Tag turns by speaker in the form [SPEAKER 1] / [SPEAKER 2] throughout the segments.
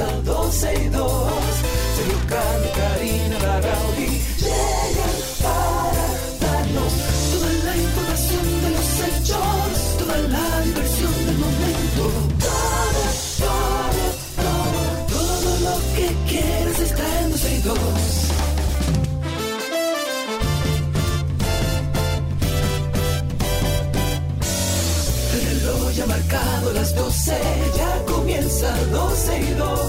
[SPEAKER 1] comienza 12 y 2. Sergio Carlos, Karina, Larrauri llegan para darnos toda la información de los hechos, toda la diversión del momento. Todo, todo, todo, todo lo que quieras está en 12 y 2. El reloj ya ha marcado las 12, ya comienza 12 y 2.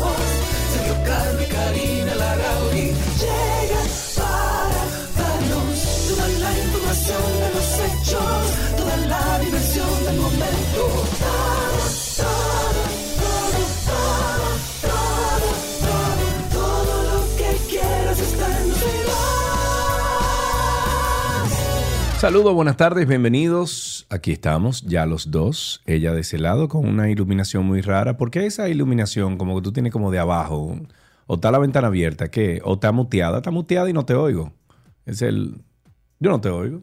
[SPEAKER 1] Sergio y Karina Larrauri llegan para darnos toda la información de los hechos, toda la diversión del momento. Todo, todo, todo, todo, todo, todo, todo lo que quieras está en 12 y 2.
[SPEAKER 2] Saludos, buenas tardes, bienvenidos. Aquí estamos, ya los dos. Ella de ese lado con una iluminación muy rara. ¿Por qué esa iluminación como que tú tienes como de abajo? O está la ventana abierta, ¿qué? O está muteada, está muteada y no te oigo. Es el... Yo no te oigo.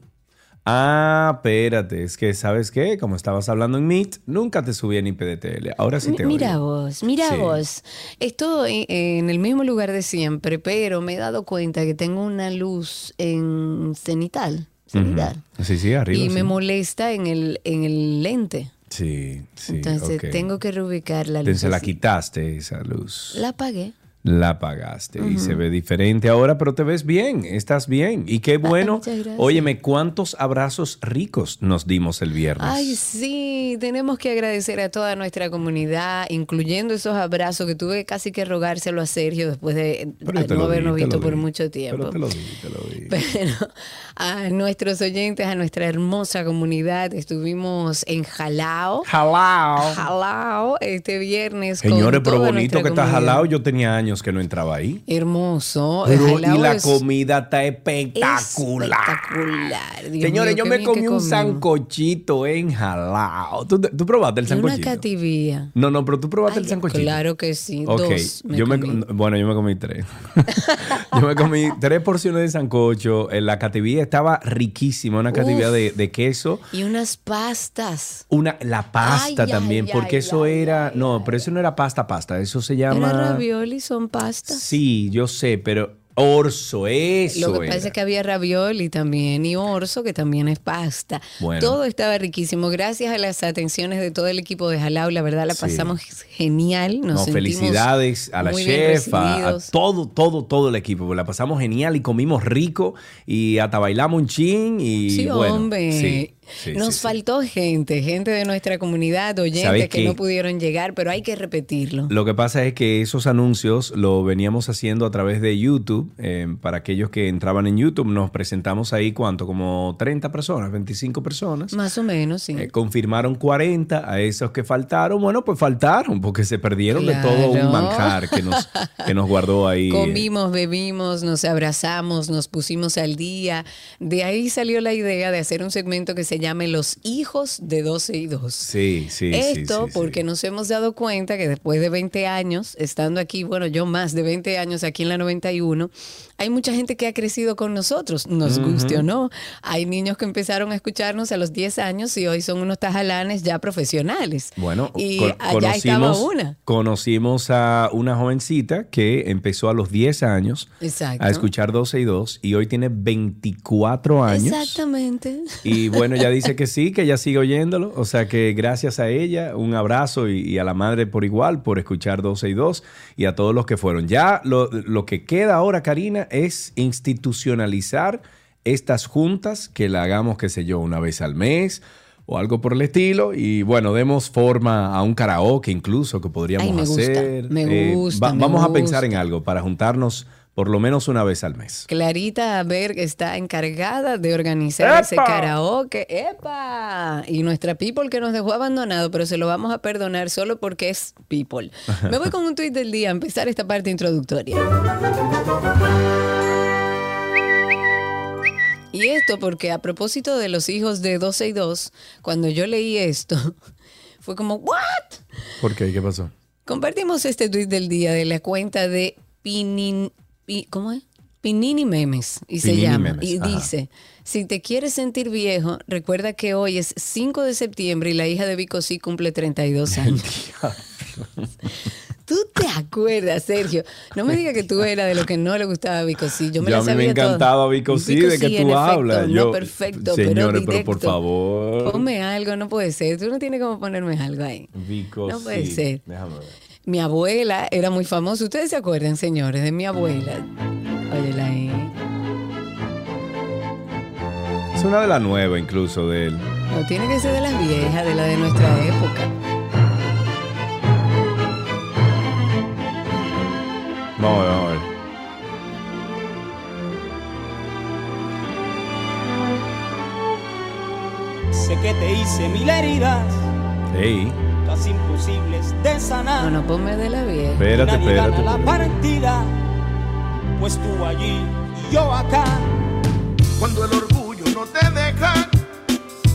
[SPEAKER 2] Ah, espérate, es que ¿sabes qué? Como estabas hablando en Meet, nunca te subí en IPDTL. Ahora sí te
[SPEAKER 3] Mi- Mira
[SPEAKER 2] oigo.
[SPEAKER 3] vos, mira
[SPEAKER 2] Sí.
[SPEAKER 3] vos. Estoy en el mismo lugar de siempre, pero me he dado cuenta que tengo una luz en cenital.
[SPEAKER 2] Sí, sí, arriba.
[SPEAKER 3] y
[SPEAKER 2] sí.
[SPEAKER 3] me molesta en el, en el lente.
[SPEAKER 2] Sí, sí.
[SPEAKER 3] Entonces tengo que reubicar la luz.
[SPEAKER 2] Entonces la quitaste esa luz.
[SPEAKER 3] La apagué.
[SPEAKER 2] La apagaste y se ve diferente ahora, pero te ves bien, estás bien. Y qué bueno.
[SPEAKER 3] muchas gracias.
[SPEAKER 2] Óyeme, cuántos abrazos ricos nos dimos el viernes.
[SPEAKER 3] Ay, sí, tenemos que agradecer a toda nuestra comunidad, incluyendo esos abrazos que tuve casi que rogárselo a Sergio después de
[SPEAKER 2] te
[SPEAKER 3] no habernos visto por mucho tiempo.
[SPEAKER 2] Pero te lo di, te lo di.
[SPEAKER 3] Pero a nuestros oyentes, a nuestra hermosa comunidad, estuvimos en Jalao.
[SPEAKER 2] Jalao.
[SPEAKER 3] Jalao este viernes. con
[SPEAKER 2] Señores, pero bonito que está jalao. Yo tenía años que no entraba ahí.
[SPEAKER 3] Hermoso.
[SPEAKER 2] Pero, y la
[SPEAKER 3] es
[SPEAKER 2] comida está espectacular.
[SPEAKER 3] espectacular. Dios
[SPEAKER 2] Señores,
[SPEAKER 3] mío,
[SPEAKER 2] yo me comí un sancochito en jalao. ¿Tú, tú probaste el
[SPEAKER 3] Y una
[SPEAKER 2] sancochito?
[SPEAKER 3] cativía.
[SPEAKER 2] No, no, pero tú probaste
[SPEAKER 3] Ay,
[SPEAKER 2] el sancochito.
[SPEAKER 3] Claro que sí.
[SPEAKER 2] Ok,
[SPEAKER 3] Dos. me
[SPEAKER 2] yo me,
[SPEAKER 3] comí.
[SPEAKER 2] bueno, yo me comí tres. yo me comí tres porciones de sancocho. Eh, La cativía estaba riquísima, una cativía de, de queso.
[SPEAKER 3] Y unas pastas.
[SPEAKER 2] Una, la pasta
[SPEAKER 3] Ay,
[SPEAKER 2] también,
[SPEAKER 3] ay,
[SPEAKER 2] porque eso era, no, pero eso no era pasta, pasta, eso se llama...
[SPEAKER 3] Era ravioli, son pastas.
[SPEAKER 2] Sí, yo sé, pero orzo, eso
[SPEAKER 3] Lo que
[SPEAKER 2] era.
[SPEAKER 3] pasa es que había ravioli también y orzo, que también es pasta.
[SPEAKER 2] Bueno.
[SPEAKER 3] Todo estaba riquísimo. Gracias a las atenciones de todo el equipo de Jalao, la verdad la
[SPEAKER 2] Sí.
[SPEAKER 3] pasamos genial. Nos
[SPEAKER 2] No,
[SPEAKER 3] sentimos
[SPEAKER 2] felicidades a la chef, a, todo, todo, todo el equipo. La pasamos genial y comimos rico y hasta bailamos un chin y
[SPEAKER 3] Sí,
[SPEAKER 2] bueno.
[SPEAKER 3] hombre.
[SPEAKER 2] sí, sí,
[SPEAKER 3] Nos
[SPEAKER 2] sí, sí.
[SPEAKER 3] faltó gente, gente de nuestra comunidad, oyentes
[SPEAKER 2] ¿Sabes
[SPEAKER 3] que
[SPEAKER 2] qué?
[SPEAKER 3] no pudieron llegar, pero hay que repetirlo.
[SPEAKER 2] Lo que pasa es que esos anuncios lo veníamos haciendo a través de YouTube. eh, para aquellos que entraban en YouTube, nos presentamos ahí, ¿cuánto? Como 30 personas, 25 personas.
[SPEAKER 3] Más o menos, sí.
[SPEAKER 2] Eh, confirmaron 40 a esos que faltaron. Bueno, pues faltaron porque se perdieron de todo un manjar que nos, que nos guardó ahí.
[SPEAKER 3] Comimos, bebimos, nos abrazamos, nos pusimos al día. De ahí salió la idea de hacer un segmento que se llame Los hijos de 12 y 2.
[SPEAKER 2] Sí, sí, sí,
[SPEAKER 3] Esto
[SPEAKER 2] sí, sí.
[SPEAKER 3] porque nos hemos dado cuenta que después de 20 años, estando aquí, bueno, yo más de 20 años aquí en la 91, hay mucha gente que ha crecido con nosotros, nos guste o no. Hay niños que empezaron a escucharnos a los 10 años y hoy son unos tajalanes ya profesionales.
[SPEAKER 2] Bueno,
[SPEAKER 3] y
[SPEAKER 2] con-
[SPEAKER 3] allá estaba
[SPEAKER 2] conocimos,
[SPEAKER 3] una.
[SPEAKER 2] conocimos a una jovencita que empezó a los 10 años
[SPEAKER 3] Exacto.
[SPEAKER 2] a escuchar 12 y 2 y hoy tiene 24 años.
[SPEAKER 3] Exactamente.
[SPEAKER 2] Y bueno, ella dice que sí, que ella sigue oyéndolo. O sea que gracias a ella, un abrazo y, y a la madre por igual por escuchar 12 y 2 y a todos los que fueron. Ya lo, lo que queda ahora, Karina, es institucionalizar estas juntas, que la hagamos, qué sé yo, una vez al mes o algo por el estilo. Y bueno, demos forma a un karaoke incluso que podríamos
[SPEAKER 3] Ay, me gusta,
[SPEAKER 2] hacer.
[SPEAKER 3] me gusta, me
[SPEAKER 2] vamos a pensar en
[SPEAKER 3] gusta.
[SPEAKER 2] algo para juntarnos por lo menos una vez al mes.
[SPEAKER 3] Clarita Berg está encargada de organizar ese karaoke. ¡Epa! Y nuestra People que nos dejó abandonado, pero se lo vamos a perdonar solo porque es People. Me voy con un tweet del día a empezar esta parte introductoria. Y esto porque a propósito de los hijos de 12 y 2, cuando yo leí esto, fue como, ¿what?
[SPEAKER 2] ¿Por qué? ¿Qué pasó?
[SPEAKER 3] Compartimos este tweet del día de la cuenta de Pinin, Pi- ¿cómo es? Pinini Memes y se llama
[SPEAKER 2] Memes,
[SPEAKER 3] y
[SPEAKER 2] ajá.
[SPEAKER 3] dice, si te quieres sentir viejo, recuerda que hoy es 5 de septiembre y la hija de Vico sí cumple 32 años. Tú te acuerdas, Sergio. No me digas que tú eras de lo que no le gustaba a Vico sí. Yo me
[SPEAKER 2] Yo
[SPEAKER 3] la
[SPEAKER 2] a mí me
[SPEAKER 3] sabía
[SPEAKER 2] encantaba Vico sí,
[SPEAKER 3] Vico
[SPEAKER 2] de que tú
[SPEAKER 3] efecto,
[SPEAKER 2] hablas.
[SPEAKER 3] No
[SPEAKER 2] Yo-
[SPEAKER 3] perfecto,
[SPEAKER 2] Señores,
[SPEAKER 3] pero
[SPEAKER 2] por favor.
[SPEAKER 3] Ponme algo, no puede ser. Tú no tienes como ponerme algo ahí.
[SPEAKER 2] Vico
[SPEAKER 3] No puede ser.
[SPEAKER 2] Déjame ver.
[SPEAKER 3] Mi abuela era muy famosa. ¿Ustedes se acuerdan, señores, de mi abuela? Óyela ahí.
[SPEAKER 2] Es una de las nuevas incluso de él.
[SPEAKER 3] No tiene que ser de las viejas, de la de nuestra época.
[SPEAKER 2] Vamos a ver, vamos a ver.
[SPEAKER 4] Sé que te hice mil heridas,
[SPEAKER 2] Ey,
[SPEAKER 4] imposibles de sanar.
[SPEAKER 3] No, no, ponme de la vieja.
[SPEAKER 2] espérate,
[SPEAKER 4] Nadie
[SPEAKER 2] espérate.
[SPEAKER 4] gana la
[SPEAKER 2] espérate.
[SPEAKER 4] partida, pues tú allí y yo acá.
[SPEAKER 5] Cuando el orgullo no te deja.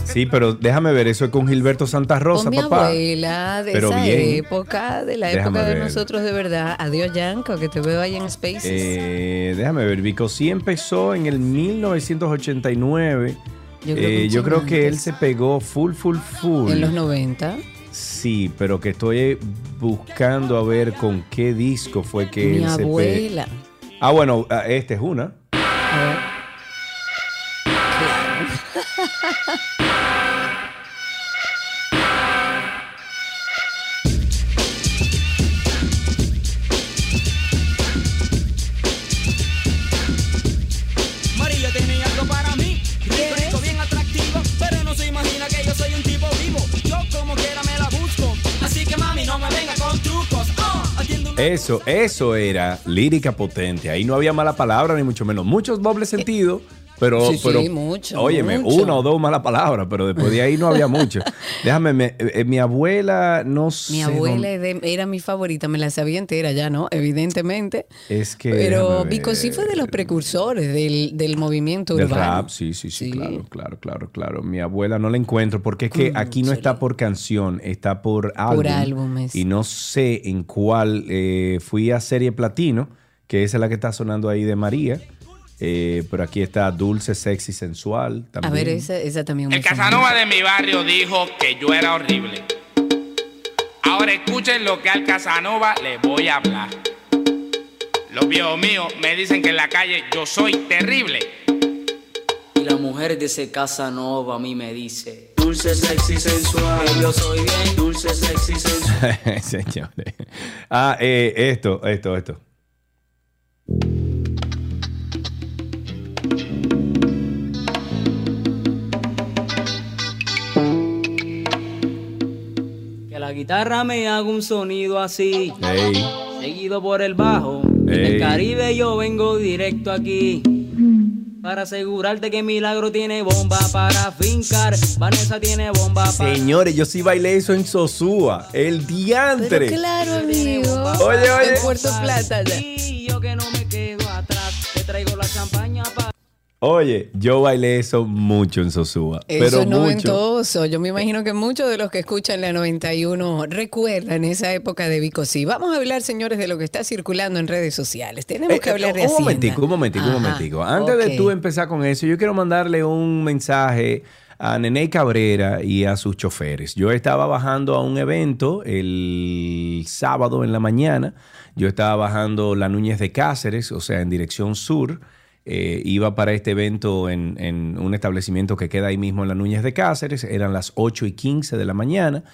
[SPEAKER 2] Sí, pero déjame ver, eso es con Gilberto Santa Rosa,
[SPEAKER 3] Con mi
[SPEAKER 2] papá.
[SPEAKER 3] abuela de
[SPEAKER 2] Pero
[SPEAKER 3] esa
[SPEAKER 2] bien.
[SPEAKER 3] época, de la
[SPEAKER 2] Déjame
[SPEAKER 3] época de
[SPEAKER 2] ver.
[SPEAKER 3] nosotros de verdad. Adiós, Yanko, que te veo ahí en Spaces.
[SPEAKER 2] Eh, déjame ver, Vico sí empezó en el 1989.
[SPEAKER 3] Yo creo que
[SPEAKER 2] Eh,
[SPEAKER 3] un
[SPEAKER 2] yo creo que él
[SPEAKER 3] antes.
[SPEAKER 2] se pegó full, full, full.
[SPEAKER 3] en los 90.
[SPEAKER 2] Sí, pero que estoy buscando a ver con qué disco fue que
[SPEAKER 3] Mi
[SPEAKER 2] él se pegó.
[SPEAKER 3] abuela.
[SPEAKER 2] Ah, bueno, ah, este es una.
[SPEAKER 3] A ver.
[SPEAKER 4] María
[SPEAKER 2] Eso, eso era lírica potente. Ahí no había mala palabra, ni mucho menos. Muchos dobles sentidos, pero.
[SPEAKER 3] Sí, sí,
[SPEAKER 2] pero
[SPEAKER 3] mucho,
[SPEAKER 2] Óyeme,
[SPEAKER 3] mucho.
[SPEAKER 2] una o dos malas palabras, pero después de ahí no había mucho. Déjame, me- eh, mi abuela, no sé.
[SPEAKER 3] Mi abuela
[SPEAKER 2] dónde-
[SPEAKER 3] era mi favorita, me la sabía entera ya, ¿no? Evidentemente.
[SPEAKER 2] Es que.
[SPEAKER 3] Pero Vico sí fue de los precursores del, del movimiento
[SPEAKER 2] Del
[SPEAKER 3] urbano.
[SPEAKER 2] rap, sí, sí, sí,
[SPEAKER 3] Sí.
[SPEAKER 2] claro, claro, claro, claro. Mi abuela no la encuentro porque es que
[SPEAKER 3] Mm,
[SPEAKER 2] aquí no está por canción, está por álbum.
[SPEAKER 3] álbumes.
[SPEAKER 2] Y no sé en cuál eh, fui a Serie Platino, que esa es la que está sonando ahí de María. Eh, pero aquí está Dulce, Sexy, Sensual.
[SPEAKER 3] A
[SPEAKER 2] También.
[SPEAKER 3] ver, esa, esa también
[SPEAKER 6] El. Casanova de mi barrio dijo que yo era horrible. Ahora escuchen lo que al Casanova le voy a hablar. Los viejos míos me dicen que en la calle yo soy terrible.
[SPEAKER 7] Y la mujer de ese Casanova a mí me dice Dulce, sexy, sensual que Yo soy bien dulce, sexy, sensual
[SPEAKER 2] Señores. Ah, eh, esto, esto, esto.
[SPEAKER 7] Guitarra me haga un sonido así
[SPEAKER 2] Ey.
[SPEAKER 7] Seguido por el bajo
[SPEAKER 2] Ey.
[SPEAKER 7] Del Caribe yo vengo directo aquí Para asegurarte que Milagro tiene bomba para fincar Vanessa tiene bomba para...
[SPEAKER 2] Señores, yo sí bailé eso en Sosúa. El diantre.
[SPEAKER 3] Pero claro, amigo.
[SPEAKER 2] Oye, oye.
[SPEAKER 3] En Puerto Plata ya.
[SPEAKER 7] Y yo que no
[SPEAKER 2] Oye, yo bailé eso mucho en Sosúa.
[SPEAKER 3] Eso
[SPEAKER 2] pero mucho.
[SPEAKER 3] noventoso. Yo me imagino que muchos de los que escuchan la 91 recuerdan esa época de Vico sí. Vamos a hablar, señores, de lo que está circulando en redes sociales. Tenemos
[SPEAKER 2] Eh,
[SPEAKER 3] que hablar
[SPEAKER 2] eh,
[SPEAKER 3] de
[SPEAKER 2] un
[SPEAKER 3] Hacienda.
[SPEAKER 2] momentico, un momentico, un momentico. Antes de tú empezar con eso, yo quiero mandarle un mensaje a Nene Cabrera y a sus choferes. Yo estaba bajando a un evento el sábado en la mañana. Yo estaba bajando la Núñez de Cáceres, o sea, en dirección sur. Eh, iba para este evento en, en un establecimiento que queda ahí mismo en la Núñez de Cáceres. Eran las 8 y 15 de la mañana.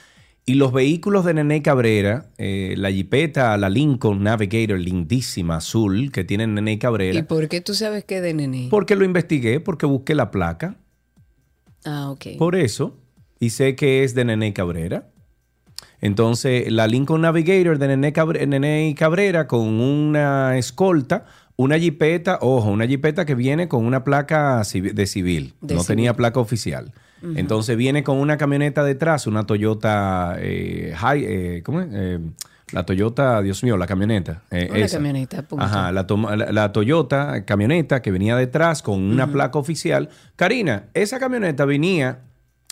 [SPEAKER 2] Y los vehículos de Nene Cabrera, eh, la Jeepeta, la Lincoln Navigator lindísima azul que tiene Nene
[SPEAKER 3] ¿Y
[SPEAKER 2] Cabrera,
[SPEAKER 3] por qué tú sabes que de nene?
[SPEAKER 2] porque lo investigué, porque busqué la placa,
[SPEAKER 3] Ah, ok.
[SPEAKER 2] por eso, y sé que es de Nene Cabrera. Entonces, la Lincoln Navigator de Nene, Cabre- Nene Cabrera con una escolta, una jipeta, ojo, una jipeta que viene con una placa de civil,
[SPEAKER 3] De
[SPEAKER 2] no
[SPEAKER 3] civil.
[SPEAKER 2] tenía placa oficial. Entonces viene con una camioneta detrás, una Toyota eh, Hi- eh, ¿cómo es? Eh, la Toyota, Dios mío, la camioneta. eh,
[SPEAKER 3] Una
[SPEAKER 2] esa.
[SPEAKER 3] camioneta, punto.
[SPEAKER 2] Ajá, la, la- la Toyota camioneta que venía detrás con una placa oficial. Karina, esa camioneta venía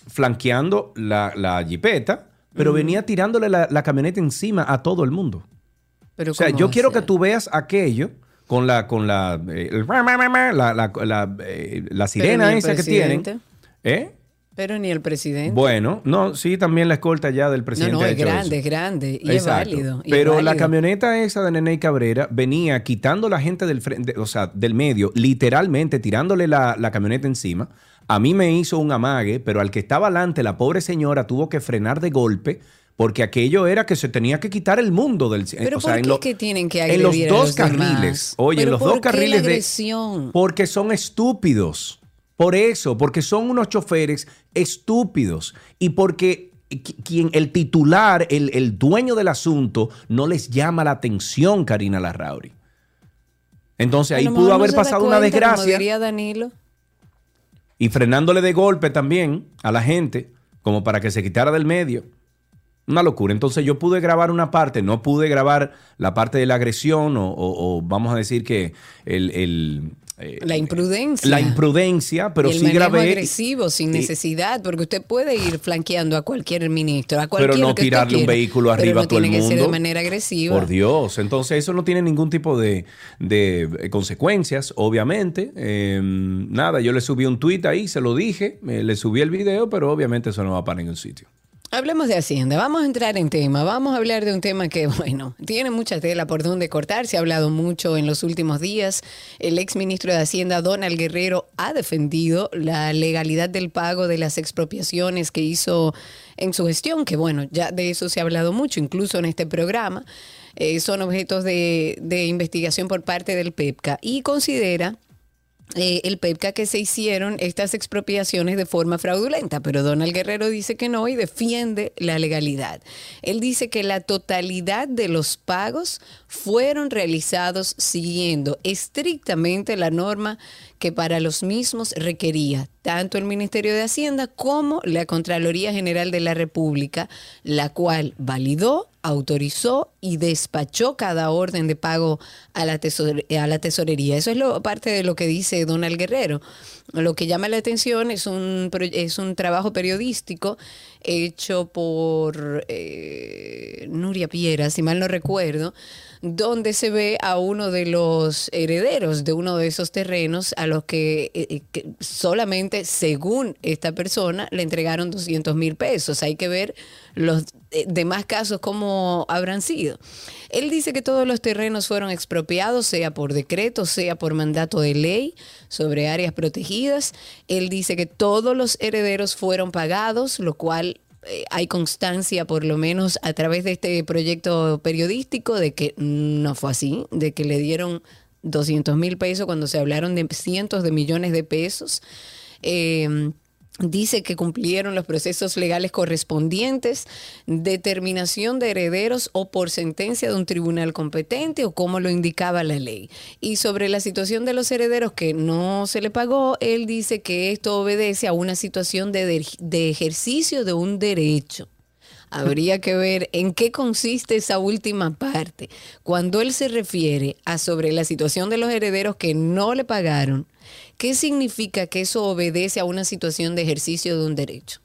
[SPEAKER 2] flanqueando la, la jipeta, pero venía tirándole la, la camioneta encima a todo el mundo.
[SPEAKER 3] Pero
[SPEAKER 2] O sea,
[SPEAKER 3] ¿cómo
[SPEAKER 2] yo quiero que tú veas aquello con la con la eh, el la, la, la, eh, la sirena esa que tienen. ¿Eh?
[SPEAKER 3] Pero ni el presidente.
[SPEAKER 2] Bueno, no, sí, también la escolta ya del
[SPEAKER 3] no,
[SPEAKER 2] presidente.
[SPEAKER 3] no,
[SPEAKER 2] ha
[SPEAKER 3] es grande,
[SPEAKER 2] eso.
[SPEAKER 3] es grande. Y
[SPEAKER 2] Exacto.
[SPEAKER 3] es válido. y es
[SPEAKER 2] Pero la camioneta esa de Nene Cabrera venía quitando la gente del frente, o sea, del medio, literalmente tirándole la, la camioneta encima. A mí me hizo un amague, pero al que estaba adelante, la pobre señora tuvo que frenar de golpe porque aquello era que se tenía que quitar el mundo del
[SPEAKER 3] Pero
[SPEAKER 2] o sea,
[SPEAKER 3] ¿por
[SPEAKER 2] en
[SPEAKER 3] qué
[SPEAKER 2] lo-
[SPEAKER 3] es que tienen que
[SPEAKER 2] en los dos
[SPEAKER 3] los demás?
[SPEAKER 2] carriles. Oye, en
[SPEAKER 3] ¿Pero
[SPEAKER 2] los
[SPEAKER 3] por
[SPEAKER 2] dos
[SPEAKER 3] qué la
[SPEAKER 2] carriles de porque son estúpidos. Por eso, porque son unos choferes estúpidos y porque qui- quien el titular, el, el dueño del asunto, no les llama la atención, Karina Larrauri. Entonces ahí pudo
[SPEAKER 3] no
[SPEAKER 2] haber pasado una
[SPEAKER 3] cuenta, Como
[SPEAKER 2] desgracia
[SPEAKER 3] diría Danilo.
[SPEAKER 2] y frenándole de golpe también a la gente, como para que se quitara del medio. Una locura. Entonces yo pude grabar una parte, no pude grabar la parte de la agresión o, o- o vamos a decir que el... el, eh,
[SPEAKER 3] La imprudencia.
[SPEAKER 2] la imprudencia, pero
[SPEAKER 3] Y el
[SPEAKER 2] sí grabé.
[SPEAKER 3] agresivo, sin necesidad, porque usted puede ir flanqueando a cualquier ministro, a cualquier
[SPEAKER 2] no
[SPEAKER 3] que
[SPEAKER 2] tirarle un
[SPEAKER 3] quiera,
[SPEAKER 2] vehículo
[SPEAKER 3] pero
[SPEAKER 2] arriba
[SPEAKER 3] no
[SPEAKER 2] a todo el
[SPEAKER 3] tiene que ser de
[SPEAKER 2] mundo.
[SPEAKER 3] manera agresiva.
[SPEAKER 2] Por Dios. Entonces, eso no tiene ningún tipo de, de, eh, consecuencias, obviamente. Eh, nada, yo le subí un tweet ahí, se lo dije, eh, le subí el video, pero obviamente eso no va para ningún sitio.
[SPEAKER 3] Hablemos de Hacienda, vamos a entrar en tema, vamos a hablar de un tema que, bueno, tiene mucha tela por donde cortar, se ha hablado mucho en los últimos días. El ex ministro de Hacienda, Donald Guerrero, ha defendido la legalidad del pago de las expropiaciones que hizo en su gestión, que bueno, ya de eso se ha hablado mucho, incluso en este programa. Eh, son objetos de, de investigación por parte del PEPCA y considera eh, el PEPCA que se hicieron estas expropiaciones de forma fraudulenta, pero Donald Guerrero dice que no y defiende la legalidad. Él dice que la totalidad de los pagos fueron realizados siguiendo estrictamente la norma que para los mismos requería tanto el Ministerio de Hacienda como la Contraloría General de la República, la cual validó, autorizó y despachó cada orden de pago a la, tesor- a la tesorería. Eso es lo, parte de lo que dice Donald Guerrero. Lo que llama la atención es un, es un trabajo periodístico hecho por eh, Nuria Piera, si mal no recuerdo, donde se ve a uno de los herederos de uno de esos terrenos a los que, eh, eh, solamente, según esta persona, le entregaron 200 mil pesos. Hay que ver los eh, demás casos cómo habrán sido. Él dice que todos los terrenos fueron expropiados, sea por decreto, sea por mandato de ley sobre áreas protegidas. Él dice que todos los herederos fueron pagados, lo cual eh, hay constancia, por lo menos a través de este proyecto periodístico, de que no fue así, de que le dieron 200 mil pesos cuando se hablaron de cientos de millones de pesos. Eh, Dice que cumplieron los procesos legales correspondientes, determinación de herederos o por sentencia de un tribunal competente o como lo indicaba la ley. Y sobre la situación de los herederos que no se le pagó, él dice que esto obedece a una situación de, de- ejercicio de un derecho. Habría que ver en qué consiste esa última parte. Cuando él se refiere a sobre la situación de los herederos que no le pagaron, ¿qué significa que eso obedece a una situación de ejercicio de un derecho?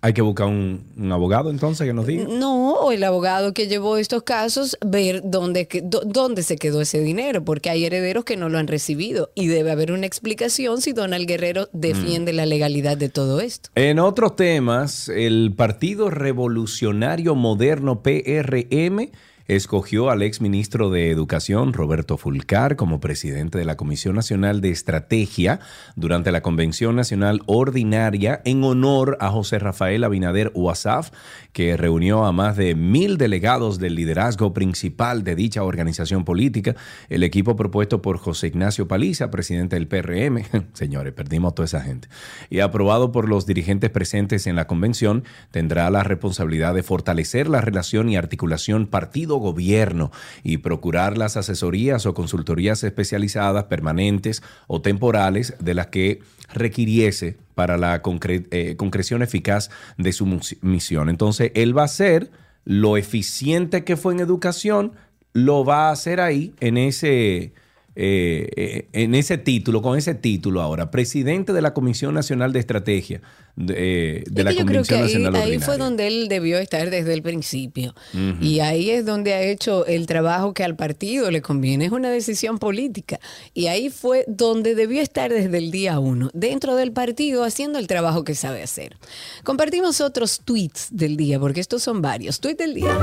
[SPEAKER 2] Hay que buscar un, un abogado entonces que nos diga.
[SPEAKER 3] No, o el abogado que llevó estos casos, ver dónde, dónde se quedó ese dinero, porque hay herederos que no lo han recibido y debe haber una explicación si Donald Guerrero defiende la legalidad de todo esto.
[SPEAKER 2] En otros temas, el Partido Revolucionario Moderno PRM escogió al exministro de Educación, Roberto Fulcar, como presidente de la Comisión Nacional de Estrategia durante la Convención Nacional Ordinaria en honor a José Rafael Abinader Uasaf, que reunió a más de mil delegados del liderazgo principal de dicha organización política. El equipo propuesto por José Ignacio Paliza, presidente del PRM, señores, perdimos a toda esa gente, y aprobado por los dirigentes presentes en la convención, tendrá la responsabilidad de fortalecer la relación y articulación partido-gobierno y procurar las asesorías o consultorías especializadas permanentes o temporales de las que requiriese para la eh, concreción eficaz de su misión. Entonces, él va a ser lo eficiente que fue en educación, lo va a hacer ahí en ese eh, eh, en ese título, con ese título ahora, presidente de la Comisión Nacional de Estrategia de, eh, de
[SPEAKER 3] Es
[SPEAKER 2] la
[SPEAKER 3] que yo creo que ahí,
[SPEAKER 2] Nacional
[SPEAKER 3] ahí fue donde él debió estar desde el principio. Y ahí es donde ha hecho el trabajo que al partido le conviene. Es una decisión política. Y ahí fue donde debió estar desde el día uno, dentro del partido, haciendo el trabajo que sabe hacer. Compartimos otros tweets del día, porque estos son varios. Tweet del día.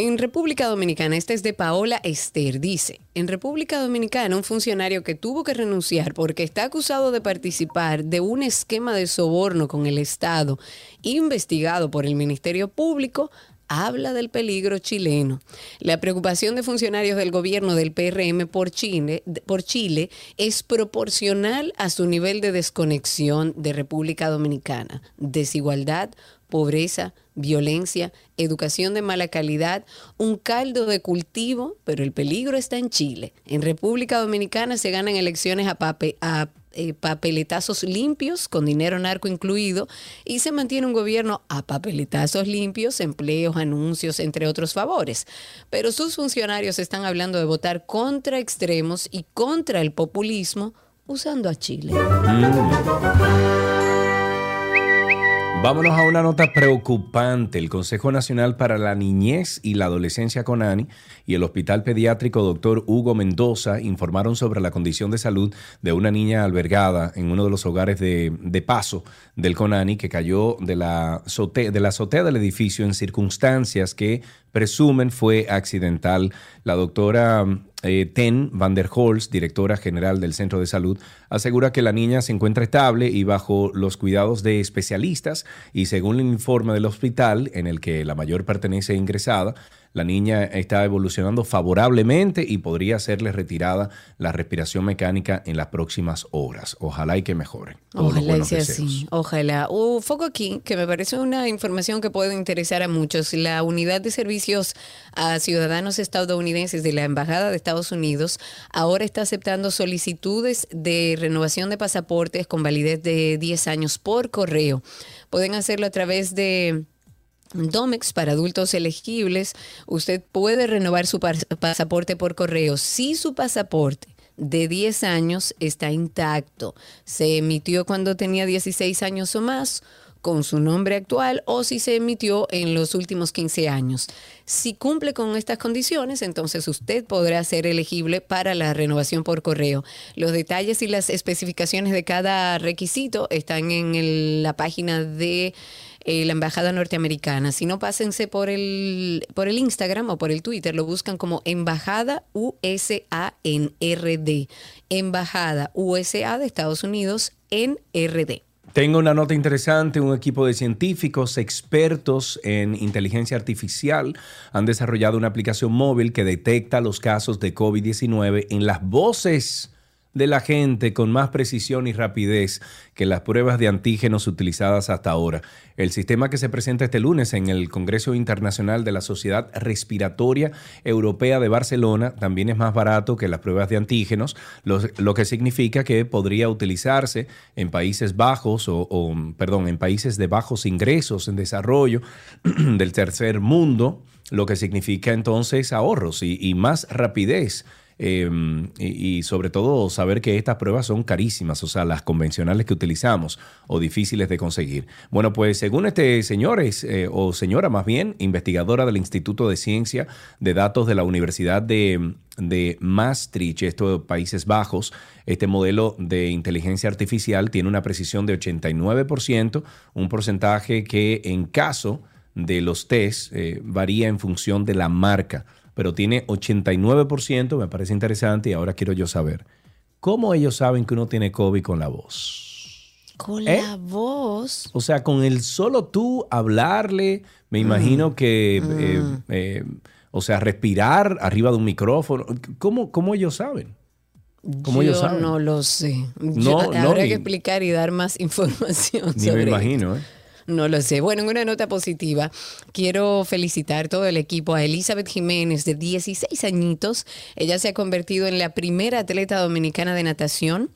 [SPEAKER 3] En República Dominicana, este es de Paola Esther, dice, en República Dominicana un funcionario que tuvo que renunciar porque está acusado de participar de un esquema de soborno con el Estado investigado por el Ministerio Público habla del peligro chileno. La preocupación de funcionarios del gobierno del PRM por Chile, por Chile es proporcional a su nivel de desconexión de República Dominicana. Desigualdad, pobreza, violencia, educación de mala calidad, un caldo de cultivo, pero el peligro está en Chile. En República Dominicana se ganan elecciones a, eh, papeletazos limpios, con dinero narco incluido, y se mantiene un gobierno a papeletazos limpios, empleos, anuncios, entre otros favores. Pero sus funcionarios están hablando de votar contra extremos y contra el populismo usando a Chile.
[SPEAKER 2] Vámonos a una nota preocupante. El Consejo Nacional para la Niñez y la Adolescencia CONANI y el Hospital Pediátrico Dr. Hugo Mendoza informaron sobre la condición de salud de una niña albergada en uno de los hogares de, paso del CONANI que cayó de la azotea del edificio en circunstancias que presumen fue accidental. La doctora eh, Ten van der Holst, directora general del Centro de Salud, asegura que la niña se encuentra estable y bajo los cuidados de especialistas y según el informe del hospital en el que la mayor pertenece ingresada, la niña está evolucionando favorablemente y podría serle retirada la respiración mecánica en las próximas horas. Ojalá y que mejore.
[SPEAKER 3] Ojalá y sea así, ojalá. Uh, foco aquí, que me parece una información que puede interesar a muchos. La Unidad de Servicios a Ciudadanos Estadounidenses de la Embajada de Estados Unidos ahora está aceptando solicitudes de renovación de pasaportes con validez de 10 años por correo. Pueden hacerlo a través de... Domex para adultos elegibles, usted puede renovar su pas- pasaporte por correo si su pasaporte de 10 años está intacto, se emitió cuando tenía 16 años o más con su nombre actual o si se emitió en los últimos 15 años. Si cumple con estas condiciones, entonces usted podrá ser elegible para la renovación por correo. Los detalles y las especificaciones de cada requisito están en la página de eh, la embajada norteamericana. Si no, pásense por el, por el Instagram o por el Twitter, lo buscan como Embajada USA en RD. Embajada USA de Estados Unidos en RD.
[SPEAKER 2] Tengo una nota interesante. Un equipo de científicos expertos en inteligencia artificial han desarrollado una aplicación móvil que detecta los casos de COVID-19 en las voces de la gente con más precisión y rapidez que las pruebas de antígenos utilizadas hasta ahora. El sistema que se presenta este lunes en el Congreso Internacional de la Sociedad Respiratoria Europea de Barcelona también es más barato que las pruebas de antígenos, lo, que significa que podría utilizarse en Países Bajos o, perdón, en países de bajos ingresos en desarrollo del tercer mundo, lo que significa entonces ahorros y más rapidez. Eh, y, sobre todo saber que estas pruebas son carísimas, o sea, las convencionales que utilizamos o difíciles de conseguir. Bueno, pues según este señor, eh, o señora más bien, investigadora del Instituto de Ciencia de Datos de la Universidad de, de Maastricht, esto de Países Bajos, este modelo de inteligencia artificial tiene una precisión de 89%, un porcentaje que en caso de los test eh, varía en función de la marca pero tiene 89%, me parece interesante y ahora quiero yo saber, ¿cómo ellos saben que uno tiene COVID con la voz?
[SPEAKER 3] Con
[SPEAKER 2] ¿Eh?
[SPEAKER 3] la voz.
[SPEAKER 2] O sea, con el solo tú hablarle, me imagino que, eh, eh, o sea, respirar arriba de un micrófono, ¿cómo, cómo ellos saben? ¿Cómo
[SPEAKER 3] Yo
[SPEAKER 2] ellos saben?
[SPEAKER 3] no lo sé.
[SPEAKER 2] No,
[SPEAKER 3] Yo-
[SPEAKER 2] no,
[SPEAKER 3] habrá
[SPEAKER 2] ni-
[SPEAKER 3] que explicar y dar más información
[SPEAKER 2] Ni
[SPEAKER 3] sobre
[SPEAKER 2] me
[SPEAKER 3] esto.
[SPEAKER 2] imagino, ¿eh?
[SPEAKER 3] No lo sé. Bueno, en una nota positiva, quiero felicitar todo el equipo a Elizabeth Jiménez, de 16 añitos. Ella se ha convertido en la primera atleta dominicana de natación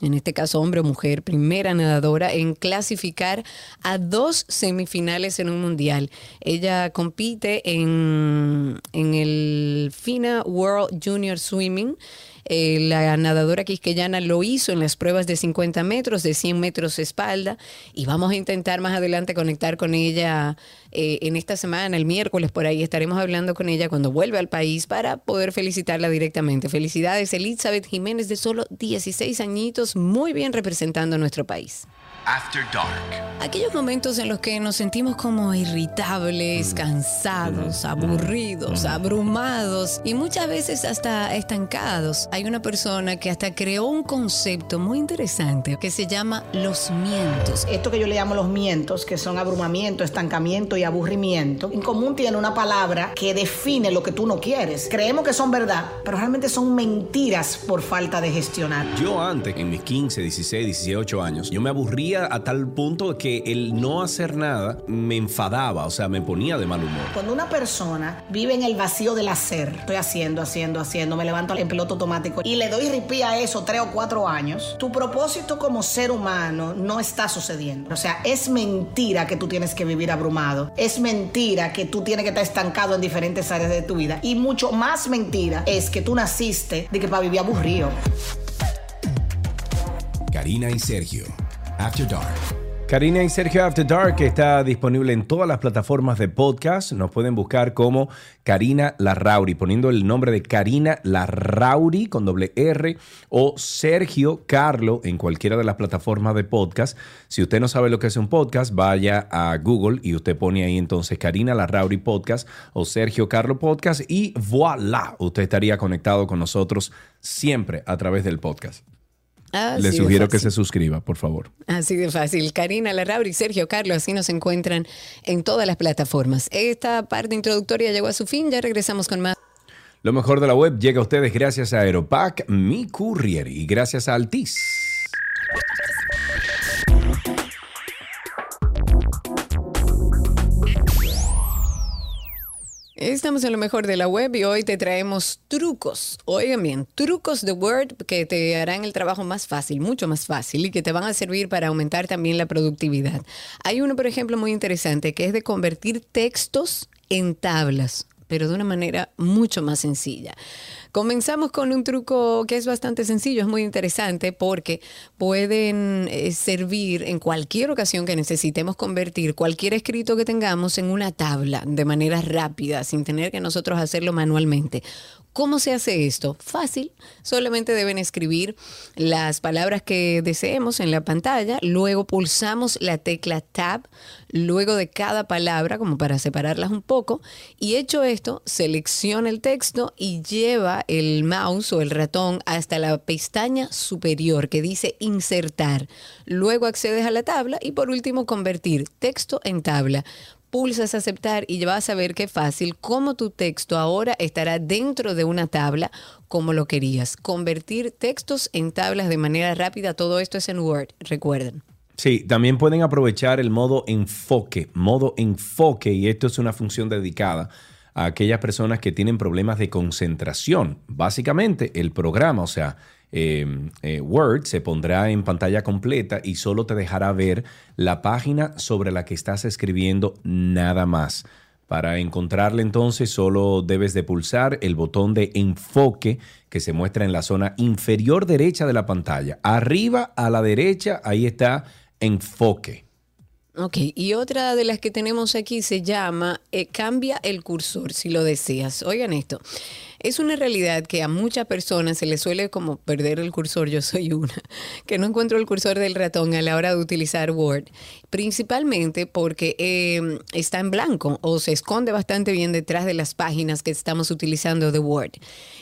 [SPEAKER 3] en este caso hombre o mujer, primera nadadora en clasificar a dos semifinales en un mundial. Ella compite en, en el FINA World Junior Swimming. Eh, la nadadora quisqueyana lo hizo en las pruebas de 50 metros, de 100 metros espalda, y vamos a intentar más adelante conectar con ella eh, en esta semana, el miércoles por ahí estaremos hablando con ella cuando vuelva al país para poder felicitarla directamente. Felicidades, Elizabeth Jiménez, de solo 16 añitos, muy bien representando a nuestro país.
[SPEAKER 8] After Dark.
[SPEAKER 3] Aquellos momentos en los que nos sentimos como irritables, cansados, aburridos, abrumados y muchas veces hasta estancados. Hay una persona que hasta creó un concepto muy interesante que se llama los mientos.
[SPEAKER 9] Esto que yo le llamo los mientos, que son abrumamiento, estancamiento y aburrimiento, en común tiene una palabra que define lo que tú no quieres. Creemos que son verdad, pero realmente son mentiras por falta de gestionar.
[SPEAKER 2] Yo antes, en mis 15, 16, 18 años, yo me aburría a tal punto que el no hacer nada me enfadaba, o sea, me ponía de mal humor.
[SPEAKER 9] Cuando una persona vive en el vacío del hacer, estoy haciendo, haciendo, haciendo, me levanto en piloto automático y le doy ripí a eso tres o cuatro años, tu propósito como ser humano no está sucediendo. O sea, es mentira que tú tienes que vivir abrumado. Es mentira que tú tienes que estar estancado en diferentes áreas de tu vida. Y mucho más mentira es que tú naciste de que para vivir aburrido.
[SPEAKER 8] Karina y Sergio. After Dark.
[SPEAKER 2] Karina y Sergio After Dark está disponible en todas las plataformas de podcast. Nos pueden buscar como Karina Larrauri, poniendo el nombre de Karina Larrauri con doble R o Sergio Carlo en cualquiera de las plataformas de podcast. Si usted no sabe lo que es un podcast, vaya a Google y usted pone ahí entonces Karina Larrauri Podcast o Sergio Carlo Podcast y voilà, usted estaría conectado con nosotros siempre a través del podcast.
[SPEAKER 3] Así
[SPEAKER 2] Le
[SPEAKER 3] de
[SPEAKER 2] sugiero que se suscriba, por favor.
[SPEAKER 3] Así de fácil. Karina Larrauri y Sergio Carlos, así nos encuentran en todas las plataformas. Esta parte introductoria llegó a su fin, ya regresamos con más.
[SPEAKER 2] Lo mejor de la web llega a ustedes gracias a Aeropack, Mi Courier y gracias a Altis.
[SPEAKER 3] Estamos en lo mejor de la web y hoy te traemos trucos. Oigan bien, trucos de Word que te harán el trabajo más fácil, mucho más fácil y que te van a servir para aumentar también la productividad. Hay uno, por ejemplo, muy interesante que es de convertir textos en tablas pero de una manera mucho más sencilla. Comenzamos con un truco que es bastante sencillo, es muy interesante porque pueden eh, servir en cualquier ocasión que necesitemos convertir cualquier escrito que tengamos en una tabla de manera rápida, sin tener que nosotros hacerlo manualmente. ¿Cómo se hace esto? Fácil, solamente deben escribir las palabras que deseemos en la pantalla, luego pulsamos la tecla Tab, luego de cada palabra, como para separarlas un poco, y hecho esto, selecciona el texto y lleva el mouse o el ratón hasta la pestaña superior que dice Insertar. Luego accedes a la tabla y por último convertir texto en tabla pulsas aceptar y vas a ver qué fácil cómo tu texto ahora estará dentro de una tabla como lo querías. Convertir textos en tablas de manera rápida, todo esto es en Word, recuerden.
[SPEAKER 2] Sí, también pueden aprovechar el modo enfoque, modo enfoque, y esto es una función dedicada a aquellas personas que tienen problemas de concentración. Básicamente, el programa, o sea, eh, eh, Word se pondrá en pantalla completa y solo te dejará ver la página sobre la que estás escribiendo nada más. Para encontrarla entonces solo debes de pulsar el botón de enfoque que se muestra en la zona inferior derecha de la pantalla. Arriba a la derecha, ahí está enfoque.
[SPEAKER 3] Ok, y otra de las que tenemos aquí se llama eh, Cambia el cursor si lo deseas. Oigan esto, es una realidad que a muchas personas se les suele como perder el cursor, yo soy una, que no encuentro el cursor del ratón a la hora de utilizar Word, principalmente porque eh, está en blanco o se esconde bastante bien detrás de las páginas que estamos utilizando de Word.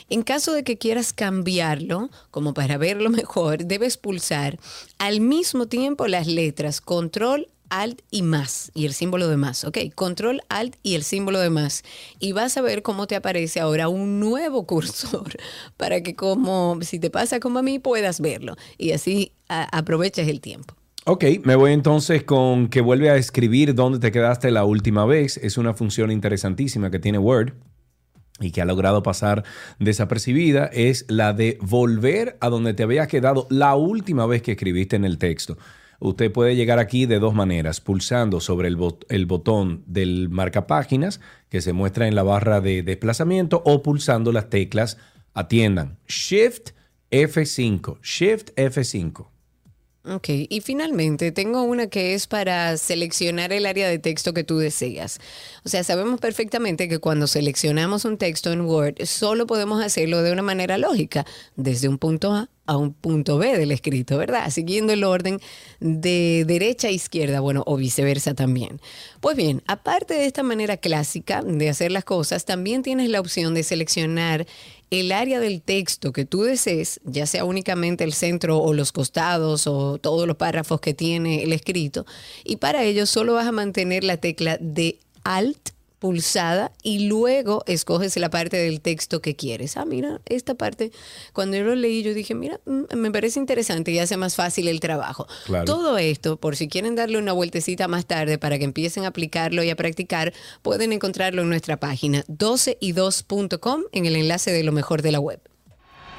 [SPEAKER 3] En caso de que quieras cambiarlo, como para verlo mejor, debes pulsar al mismo tiempo las letras Control, Alt y más, y el símbolo de más, ¿ok? Control, Alt y el símbolo de más. Y vas a ver cómo te aparece ahora un nuevo cursor para que como, si te pasa como a mí, puedas verlo. Y así aproveches el tiempo.
[SPEAKER 2] Ok, me voy entonces con que vuelve a escribir dónde te quedaste la última vez. Es una función interesantísima que tiene Word. y que ha logrado pasar desapercibida es la de volver a donde te habías quedado la última vez que escribiste en el texto. Usted puede llegar aquí de dos maneras, pulsando sobre el, bot- el botón del marcapáginas que se muestra en la barra de desplazamiento o pulsando las teclas atiendan. Shift F5, Shift F5.
[SPEAKER 3] Ok, y finalmente tengo una que es para seleccionar el área de texto que tú deseas. O sea, sabemos perfectamente que cuando seleccionamos un texto en Word, solo podemos hacerlo de una manera lógica, desde un punto A a un punto B del escrito, ¿verdad? Siguiendo el orden de derecha a izquierda, bueno, o viceversa también. Pues bien, aparte de esta manera clásica de hacer las cosas, también tienes la opción de seleccionar el área del texto que tú desees, ya sea únicamente el centro o los costados o todos los párrafos que tiene el escrito, y para ello solo vas a mantener la tecla de Alt pulsada y luego escoges la parte del texto que quieres. Ah, mira, esta parte, cuando yo lo leí, yo dije, mira, mm, me parece interesante y hace más fácil el trabajo.
[SPEAKER 2] Claro.
[SPEAKER 3] Todo esto, por si quieren darle una vueltecita más tarde para que empiecen a aplicarlo y a practicar, pueden encontrarlo en nuestra página 12y2.com en el enlace de lo mejor de la web.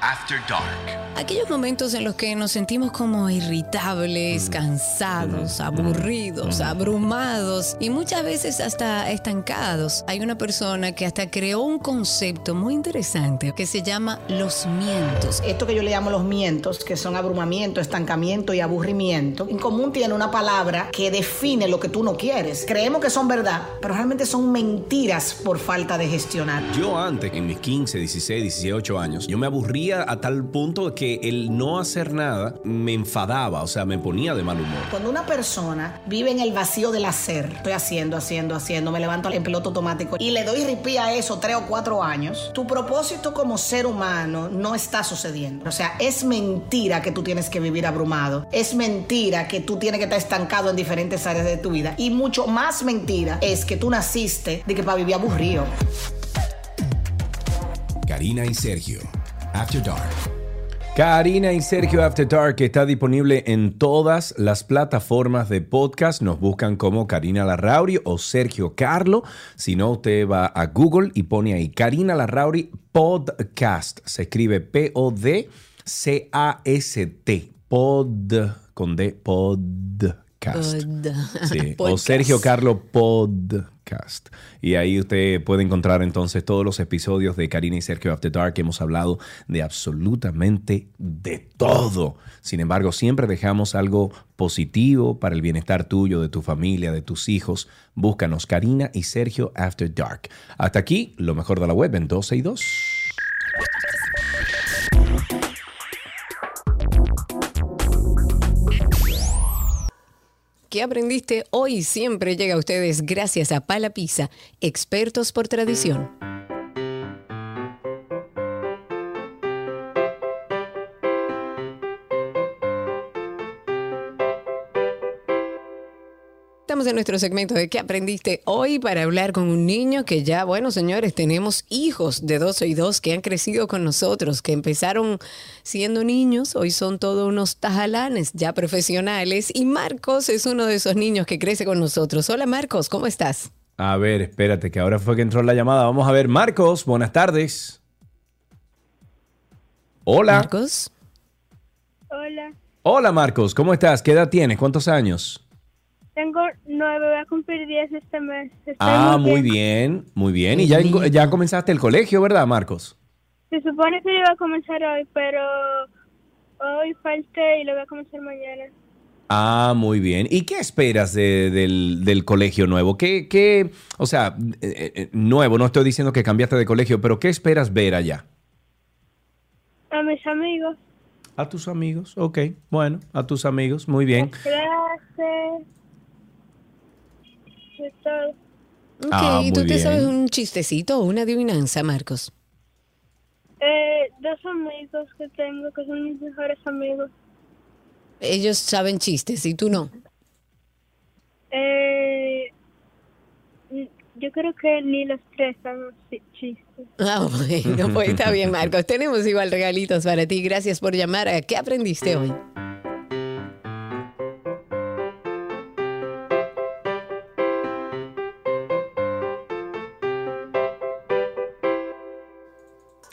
[SPEAKER 8] After Dark.
[SPEAKER 3] Aquellos momentos en los que nos sentimos como irritables, cansados, aburridos, abrumados y muchas veces hasta estancados. Hay una persona que hasta creó un concepto muy interesante que se llama los mientos.
[SPEAKER 9] Esto que yo le llamo los mientos, que son abrumamiento, estancamiento y aburrimiento, en común tiene una palabra que define lo que tú no quieres. Creemos que son verdad, pero realmente son mentiras por falta de gestionar.
[SPEAKER 2] Yo antes, en mis 15, 16, 18 años, yo me aburría a tal punto que el no hacer nada me enfadaba, o sea, me ponía de mal humor.
[SPEAKER 9] Cuando una persona vive en el vacío del hacer, estoy haciendo, haciendo, haciendo, me levanto en piloto automático y le doy ripí a eso tres o cuatro años, tu propósito como ser humano no está sucediendo. O sea, es mentira que tú tienes que vivir abrumado. Es mentira que tú tienes que estar estancado en diferentes áreas de tu vida. Y mucho más mentira es que tú naciste de que para vivir aburrido.
[SPEAKER 8] Karina y Sergio. After Dark.
[SPEAKER 2] Karina y Sergio After Dark está disponible en todas las plataformas de podcast. Nos buscan como Karina Larrauri o Sergio Carlo. Si no, usted va a Google y pone ahí Karina Larrauri Podcast. Se escribe P-O-D-C-A-S-T. Pod con D. Podcast.
[SPEAKER 3] Pod.
[SPEAKER 2] Sí, o. Sergio Carlo Podcast. Y ahí usted puede encontrar entonces todos los episodios de Karina y Sergio After Dark. Hemos hablado de absolutamente de todo. Sin embargo, siempre dejamos algo positivo para el bienestar tuyo, de tu familia, de tus hijos. Búscanos Karina y Sergio After Dark. Hasta aquí, lo mejor de la web en 12 y 2.
[SPEAKER 3] ¿Qué aprendiste hoy? Siempre llega a ustedes gracias a Pala Pizza, expertos por tradición. Estamos en nuestro segmento de ¿Qué aprendiste hoy? para hablar con un niño que ya, bueno, señores, tenemos hijos de 12 y 2 que han crecido con nosotros, que empezaron siendo niños, hoy son todos unos tajalanes ya profesionales y Marcos es uno de esos niños que crece con nosotros. Hola Marcos, ¿cómo estás?
[SPEAKER 2] A ver, espérate, que ahora fue que entró la llamada. Vamos a ver, Marcos, buenas tardes. Hola.
[SPEAKER 3] Marcos.
[SPEAKER 10] Hola,
[SPEAKER 2] Hola Marcos, ¿cómo estás? ¿Qué edad tienes? ¿Cuántos años?
[SPEAKER 10] Tengo nueve, voy a cumplir diez este mes. Estoy
[SPEAKER 2] Ah, muy bien, muy bien. Y ya, ya comenzaste el colegio, ¿verdad, Marcos?
[SPEAKER 10] Se supone que iba a comenzar hoy, pero hoy falté y lo voy a comenzar mañana.
[SPEAKER 2] Ah, muy bien. ¿Y qué esperas de- del, del colegio nuevo? ¿Qué, qué, o sea, eh, eh, nuevo, no estoy diciendo que cambiaste de colegio, pero ¿qué esperas ver allá?
[SPEAKER 10] A mis amigos,
[SPEAKER 2] A tus amigos, ok, bueno, a tus amigos, muy bien.
[SPEAKER 10] clase, de todo.
[SPEAKER 3] Ok,
[SPEAKER 2] Ah,
[SPEAKER 3] ¿y tú te sabes un chistecito o una adivinanza, Marcos?
[SPEAKER 10] Eh, dos amigos que tengo que son mis mejores amigos.
[SPEAKER 3] Ellos saben chistes y tú no.
[SPEAKER 10] Eh, yo creo que ni los tres sabemos chi- chistes.
[SPEAKER 3] Ah, bueno, pues está bien, Marcos. Tenemos igual regalitos para ti. Gracias por llamar. ¿A ¿Qué aprendiste hoy?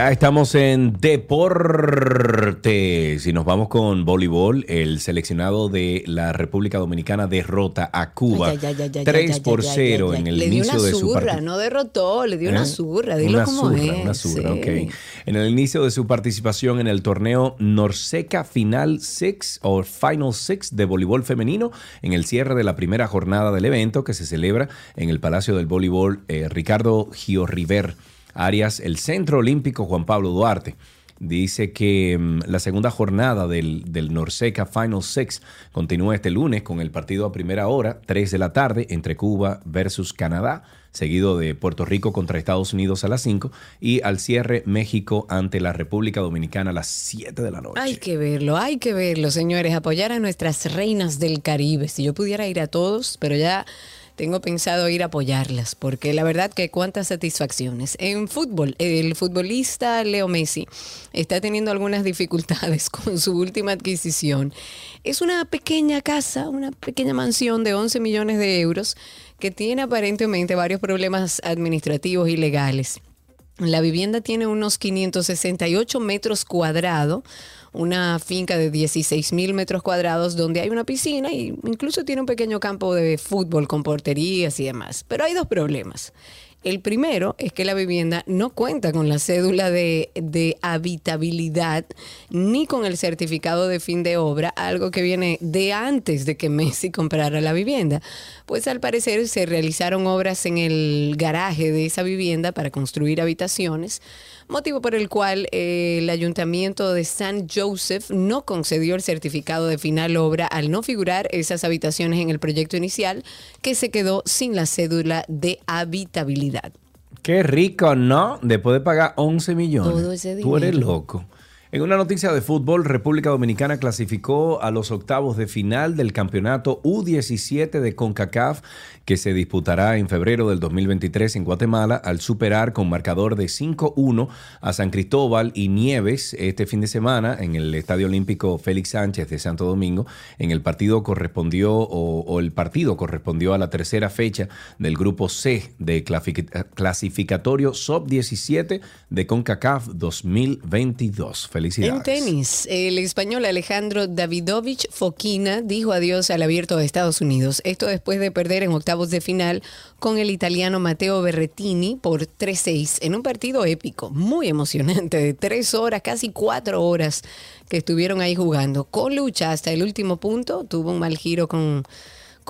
[SPEAKER 2] Ya estamos en deportes y nos vamos con voleibol. El seleccionado de la República Dominicana derrota a Cuba
[SPEAKER 3] Ay, ay, ay, ay, ay,
[SPEAKER 2] 3
[SPEAKER 3] ay,
[SPEAKER 2] por
[SPEAKER 3] ay, ay,
[SPEAKER 2] 0
[SPEAKER 3] ay, ay.
[SPEAKER 2] en el
[SPEAKER 3] le dio
[SPEAKER 2] inicio
[SPEAKER 3] una
[SPEAKER 2] de su
[SPEAKER 3] no derrotó, le dio una
[SPEAKER 2] ¿Eh?
[SPEAKER 3] zurra, dilo
[SPEAKER 2] Una
[SPEAKER 3] como es.
[SPEAKER 2] Una zurra,
[SPEAKER 3] sí.
[SPEAKER 2] ok. En el inicio de su participación en el torneo Norseca Final Six o Final Six de voleibol femenino, en el cierre de la primera jornada del evento que se celebra en el Palacio del Voleibol eh, Ricardo River Arias, el Centro Olímpico Juan Pablo Duarte. Dice que mm, la segunda jornada del, del Norseca Final Six continúa este lunes con el partido a primera hora, 3 de la tarde, entre Cuba versus Canadá, seguido de Puerto Rico contra Estados Unidos a las 5 y al cierre México ante la República Dominicana a las 7 de la noche.
[SPEAKER 3] Hay que verlo, hay que verlo, señores, apoyar a nuestras reinas del Caribe. Si yo pudiera ir a todos, pero ya tengo pensado ir a apoyarlas, porque la verdad que cuántas satisfacciones. En fútbol, el futbolista Leo Messi está teniendo algunas dificultades con su última adquisición. Es una pequeña casa, una pequeña mansión de 11 millones de euros que tiene aparentemente varios problemas administrativos y legales. La vivienda tiene unos 568 metros cuadrados, una finca de 16 mil metros cuadrados donde hay una piscina e incluso tiene un pequeño campo de fútbol con porterías y demás. Pero hay dos problemas. El primero es que la vivienda no cuenta con la cédula de, de habitabilidad ni con el certificado de fin de obra, algo que viene de antes de que Messi comprara la vivienda. Pues al parecer se realizaron obras en el garaje de esa vivienda para construir habitaciones, motivo por el cual eh, el ayuntamiento de San Joseph no concedió el certificado de final obra al no figurar esas habitaciones en el proyecto inicial, que se quedó sin la cédula de habitabilidad.
[SPEAKER 2] Qué rico, ¿no? Después de pagar 11 millones.
[SPEAKER 3] Todo ese
[SPEAKER 2] Tú eres
[SPEAKER 3] dinero.
[SPEAKER 2] loco. En una noticia de fútbol, República Dominicana clasificó a los octavos de final del campeonato U17 de CONCACAF que se disputará en febrero del 2023 en Guatemala al superar con marcador de 5-1 a San Cristóbal y Nieves este fin de semana en el Estadio Olímpico Félix Sánchez de Santo Domingo. En el partido correspondió o, el partido correspondió a la tercera fecha del grupo C de clasific- clasificatorio SOP-17 de CONCACAF 2022.
[SPEAKER 3] En tenis, el español Alejandro Davidovich Fokina dijo adiós al abierto de Estados Unidos. Esto después de perder en octavos de final con el italiano Matteo Berrettini por 3-6 en un partido épico, muy emocionante, de tres horas, casi cuatro horas que estuvieron ahí jugando. Con lucha hasta el último punto, tuvo un mal giro con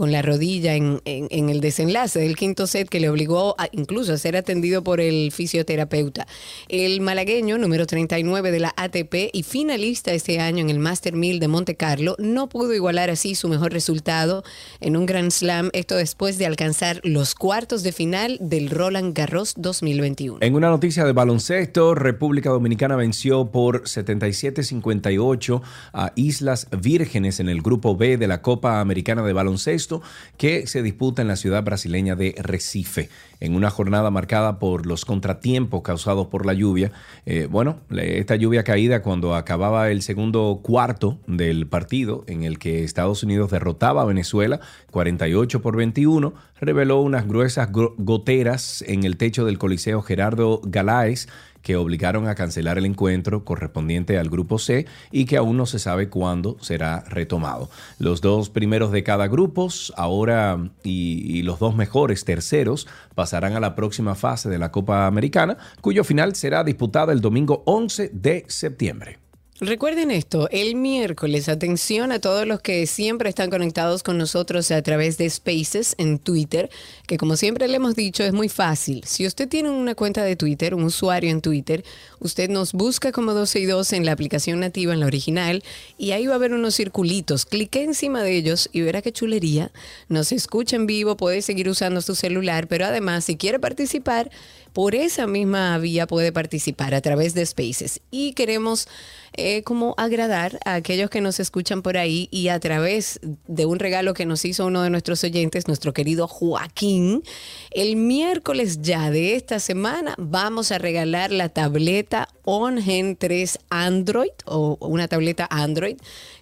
[SPEAKER 3] con la rodilla en, el desenlace del quinto set que le obligó a, incluso a ser atendido por el fisioterapeuta. El malagueño, número 39 de la ATP y finalista este año en el Master 1000 de Monte Carlo, no pudo igualar así su mejor resultado en un Grand Slam, esto después de alcanzar los cuartos de final del Roland Garros 2021.
[SPEAKER 2] En una noticia de baloncesto, República Dominicana venció por 77-58 a Islas Vírgenes en el grupo B de la Copa Americana de Baloncesto que se disputa en la ciudad brasileña de Recife. En una jornada marcada por los contratiempos causados por la lluvia. Eh, bueno, esta lluvia caída cuando acababa el segundo cuarto del partido en el que Estados Unidos derrotaba a Venezuela 48 por 21, reveló unas gruesas goteras en el techo del Coliseo Gerardo Galáez que obligaron a cancelar el encuentro correspondiente al grupo C y que aún no se sabe cuándo será retomado. Los dos primeros de cada grupo ahora y, los dos mejores terceros pasarán a la próxima fase de la Copa Americana, cuyo final será disputada el domingo 11 de septiembre.
[SPEAKER 3] Recuerden esto, el miércoles, atención a todos los que siempre están conectados con nosotros a través de Spaces en Twitter, que como siempre le hemos dicho es muy fácil. Si usted tiene una cuenta de Twitter, un usuario en Twitter, usted nos busca como 12 y 2 en la aplicación nativa, en la original, y ahí va a haber unos circulitos. Clique encima de ellos y verá qué chulería. Nos escucha en vivo, puede seguir usando su celular, pero además si quiere participar, por esa misma vía puede participar a través de Spaces. Y queremos eh, como agradar a aquellos que nos escuchan por ahí y a través de un regalo que nos hizo uno de nuestros oyentes, nuestro querido Joaquín, el miércoles ya de esta semana vamos a regalar la tableta On Gen 3 Android o una tableta Android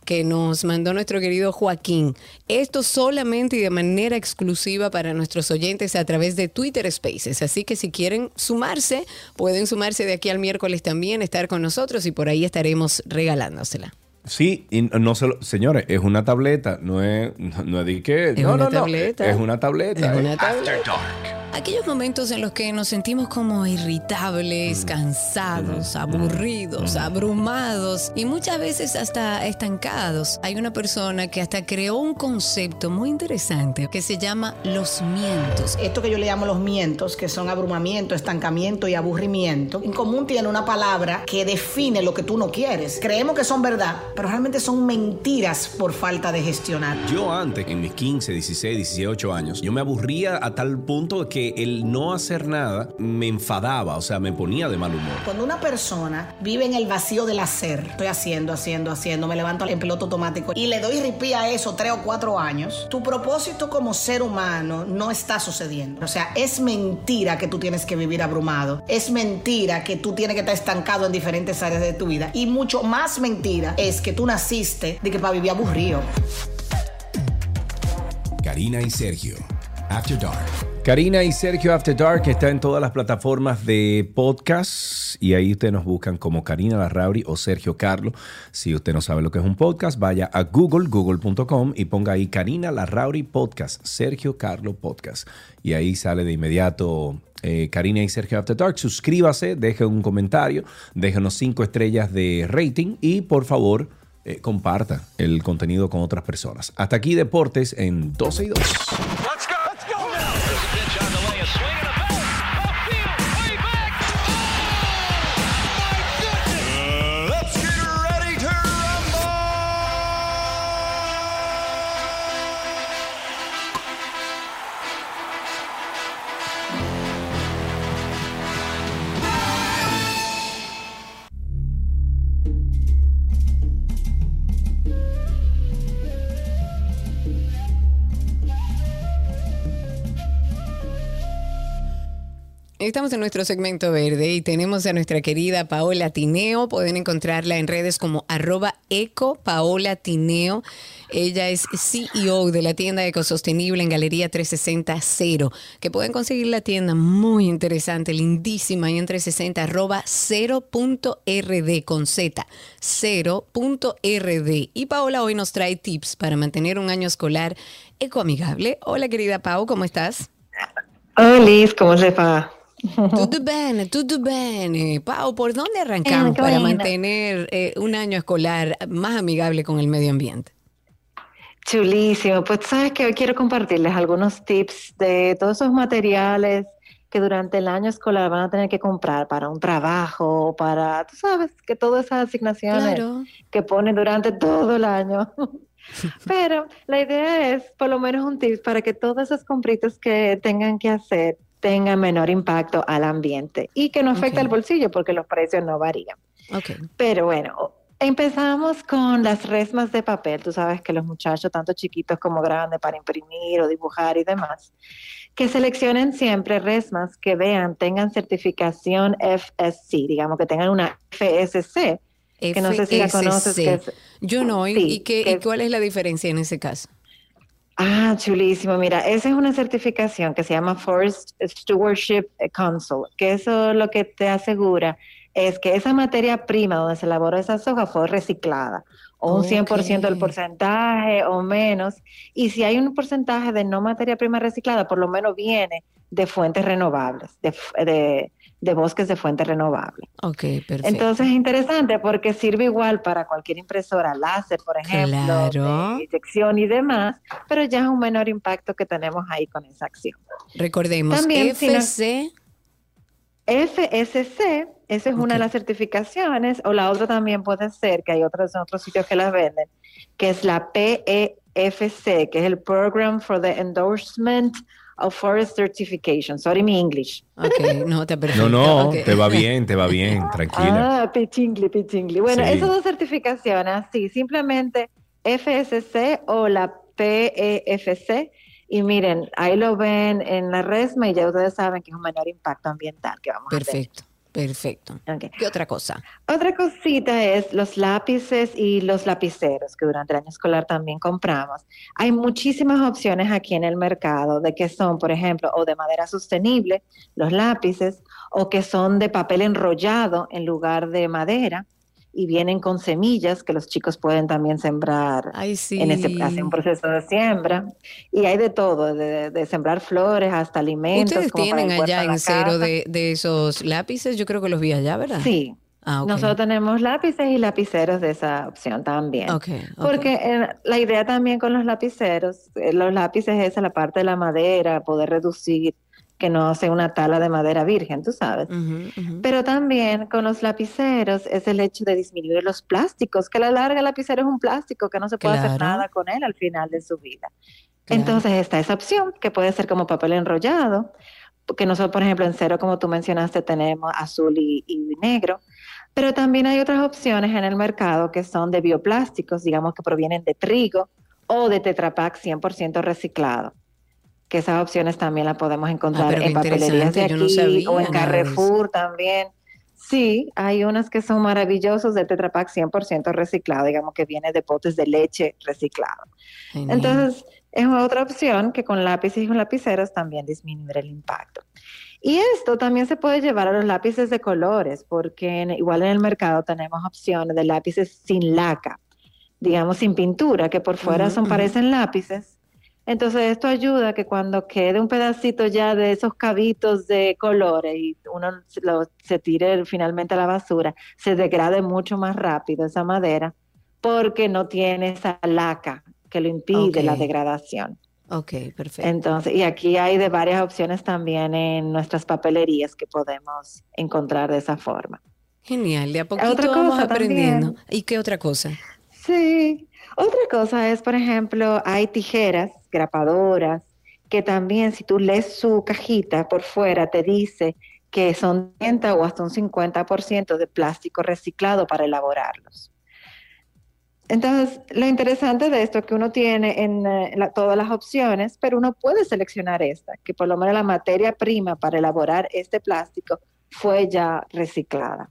[SPEAKER 3] que nos mandó nuestro querido Joaquín. Esto solamente y de manera exclusiva para nuestros oyentes a través de Twitter Spaces. Así que si quieren sumarse, pueden sumarse de aquí al miércoles también, estar con nosotros y por ahí estaremos regalándosela.
[SPEAKER 2] Sí, y no se lo- señores, es una tableta, no es, no es de qué.
[SPEAKER 3] Es
[SPEAKER 2] no,
[SPEAKER 3] una
[SPEAKER 2] no, no,
[SPEAKER 3] tableta.
[SPEAKER 2] Es una tableta.
[SPEAKER 3] Es una tableta.
[SPEAKER 8] After Dark.
[SPEAKER 3] Aquellos momentos en los que nos sentimos como irritables, cansados, aburridos, abrumados y muchas veces hasta estancados. Hay una persona que hasta creó un concepto muy interesante que se llama los mientos.
[SPEAKER 9] Esto que yo le llamo los mientos, que son abrumamiento, estancamiento y aburrimiento, en común tiene una palabra que define lo que tú no quieres. Creemos que son verdad, pero realmente son mentiras por falta de gestionar.
[SPEAKER 2] Yo antes, en mis 15, 16, 18 años, yo me aburría a tal punto que el no hacer nada me enfadaba, o sea, me ponía de mal humor.
[SPEAKER 9] Cuando una persona vive en el vacío del hacer, estoy haciendo, haciendo, haciendo, me levanto en piloto automático y le doy ripí a eso tres o cuatro años, tu propósito como ser humano no está sucediendo. O sea, es mentira que tú tienes que vivir abrumado. Es mentira que tú tienes que estar estancado en diferentes áreas de tu vida. Y mucho más mentira es que tú naciste de que para vivir aburrido.
[SPEAKER 8] Karina y Sergio. After Dark.
[SPEAKER 2] Karina y Sergio After Dark está en todas las plataformas de podcast y ahí ustedes nos buscan como Karina Larrauri o Sergio Carlo. Si usted no sabe lo que es un podcast, vaya a Google, google.com y ponga ahí Karina Larrauri Podcast, Sergio Carlo Podcast. Y ahí sale de inmediato eh, Karina y Sergio After Dark. Suscríbase, deje un comentario, déjenos cinco estrellas de rating y por favor eh, comparta el contenido con otras personas. Hasta aquí Deportes en 12 y 2.
[SPEAKER 3] Estamos en nuestro segmento verde y tenemos a nuestra querida Paola Tineo. Pueden encontrarla en redes como arroba eco Paola Tineo. Ella es CEO de la tienda ecosostenible en Galería 360 Cero, que pueden conseguir la tienda muy interesante, lindísima, y en 360 arroba 0.rd con Z, 0.rd. Y Paola hoy nos trae tips para mantener un año escolar ecoamigable. Hola querida Pau, ¿cómo estás?
[SPEAKER 11] Hola, ¿cómo se va?
[SPEAKER 3] Tutto bene, tutto bene. Pau, ¿por dónde arrancamos para mantener eh, un año escolar más amigable con el medio ambiente?
[SPEAKER 11] Chulísimo. Pues sabes que hoy quiero compartirles algunos tips de todos esos materiales que durante el año escolar van a tener que comprar para un trabajo, para, tú sabes, que todas esas asignaciones
[SPEAKER 3] Claro.
[SPEAKER 11] que ponen durante todo el año. Pero la idea es por lo menos un tip para que todas esas compritas que tengan que hacer tengan menor impacto al ambiente y que no afecte
[SPEAKER 3] Ok.
[SPEAKER 11] al bolsillo porque los precios no varían.
[SPEAKER 3] Ok.
[SPEAKER 11] Pero bueno, empezamos con las resmas de papel. Tú sabes que los muchachos, tanto chiquitos como grandes, para imprimir o dibujar y demás, que seleccionen siempre resmas que vean, tengan certificación FSC, digamos que tengan una FSC, que no sé si la conoces. Que es,
[SPEAKER 3] Yo no. ¿Y,
[SPEAKER 11] Sí,
[SPEAKER 3] y qué-
[SPEAKER 11] que
[SPEAKER 3] y cuál es la diferencia en ese caso?
[SPEAKER 11] Ah, chulísimo. Mira, esa es una certificación que se llama Forest Stewardship Council, que eso lo que te asegura es que esa materia prima donde se elaboró esa soja fue reciclada, o un 100% del porcentaje o menos. Y si hay un porcentaje de no materia prima reciclada, por lo menos viene de fuentes renovables, de, de de bosques de fuente renovable.
[SPEAKER 3] Ok, perfecto.
[SPEAKER 11] Entonces es interesante porque sirve igual para cualquier impresora láser, por ejemplo,
[SPEAKER 3] Claro.
[SPEAKER 11] de inyección y demás, pero ya es un menor impacto que tenemos ahí con esa acción.
[SPEAKER 3] Recordemos,
[SPEAKER 11] También, si no-
[SPEAKER 3] FC.
[SPEAKER 11] FSC, esa es una de las certificaciones, o la otra también puede ser, que hay otros, otros sitios que las venden, que es la PEFC, que es el Program for the Endorsement of Forest Certification. Sorry, mi English.
[SPEAKER 3] Ok, no, te perfecto.
[SPEAKER 2] No, no, te va bien, te va bien, tranquila.
[SPEAKER 11] Ah, pichingli, pichingli. Bueno,
[SPEAKER 2] Sí.
[SPEAKER 11] esas dos certificaciones, sí, simplemente FSC o la PEFC. Y miren, ahí lo ven en la resma y ya ustedes saben que es un menor impacto ambiental que vamos a
[SPEAKER 3] Perfecto, perfecto. ¿Qué otra cosa?
[SPEAKER 11] Otra cosita es los lápices y los lapiceros que durante el año escolar también compramos. Hay muchísimas opciones aquí en el mercado de que son, por ejemplo, o de madera sostenible, los lápices, o que son de papel enrollado en lugar de madera y vienen con semillas que los chicos pueden también sembrar
[SPEAKER 3] Ay, sí.
[SPEAKER 11] en ese hacer un proceso de siembra. Y hay de todo, de, de sembrar flores hasta alimentos.
[SPEAKER 3] Ustedes
[SPEAKER 11] como
[SPEAKER 3] tienen allá
[SPEAKER 11] en
[SPEAKER 3] cero de, de esos lápices, yo creo que los vi allá, ¿verdad?
[SPEAKER 11] Sí.
[SPEAKER 3] Ah.
[SPEAKER 11] Nosotros tenemos lápices y lapiceros de esa opción también. Porque eh, la idea también con los lapiceros, eh, los lápices es la parte de la madera, poder reducir que no sea una tala de madera virgen, tú sabes. Pero también con los lapiceros es el hecho de disminuir los plásticos, que a la larga el lapicero es un plástico que no se puede hacer nada con él al final de su vida.
[SPEAKER 3] Claro.
[SPEAKER 11] Entonces está esa opción que puede ser como papel enrollado, que nosotros, por ejemplo, en cero, como tú mencionaste, tenemos azul y, y negro, pero también hay otras opciones en el mercado que son de bioplásticos, digamos que provienen de trigo o de Tetra Pak 100% reciclado. Que esas opciones también las podemos encontrar en papelerías de
[SPEAKER 3] no
[SPEAKER 11] aquí
[SPEAKER 3] sabía
[SPEAKER 11] o en. Carrefour también. Sí, hay unas que son maravillosos de Tetra Pak 100% reciclado, digamos que viene de potes de leche reciclado.
[SPEAKER 3] Genial.
[SPEAKER 11] Entonces, es otra opción que con lápices y con lapiceros también disminuir el impacto. Y esto también se puede llevar a los lápices de colores, porque en- igual en el mercado tenemos opciones de lápices sin laca, digamos sin pintura, que por fuera
[SPEAKER 3] Ujú,
[SPEAKER 11] son
[SPEAKER 3] ujú.
[SPEAKER 11] parecen lápices. Entonces esto ayuda a que cuando quede un pedacito ya de esos cabitos de colores y uno se lo, se tire finalmente a la basura, se degrade mucho más rápido esa madera porque no tiene esa laca que lo impide la degradación.
[SPEAKER 3] Ok, perfecto.
[SPEAKER 11] Entonces, y aquí hay de varias opciones también en nuestras papelerías que podemos encontrar de esa forma.
[SPEAKER 3] Genial, de a poquito
[SPEAKER 11] Otra
[SPEAKER 3] vamos
[SPEAKER 11] cosa
[SPEAKER 3] aprendiendo.
[SPEAKER 11] también.
[SPEAKER 3] ¿Y qué otra cosa?
[SPEAKER 11] Sí. Otra cosa es, por ejemplo, hay tijeras, grapadoras, que también si tú lees su cajita por fuera te dice que son 30 o hasta un 50% de plástico reciclado para elaborarlos. Entonces, lo interesante de esto es que uno tiene en eh, todas las opciones, pero uno puede seleccionar esta, que por lo menos la materia prima para elaborar este plástico fue ya reciclada.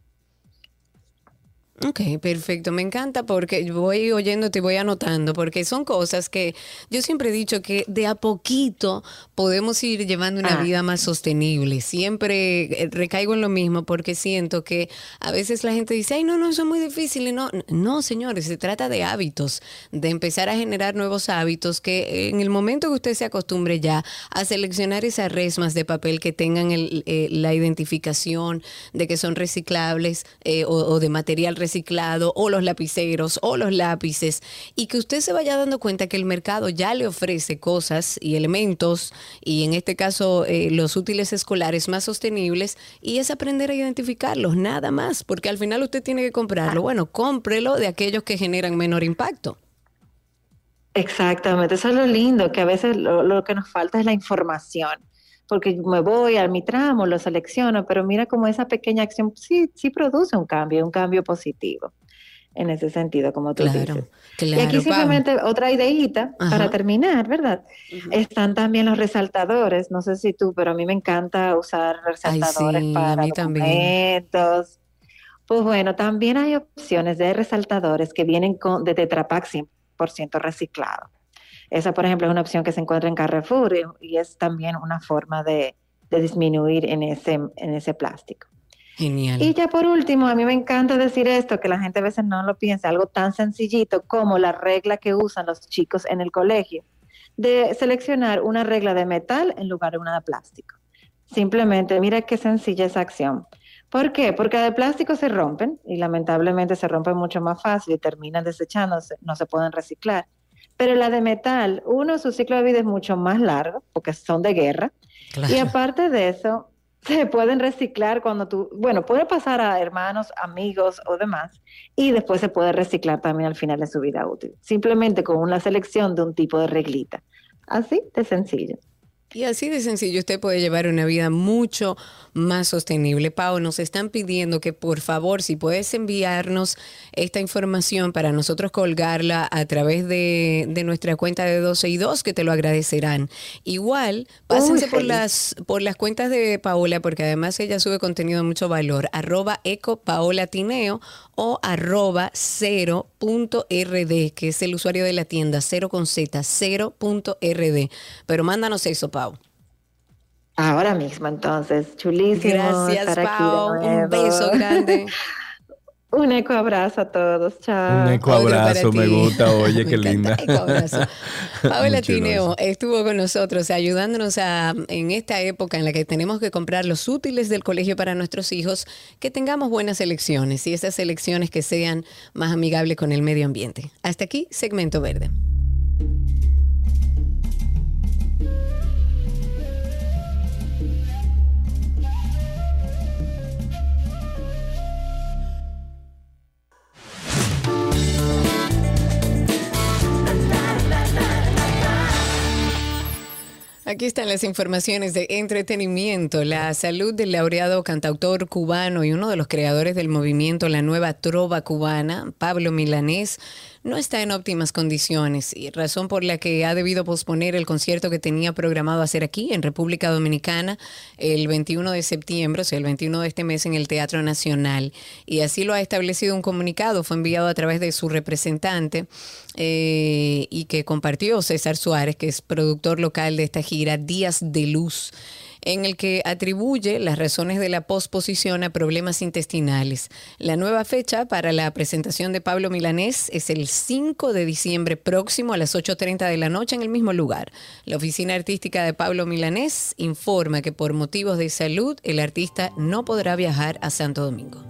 [SPEAKER 3] Ok, perfecto. Me encanta porque voy oyéndote y voy anotando, porque son cosas que yo siempre he dicho que de a poquito podemos ir llevando una
[SPEAKER 11] Ah.
[SPEAKER 3] vida más sostenible. Siempre eh, recaigo en lo mismo porque siento que a veces la gente dice, ay, no, no, eso es muy difícil. Y no, no, señores, se trata de hábitos, de empezar a generar nuevos hábitos que en el momento que usted se acostumbre ya a seleccionar esas resmas de papel que tengan el- eh, la identificación de que son reciclables eh, o, o de material reciclado, o los lapiceros, o los lápices, y que usted se vaya dando cuenta que el mercado ya le ofrece cosas y elementos, y en este caso eh, los útiles escolares más sostenibles, y es aprender a identificarlos, nada más, porque al final usted tiene que comprarlo. Bueno, cómprelo de aquellos que generan menor impacto.
[SPEAKER 11] Exactamente, eso es lo lindo, que a veces lo, lo que nos falta es la información, porque me voy a mi tramo, lo selecciono, pero mira cómo esa pequeña acción sí, sí produce un cambio, un cambio positivo en ese sentido, como tú
[SPEAKER 3] Claro,
[SPEAKER 11] dices.
[SPEAKER 3] claro.
[SPEAKER 11] y aquí simplemente otra ideita
[SPEAKER 3] Ajá.
[SPEAKER 11] para terminar, ¿verdad? Están también los resaltadores, no sé si tú, pero a mí me encanta usar resaltadores
[SPEAKER 3] sí, a
[SPEAKER 11] para
[SPEAKER 3] mí también.
[SPEAKER 11] documentos. Pues bueno, también hay opciones de resaltadores que vienen con, de Tetra Pak 100% reciclado. Esa, por ejemplo, es una opción que se encuentra en Carrefour y, y es también una forma de, de disminuir en ese, en ese plástico.
[SPEAKER 3] Genial.
[SPEAKER 11] Y ya por último, a mí me encanta decir esto, que la gente a veces no lo piensa, algo tan sencillito como la regla que usan los chicos en el colegio, de seleccionar una regla de metal en lugar de una de plástico. Simplemente mira qué sencilla esa acción. ¿Por qué? Porque de plástico se rompen y lamentablemente se rompen mucho más fácil y terminan desechándose, no se pueden reciclar. Pero la de metal, uno, su ciclo de vida es mucho más largo porque son de guerra. Y aparte de eso, se pueden reciclar cuando tú, bueno, puede pasar a hermanos, amigos o demás, y después se puede reciclar también al final de su vida útil, simplemente con una selección de un tipo de reglita. Así de sencillo.
[SPEAKER 3] Y así de sencillo, usted puede llevar una vida mucho más sostenible. Pau, nos están pidiendo que por favor, si puedes enviarnos esta información para nosotros colgarla a través de, de nuestra cuenta de 12 y 2, que te lo agradecerán. Igual, pásense por las, por las cuentas de Paola, porque además ella sube contenido de mucho valor. Arroba eco Paola Tineo o arroba cero.rd, que es el usuario de la tienda, cero con Z, cero.rd. Pero mándanos eso, Pau.
[SPEAKER 11] Ahora mismo, entonces, chulísimo.
[SPEAKER 3] Gracias,
[SPEAKER 11] estar aquí de
[SPEAKER 3] Pau. Un beso grande.
[SPEAKER 11] Un eco abrazo a todos. Chao.
[SPEAKER 2] Un eco abrazo, me gusta. Oye,
[SPEAKER 3] Me
[SPEAKER 2] qué linda.
[SPEAKER 3] eco abrazo. Paola Tineo estuvo con nosotros ayudándonos a, en esta época en la que tenemos que comprar los útiles del colegio para nuestros hijos, que tengamos buenas elecciones y esas elecciones que sean más amigables con el medio ambiente. Hasta aquí, segmento verde. Aquí están las informaciones de entretenimiento. La salud del laureado cantautor cubano y uno de los creadores del movimiento La Nueva Trova Cubana, Pablo Milanés, no está en óptimas condiciones y razón por la que ha debido posponer el concierto que tenía programado hacer aquí en República Dominicana el 21 de septiembre, o sea, el 21 de este mes en el Teatro Nacional. Y así lo ha establecido un comunicado, fue enviado a través de su representante eh, y que compartió César Suárez, que es productor local de esta gira Días de Luz en el que atribuye las razones de la posposición a problemas intestinales. La nueva fecha para la presentación de Pablo Milanés es el 5 de diciembre próximo a las 8.30 de la noche en el mismo lugar. La oficina artística de Pablo Milanés informa que por motivos de salud el artista no podrá viajar a Santo Domingo.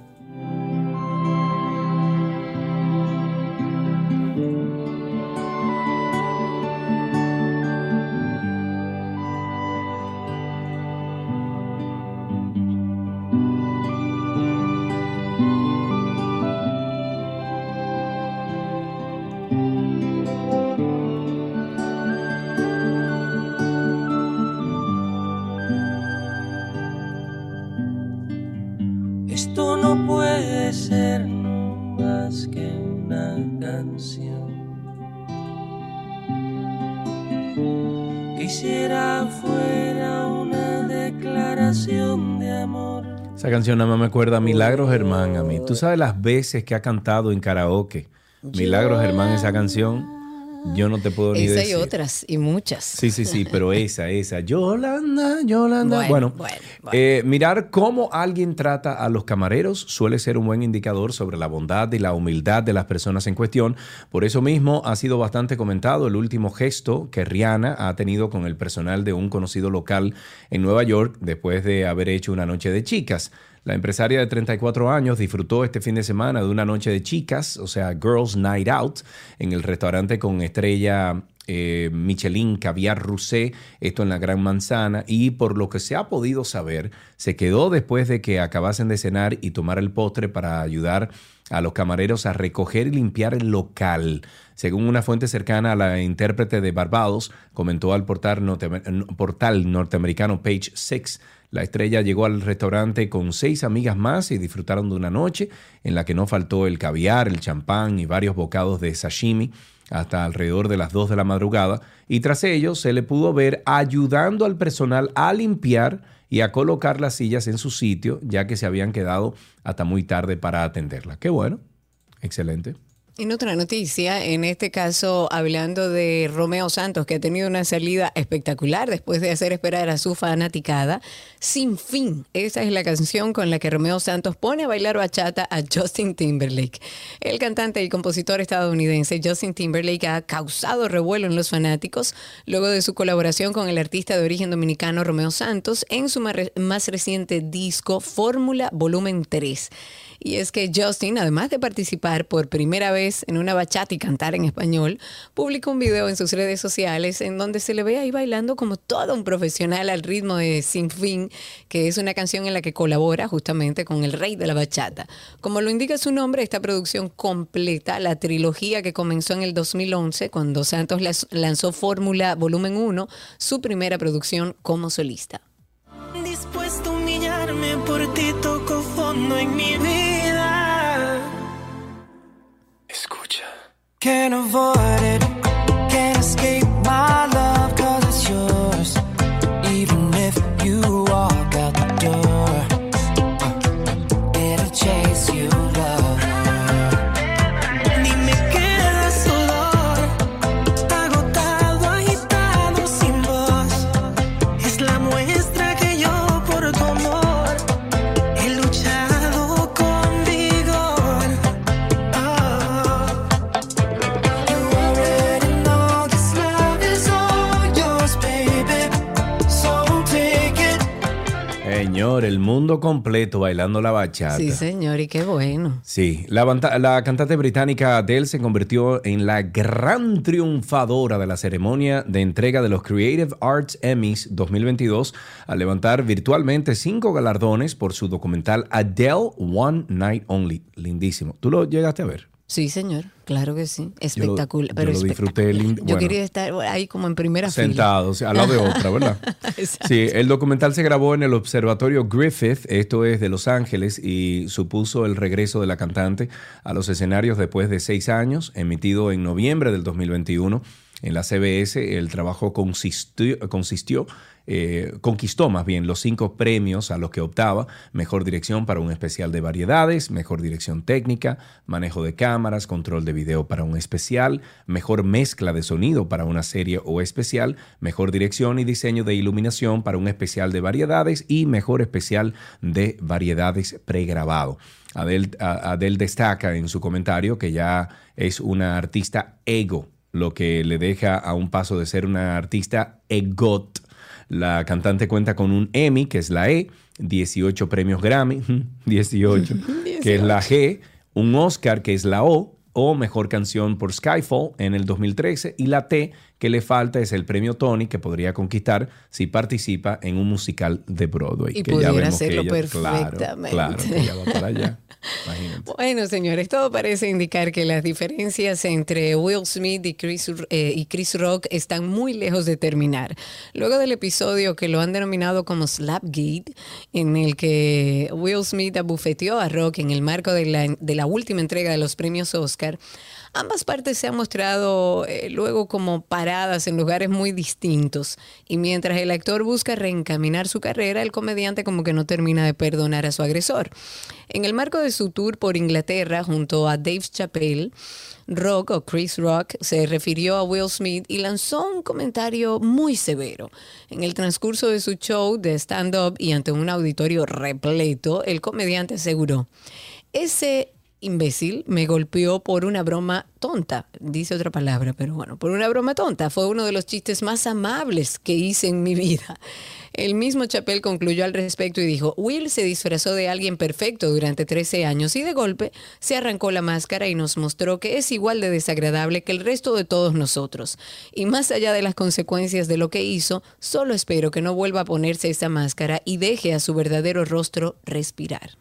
[SPEAKER 12] Ser no más que una canción. Quisiera fuera una declaración de amor.
[SPEAKER 2] Esa canción nada más me acuerda a Milagros Germán a mí. Tú sabes las veces que ha cantado en karaoke. Milagros Germán esa canción. Yo no te puedo ni
[SPEAKER 3] Esa y
[SPEAKER 2] decir.
[SPEAKER 3] otras, y muchas.
[SPEAKER 2] Sí, sí, sí, pero esa, esa. Yolanda, Yolanda.
[SPEAKER 3] Bueno,
[SPEAKER 2] Bueno,
[SPEAKER 3] bueno,
[SPEAKER 2] eh, mirar cómo alguien trata a los camareros suele ser un buen indicador sobre la bondad y la humildad de las personas en cuestión. Por eso mismo ha sido bastante comentado el último gesto que Rihanna ha tenido con el personal de un conocido local en Nueva York después de haber hecho una noche de chicas. La empresaria de 34 años disfrutó este fin de semana de una noche de chicas, o sea, Girls Night Out, en el restaurante con estrella eh, Michelin Caviar Rousset, esto en la Gran Manzana, y por lo que se ha podido saber, se quedó después de que acabasen de cenar y tomar el postre para ayudar a los camareros a recoger y limpiar el local. Según una fuente cercana a la intérprete de Barbados, comentó al portal, portal norteamericano Page Six, la estrella llegó al restaurante con seis amigas más y disfrutaron de una noche en la que no faltó el caviar, el champán y varios bocados de sashimi hasta alrededor de las 2 de la madrugada y tras ello se le pudo ver ayudando al personal a limpiar y a colocar las sillas en su sitio ya que se habían quedado hasta muy tarde para atenderla. Qué bueno, excelente.
[SPEAKER 3] En otra noticia, en este caso hablando de Romeo Santos, que ha tenido una salida espectacular después de hacer esperar a su fanaticada, Sin Fin. Esa es la canción con la que Romeo Santos pone a bailar bachata a Justin Timberlake. El cantante y compositor estadounidense Justin Timberlake ha causado revuelo en los fanáticos luego de su colaboración con el artista de origen dominicano Romeo Santos en su más reciente disco Fórmula Volumen 3. Y es que Justin, además de participar por primera vez en una bachata y cantar en español, publicó un video en sus redes sociales en donde se le ve ahí bailando como todo un profesional al ritmo de Sin Fin, que es una canción en la que colabora justamente con el rey de la bachata. Como lo indica su nombre, esta producción completa la trilogía que comenzó en el 2011 cuando Santos lanzó Fórmula Volumen 1, su primera producción como solista.
[SPEAKER 12] Dispuesto a humillarme por ti, toco fondo en mi vida.
[SPEAKER 1] Escucha.
[SPEAKER 12] Can't avoid it,
[SPEAKER 2] Señor, el mundo completo bailando la bachata.
[SPEAKER 3] Sí, señor, y qué bueno.
[SPEAKER 2] Sí, la, la cantante británica Adele se convirtió en la gran triunfadora de la ceremonia de entrega de los Creative Arts Emmys 2022 al levantar virtualmente cinco galardones por su documental Adele One Night Only. Lindísimo. ¿Tú lo llegaste a ver?
[SPEAKER 3] Sí, señor, claro que sí.
[SPEAKER 2] Yo lo-
[SPEAKER 3] Espectacular.
[SPEAKER 2] yo
[SPEAKER 3] pero
[SPEAKER 2] lo disfruté.
[SPEAKER 3] Yo quería estar ahí como en primera fila.
[SPEAKER 2] Sentados, al lado de otra, ¿verdad? Sí, el documental se grabó en el Observatorio Griffith, esto es de Los Ángeles, y supuso el regreso de la cantante a los escenarios después de seis años, emitido en noviembre del 2021. En la CBS el trabajo consistió, eh, conquistó más bien los cinco premios a los que optaba, mejor dirección para un especial de variedades, mejor dirección técnica, manejo de cámaras, control de video para un especial, mejor mezcla de sonido para una serie o especial, mejor dirección y diseño de iluminación para un especial de variedades y mejor especial de variedades pregrabado. Adele, a- Adele destaca en su comentario que ya es una artista ego, lo que le deja a un paso de ser una artista egot. La cantante cuenta con un Emmy, que es la E, 18 premios Grammy, 18, que es la G, un Oscar, que es la O, o Mejor Canción por Skyfall en el 2013, y la T, que le falta, es el premio Tony, que podría conquistar si participa en un musical de Broadway.
[SPEAKER 3] Y
[SPEAKER 2] que ya
[SPEAKER 3] pudiera
[SPEAKER 2] vemos que
[SPEAKER 3] hacerlo
[SPEAKER 2] ella- Claro,
[SPEAKER 3] perfectamente.
[SPEAKER 2] claro, que ella va para allá. Imagínate.
[SPEAKER 3] Bueno, señores, todo parece indicar que las diferencias entre Will Smith y Chris, eh, y Chris Rock están muy lejos de terminar. Luego del episodio que lo han denominado como Slapgate, en el que Will Smith abufeteó a Rock en el marco de la, de la última entrega de los premios Oscar, ambas partes se han mostrado eh, luego como paradas en lugares muy distintos. Y mientras el actor busca reencaminar su carrera, el comediante como que no termina de perdonar a su agresor. En el marco de su tour por Inglaterra junto a Dave Chappelle, Rock o Chris Rock se refirió a Will Smith y lanzó un comentario muy severo. En el transcurso de su show de stand-up y ante un auditorio repleto, el comediante aseguró, ese imbécil me golpeó por una broma tonta, dice otra palabra, pero bueno, por una broma tonta. Fue uno de los chistes más amables que hice en mi vida. El mismo Chappelle concluyó al respecto y dijo, Will se disfrazó de alguien perfecto durante 13 años y de golpe se arrancó la máscara y nos mostró que es igual de desagradable que el resto de todos nosotros. Y más allá de las consecuencias de lo que hizo, solo espero que no vuelva a ponerse esa máscara y deje a su verdadero rostro respirar.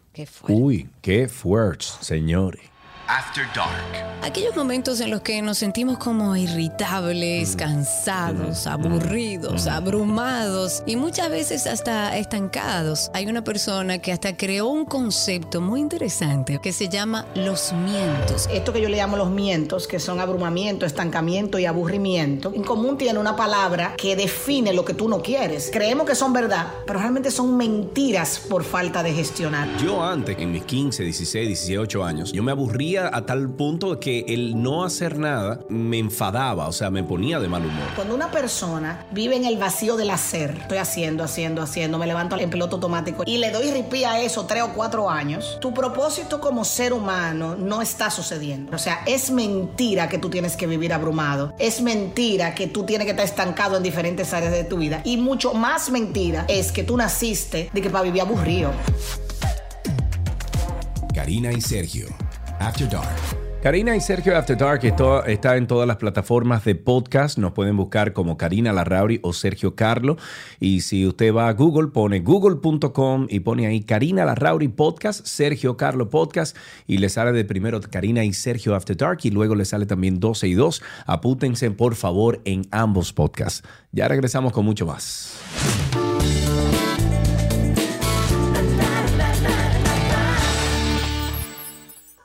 [SPEAKER 2] Uy, qué fuerte, señores.
[SPEAKER 8] After Dark.
[SPEAKER 3] Aquellos momentos en los que nos sentimos como irritables, cansados, aburridos, abrumados y muchas veces hasta estancados. Hay una persona que hasta creó un concepto muy interesante que se llama los mientos.
[SPEAKER 9] Esto que yo le llamo los mientos, que son abrumamiento, estancamiento y aburrimiento, en común tiene una palabra que define lo que tú no quieres. Creemos que son verdad, pero realmente son mentiras por falta de gestionar.
[SPEAKER 2] Yo antes, en mis 15, 16, 18 años, yo me aburría a tal punto que el no hacer nada me enfadaba, o sea, me ponía de mal humor.
[SPEAKER 9] Cuando una persona vive en el vacío del hacer, estoy haciendo, haciendo, haciendo, me levanto en piloto automático y le doy ripí a eso tres o cuatro años, tu propósito como ser humano no está sucediendo. O sea, es mentira que tú tienes que vivir abrumado. Es mentira que tú tienes que estar estancado en diferentes áreas de tu vida. Y mucho más mentira es que tú naciste de que para vivir aburrido.
[SPEAKER 13] Karina y Sergio, After Dark.
[SPEAKER 2] Karina y Sergio After Dark está en todas las plataformas de podcast. Nos pueden buscar como Karina Larrauri o Sergio Carlo. Y si usted va a Google, pone google.com y pone ahí Karina Larrauri Podcast, Sergio Carlo Podcast. Y le sale de primero Karina y Sergio After Dark. Y luego le sale también 12 y 2. Apúntense por favor en ambos podcasts. Ya regresamos con mucho más.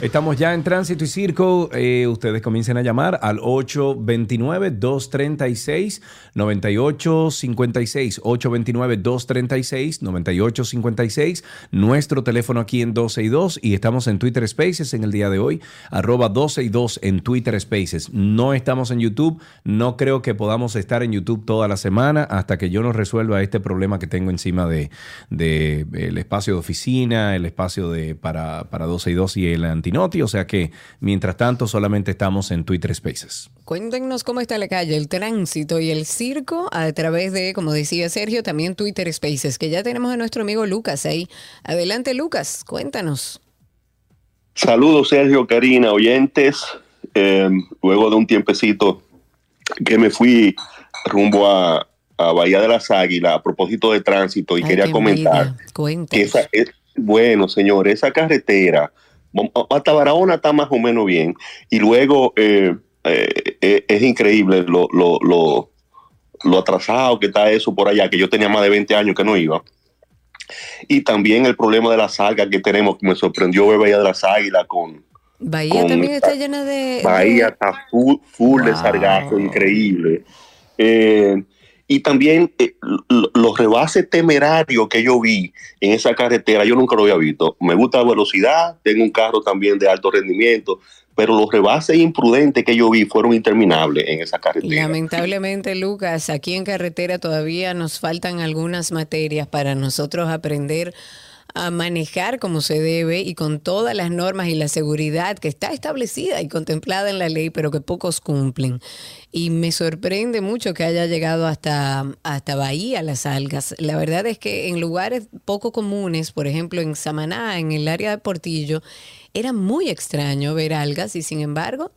[SPEAKER 2] Estamos ya en Tránsito y Circo. Eh, ustedes comiencen a llamar al 829-236-9856. 829-236-9856. Nuestro teléfono aquí en 12 y 2. Y estamos en Twitter Spaces en el día de hoy. Arroba 12 y 2 en Twitter Spaces. No estamos en YouTube. No creo que podamos estar en YouTube toda la semana hasta que yo no resuelva este problema que tengo encima de, de el espacio de oficina, el espacio de para, para 12 y 2 y el antinoti. O sea que, mientras tanto, solamente estamos en Twitter Spaces.
[SPEAKER 3] Cuéntenos cómo está la calle, el tránsito y el circo a través de, como decía Sergio, también Twitter Spaces, que ya tenemos a nuestro amigo Lucas ahí. Adelante, Lucas, cuéntanos.
[SPEAKER 14] Saludos, Sergio, Karina, oyentes. Eh, luego de un tiempecito que me fui rumbo a, a Bahía de las Águilas a propósito de tránsito y
[SPEAKER 3] Ay,
[SPEAKER 14] quería comentar que esa es, bueno, señor, esa carretera hasta Barahona está más o menos bien y luego eh, eh, eh, es increíble lo, lo, lo, lo atrasado que está eso por allá, que yo tenía más de 20 años que no iba. Y también el problema de las algas que tenemos, que me sorprendió ver Bahía de las Águilas con,
[SPEAKER 3] Bahía
[SPEAKER 14] con-
[SPEAKER 3] también está llena de...
[SPEAKER 14] Bahía está full, full de sargazo, increíble. Eh, y también eh, los rebases temerarios que yo vi en esa carretera, yo nunca lo había visto. Me gusta la velocidad, tengo un carro también de alto rendimiento, pero los rebases imprudentes que yo vi fueron interminables en esa carretera.
[SPEAKER 3] Lamentablemente, Lucas, aquí en carretera todavía nos faltan algunas materias para nosotros aprender a manejar como se debe y con todas las normas y la seguridad que está establecida y contemplada en la ley, pero que pocos cumplen. Y me sorprende mucho que haya llegado hasta, hasta Bahía las algas. La verdad es que en lugares poco comunes, por ejemplo en Samaná, en el área de Portillo, era muy extraño ver algas y sin embargo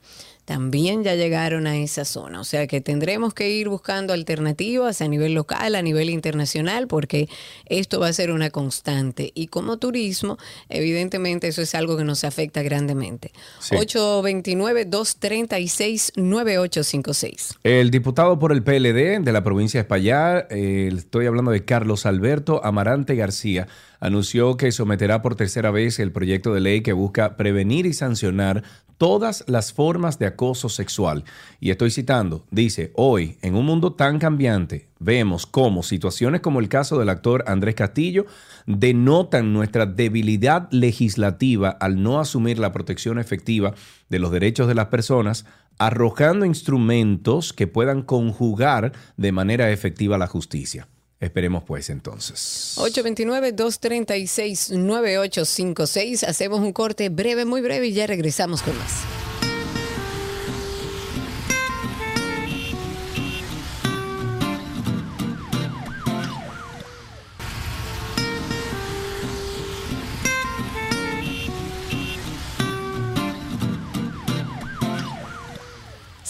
[SPEAKER 3] también ya llegaron a esa zona. O sea que tendremos que ir buscando alternativas a nivel local, a nivel internacional, porque esto va a ser una constante. Y como turismo, evidentemente eso es algo que nos afecta grandemente.
[SPEAKER 2] Sí.
[SPEAKER 3] 829-236-9856.
[SPEAKER 2] El diputado por el PLD de la provincia de Espaillat, eh, estoy hablando de Carlos Alberto Amarante García, anunció que someterá por tercera vez el proyecto de ley que busca prevenir y sancionar todas las formas de acoso sexual. Y estoy citando, dice, hoy, en un mundo tan cambiante, vemos cómo situaciones como el caso del actor Andrés Castillo denotan nuestra debilidad legislativa al no asumir la protección efectiva de los derechos de las personas, arrojando instrumentos que puedan conjugar de manera efectiva la justicia. Esperemos pues entonces.
[SPEAKER 3] 829-236-9856. Hacemos un corte breve, muy breve y ya regresamos con más.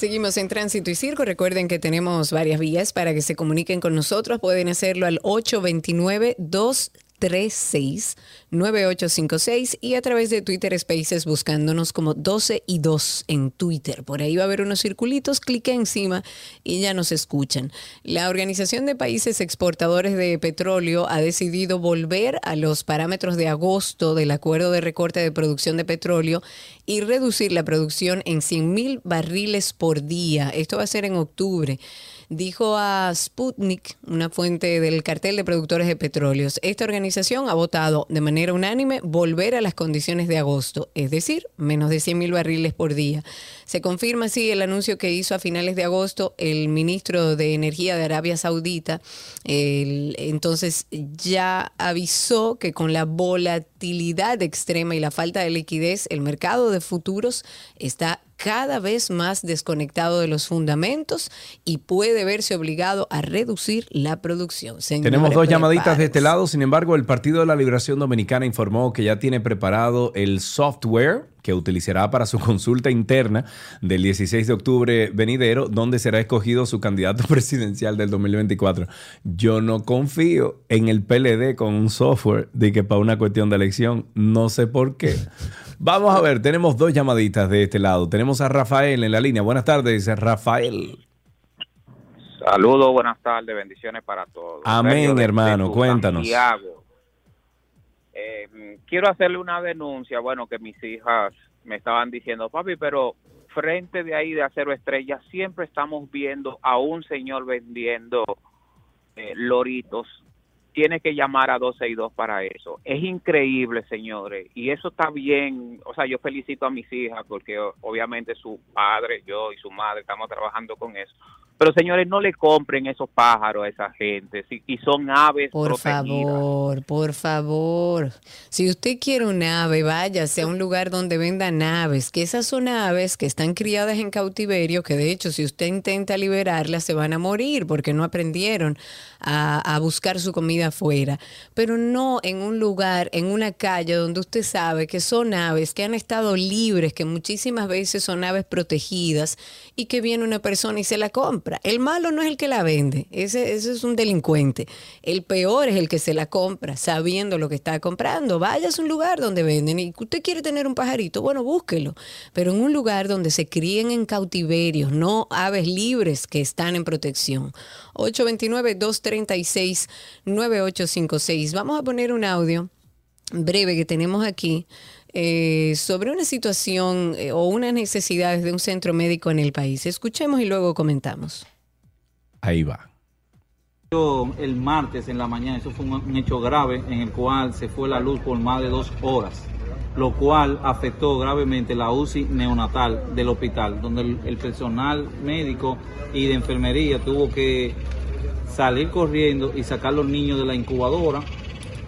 [SPEAKER 3] Seguimos en Tránsito y Circo. Recuerden que tenemos varias vías para que se comuniquen con nosotros. Pueden hacerlo al 829-236-9856 y a través de Twitter Spaces buscándonos como 12 y 2 en Twitter. Por ahí va a haber unos circulitos, clique encima y ya nos escuchan. La Organización de Países Exportadores de Petróleo ha decidido volver a los parámetros de agosto del acuerdo de recorte de producción de petróleo y reducir la producción en 100 mil barriles por día. Esto va a ser en octubre dijo a Sputnik, una fuente del cartel de productores de petróleos, esta organización ha votado de manera unánime volver a las condiciones de agosto, es decir, menos de 100 mil barriles por día. Se confirma así el anuncio que hizo a finales de agosto el ministro de Energía de Arabia Saudita. El- entonces ya avisó que con la volatilidad extrema y la falta de liquidez, el mercado de futuros está cada vez más desconectado de los fundamentos y puede verse obligado a reducir la producción. Señores,
[SPEAKER 2] Tenemos dos llamaditas de este lado, sin embargo, el Partido de la Liberación Dominicana informó que ya tiene preparado el software que utilizará para su consulta interna del 16 de octubre venidero, donde será escogido su candidato presidencial del 2024. Yo no confío en el PLD con un software de que para una cuestión de elección, no sé por qué. Vamos a ver, tenemos dos llamaditas de este lado. Tenemos a Rafael en la línea. Buenas tardes, Rafael.
[SPEAKER 15] Saludos, buenas tardes, bendiciones para todos.
[SPEAKER 2] Amén,
[SPEAKER 15] Sergio
[SPEAKER 2] hermano, cuéntanos.
[SPEAKER 15] Santiago. Eh, quiero hacerle una denuncia, bueno, que mis hijas me estaban diciendo, papi, pero frente de ahí de Acero Estrella siempre estamos viendo a un señor vendiendo eh, loritos. Tiene que llamar a 262 para eso. Es increíble, señores, y eso está bien. O sea, yo felicito a mis hijas porque obviamente su padre, yo y su madre estamos trabajando con eso. Pero señores, no le compren esos pájaros a esa gente. si- y son aves
[SPEAKER 3] Por
[SPEAKER 15] protegidas.
[SPEAKER 3] favor, por favor. Si usted quiere un ave, váyase a un lugar donde vendan aves, que esas son aves que están criadas en cautiverio, que de hecho si usted intenta liberarlas se van a morir porque no aprendieron a, a buscar su comida afuera. Pero no en un lugar, en una calle donde usted sabe que son aves que han estado libres, que muchísimas veces son aves protegidas y que viene una persona y se la compra. El malo no es el que la vende, ese, es un delincuente. El peor es el que se la compra sabiendo lo que está comprando. Váyase a un lugar donde venden y usted quiere tener un pajarito, bueno, búsquelo, pero en un lugar donde se críen en cautiverios, no aves libres que están en protección. 829-236-9856. Vamos a poner un audio breve que tenemos aquí eh, sobre una situación eh, o unas necesidades de un centro médico en el país. Escuchemos y luego comentamos.
[SPEAKER 2] Ahí va.
[SPEAKER 16] El martes en la mañana, eso fue un, hecho grave en el cual se fue la luz por más de dos horas, lo cual afectó gravemente la UCI neonatal del hospital, donde el, el personal médico y de enfermería tuvo que salir corriendo y sacar los niños de la incubadora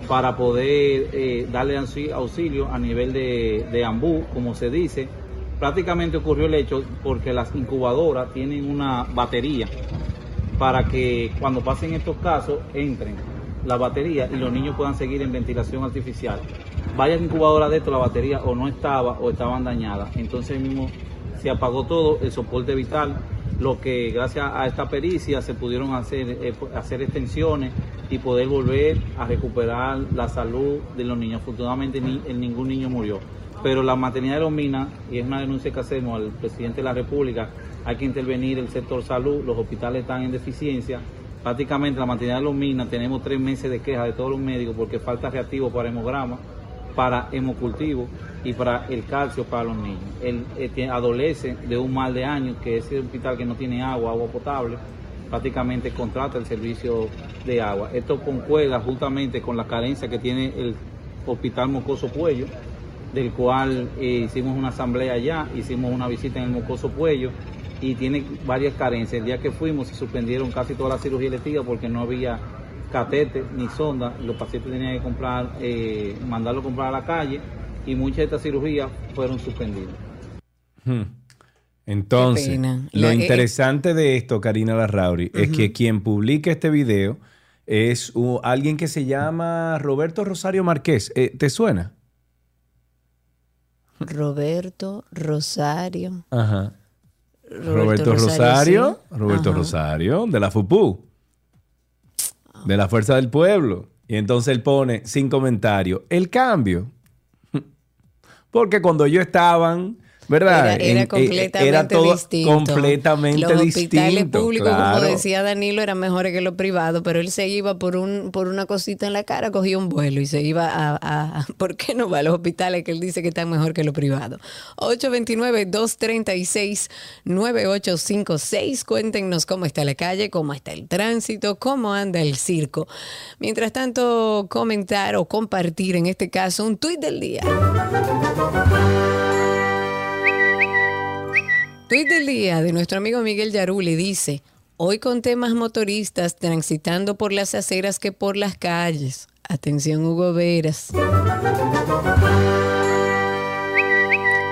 [SPEAKER 16] para poder eh, darle auxi- auxilio a nivel de, de ambú, como se dice. Prácticamente ocurrió el hecho porque las incubadoras tienen una batería para que cuando pasen estos casos entren la batería y los niños puedan seguir en ventilación artificial. Varias incubadoras de esto la batería o no estaba o estaban dañadas. Entonces mismo se apagó todo, el soporte vital, lo que gracias a esta pericia se pudieron hacer, eh, hacer extensiones y poder volver a recuperar la salud de los niños. Afortunadamente ni, ningún niño murió. Pero la maternidad de los Minas, y es una denuncia que hacemos al presidente de la República, hay que intervenir el sector salud, los hospitales están en deficiencia. Prácticamente la maternidad de los Minas tenemos tres meses de queja de todos los médicos porque falta reactivo para hemograma, para hemocultivo y para el calcio para los niños. Él eh, tiene- adolece de un mal de años, que es el hospital que no tiene agua, agua potable, prácticamente contrata el servicio de agua. Esto concuerda justamente con la carencia que tiene el hospital Mocoso Puello, del cual eh, hicimos una asamblea allá, hicimos una visita en el Mocoso Puello y tiene varias carencias. El día que fuimos se suspendieron casi todas las cirugías electivas porque no había catete ni sonda, los pacientes tenían que comprar, eh, mandarlo a comprar a la calle y muchas de estas cirugías fueron suspendidas.
[SPEAKER 2] Hmm. Entonces, lo
[SPEAKER 16] La- eh,
[SPEAKER 2] interesante de esto, Karina Larrauri, es que quien publica este video es alguien que se llama Roberto Rosario Márquez. Eh, ¿Te suena?
[SPEAKER 3] Roberto Rosario.
[SPEAKER 2] Ajá.
[SPEAKER 3] Roberto
[SPEAKER 2] Roberto,
[SPEAKER 3] Rosario,
[SPEAKER 2] Rosario,
[SPEAKER 3] sí.
[SPEAKER 2] Roberto
[SPEAKER 3] Ajá.
[SPEAKER 2] Rosario, de la FUPU, de la Fuerza del Pueblo. Y entonces él pone sin comentario, el cambio. Porque cuando ellos estaban ¿Verdad?
[SPEAKER 3] Era, era
[SPEAKER 2] En- eh,
[SPEAKER 3] completamente
[SPEAKER 2] era todo
[SPEAKER 3] distinto.
[SPEAKER 2] completamente
[SPEAKER 3] Los hospitales
[SPEAKER 2] distinto,
[SPEAKER 3] públicos,
[SPEAKER 2] claro.
[SPEAKER 3] como decía Danilo, eran mejores que los privados, pero él se iba por un por una cosita en la cara, cogía un vuelo y se iba a- ¿por qué no va a los hospitales que él dice que están mejor que los privados? 829-236-9856. Cuéntenos cómo está la calle, cómo está el tránsito, cómo anda el circo. Mientras tanto, comentar o compartir, en este caso, un tuit del día. Tuit del día de nuestro amigo Miguel Yaruli dice, hoy con temas motoristas transitando por las aceras que por las calles. Atención Hugo Veras.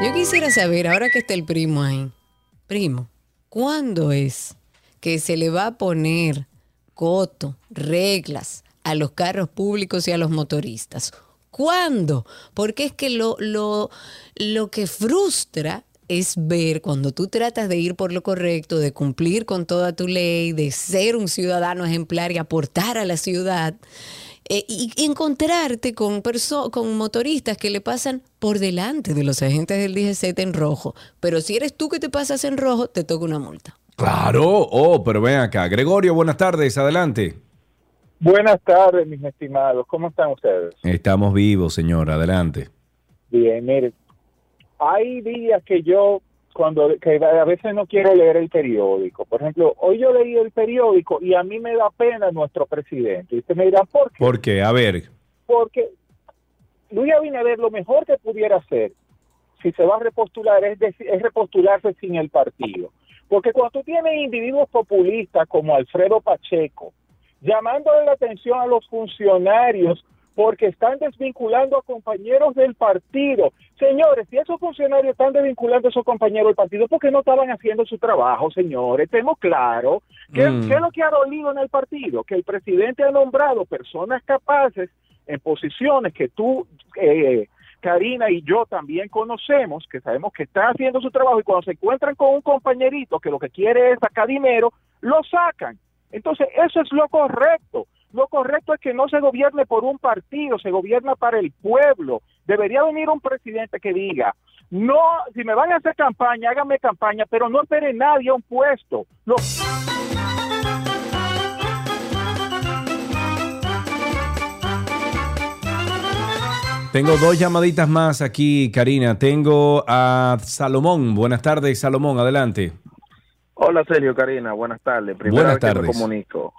[SPEAKER 3] Yo quisiera saber, ahora que está el primo ahí, primo, ¿cuándo es que se le va a poner coto, reglas a los carros públicos y a los motoristas? ¿Cuándo? Porque es que lo, lo, lo que frustra es ver cuando tú tratas de ir por lo correcto, de cumplir con toda tu ley, de ser un ciudadano ejemplar y aportar a la ciudad, eh, y encontrarte con, perso- con motoristas que le pasan por delante de los agentes del DGZ en rojo. Pero si eres tú que te pasas en rojo, te toca una multa.
[SPEAKER 2] Claro, oh, pero ven acá. Gregorio, buenas tardes, adelante.
[SPEAKER 17] Buenas tardes, mis estimados. ¿Cómo están ustedes?
[SPEAKER 2] Estamos vivos, señor, adelante.
[SPEAKER 17] Bien, mire, hay días que yo, cuando que a veces no quiero leer el periódico. Por ejemplo, hoy yo leí el periódico y a mí me da pena nuestro presidente. Y usted me dirá, ¿por qué?
[SPEAKER 2] ¿Por qué? A ver,
[SPEAKER 17] Porque Luis Abinader lo mejor que pudiera hacer, si se va a repostular, es, deci- es repostularse sin el partido. Porque cuando tú tienes individuos populistas como Alfredo Pacheco, llamándole la atención a los funcionarios porque están desvinculando a compañeros del partido. Señores, si esos funcionarios están desvinculando a esos compañeros del partido, ¿por qué no estaban haciendo su trabajo, señores? Tenemos claro que,
[SPEAKER 18] Mm.
[SPEAKER 17] ¿qué es lo que ha dolido en el partido? Que el presidente ha nombrado personas capaces en posiciones que tú, eh, Karina y yo también conocemos, que sabemos que están haciendo su trabajo y cuando se encuentran con un compañerito que lo que quiere es sacar dinero, lo sacan. Entonces, eso es lo correcto. Lo correcto es que no se gobierne por un partido, se gobierna para el pueblo. Debería venir un presidente que diga, no, si me van a hacer campaña, háganme campaña, pero no espere nadie a un puesto.
[SPEAKER 2] Tengo dos llamaditas más aquí, Karina. Tengo a Salomón. Buenas tardes, Salomón, adelante.
[SPEAKER 18] Hola Sergio, Karina, buenas tardes. Primera
[SPEAKER 2] Buenas
[SPEAKER 18] vez que
[SPEAKER 2] tardes.
[SPEAKER 18] me comunico.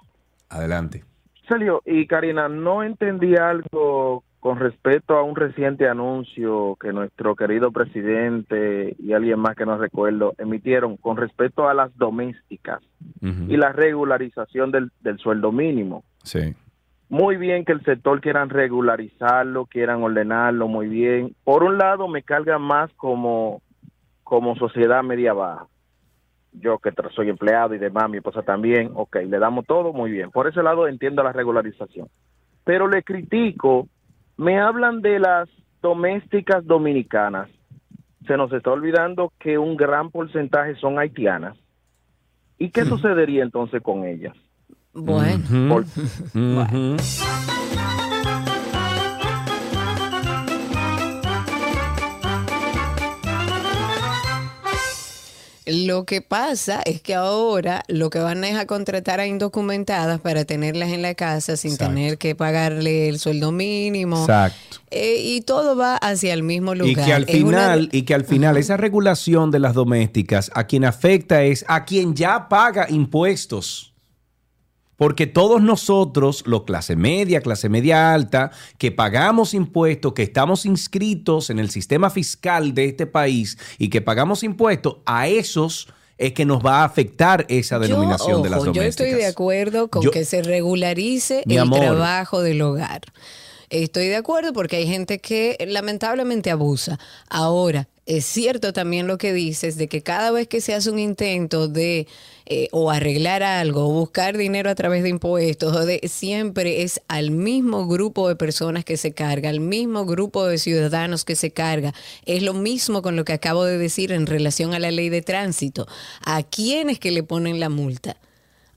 [SPEAKER 2] Adelante.
[SPEAKER 18] Sergio y Karina, no entendí algo con respecto a un reciente anuncio que nuestro querido presidente y alguien más que no recuerdo emitieron con respecto a las domésticas y la regularización del, del sueldo mínimo.
[SPEAKER 2] Sí.
[SPEAKER 18] Muy bien que el sector quieran regularizarlo, quieran ordenarlo, muy bien. Por un lado me carga más como, como sociedad media baja. Yo que soy empleado y demás, mi esposa también, ok, le damos todo muy bien. Por ese lado entiendo la regularización. Pero le critico, me hablan de las domésticas dominicanas. Se nos está olvidando que un gran porcentaje son haitianas. ¿Y qué sucedería entonces con ellas?
[SPEAKER 3] Bueno.
[SPEAKER 18] Por-
[SPEAKER 2] Ujú.
[SPEAKER 3] Lo que pasa es que ahora lo que van es a contratar a indocumentadas para tenerlas en la casa sin
[SPEAKER 2] Exacto.
[SPEAKER 3] tener que pagarle el sueldo mínimo.
[SPEAKER 2] Exacto.
[SPEAKER 3] Eh, y todo va hacia el mismo lugar.
[SPEAKER 2] Y que al
[SPEAKER 3] una-
[SPEAKER 2] final, y que al final esa regulación de las domésticas a quien afecta es a quien ya paga impuestos. Porque todos nosotros, los clase media, clase media alta, que pagamos impuestos, que estamos inscritos en el sistema fiscal de este país y que pagamos impuestos, a esos es que nos va a afectar esa
[SPEAKER 3] Yo,
[SPEAKER 2] denominación de las
[SPEAKER 3] ojo, Yo
[SPEAKER 2] domésticas.
[SPEAKER 3] estoy de acuerdo con
[SPEAKER 2] Yo-
[SPEAKER 3] que se regularice el
[SPEAKER 2] amor.
[SPEAKER 3] trabajo del hogar. Estoy de acuerdo porque hay gente que lamentablemente abusa. Ahora, es cierto también lo que dices de que cada vez que se hace un intento de eh, o arreglar algo o buscar dinero a través de impuestos, siempre es al mismo grupo de personas que se carga, al mismo grupo de ciudadanos que se carga. Es lo mismo con lo que acabo de decir en relación a la ley de tránsito. ¿A quiénes que le ponen la multa?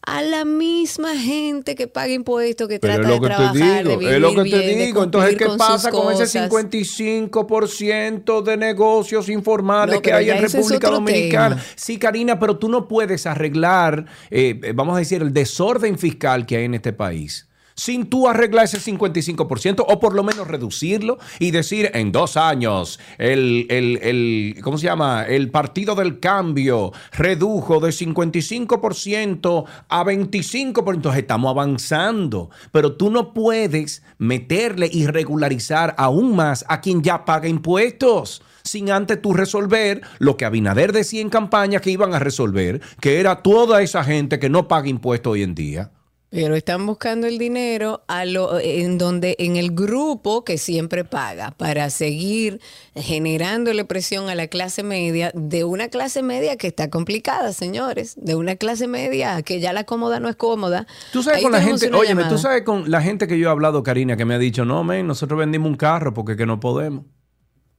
[SPEAKER 3] A la misma gente que paga impuestos, que
[SPEAKER 2] Pero
[SPEAKER 3] trata de
[SPEAKER 2] te
[SPEAKER 3] trabajar, de vivir
[SPEAKER 2] es lo que te
[SPEAKER 3] bien, de
[SPEAKER 2] digo. Entonces, ¿qué
[SPEAKER 3] con
[SPEAKER 2] pasa con ese
[SPEAKER 3] cosas?
[SPEAKER 2] 55% de negocios informales
[SPEAKER 3] No,
[SPEAKER 2] que hay en República Dominicana?
[SPEAKER 3] tema.
[SPEAKER 2] Sí, Karina, pero tú no puedes arreglar, eh, vamos a decir, el desorden fiscal que hay en este país. Sin tú arreglar ese 55% o por lo menos reducirlo y decir en dos años el, el, el- ¿cómo se llama? El Partido del Cambio redujo de 55% a 25%. Entonces estamos avanzando, pero tú no puedes meterle y regularizar aún más a quien ya paga impuestos sin antes tú resolver lo que Abinader decía en campaña que iban a resolver, que era toda esa gente que no paga impuestos hoy en día.
[SPEAKER 3] Pero están buscando el dinero a lo, en donde en el grupo que siempre paga para seguir generándole presión a la clase media de una clase media que está complicada, señores, de una clase media que ya la cómoda no es cómoda.
[SPEAKER 2] Tú sabes
[SPEAKER 3] Ahí
[SPEAKER 2] con la gente, óyeme, tú sabes con la gente que yo he hablado, Karina, que me ha dicho, no, men, nosotros vendimos un carro porque que no podemos.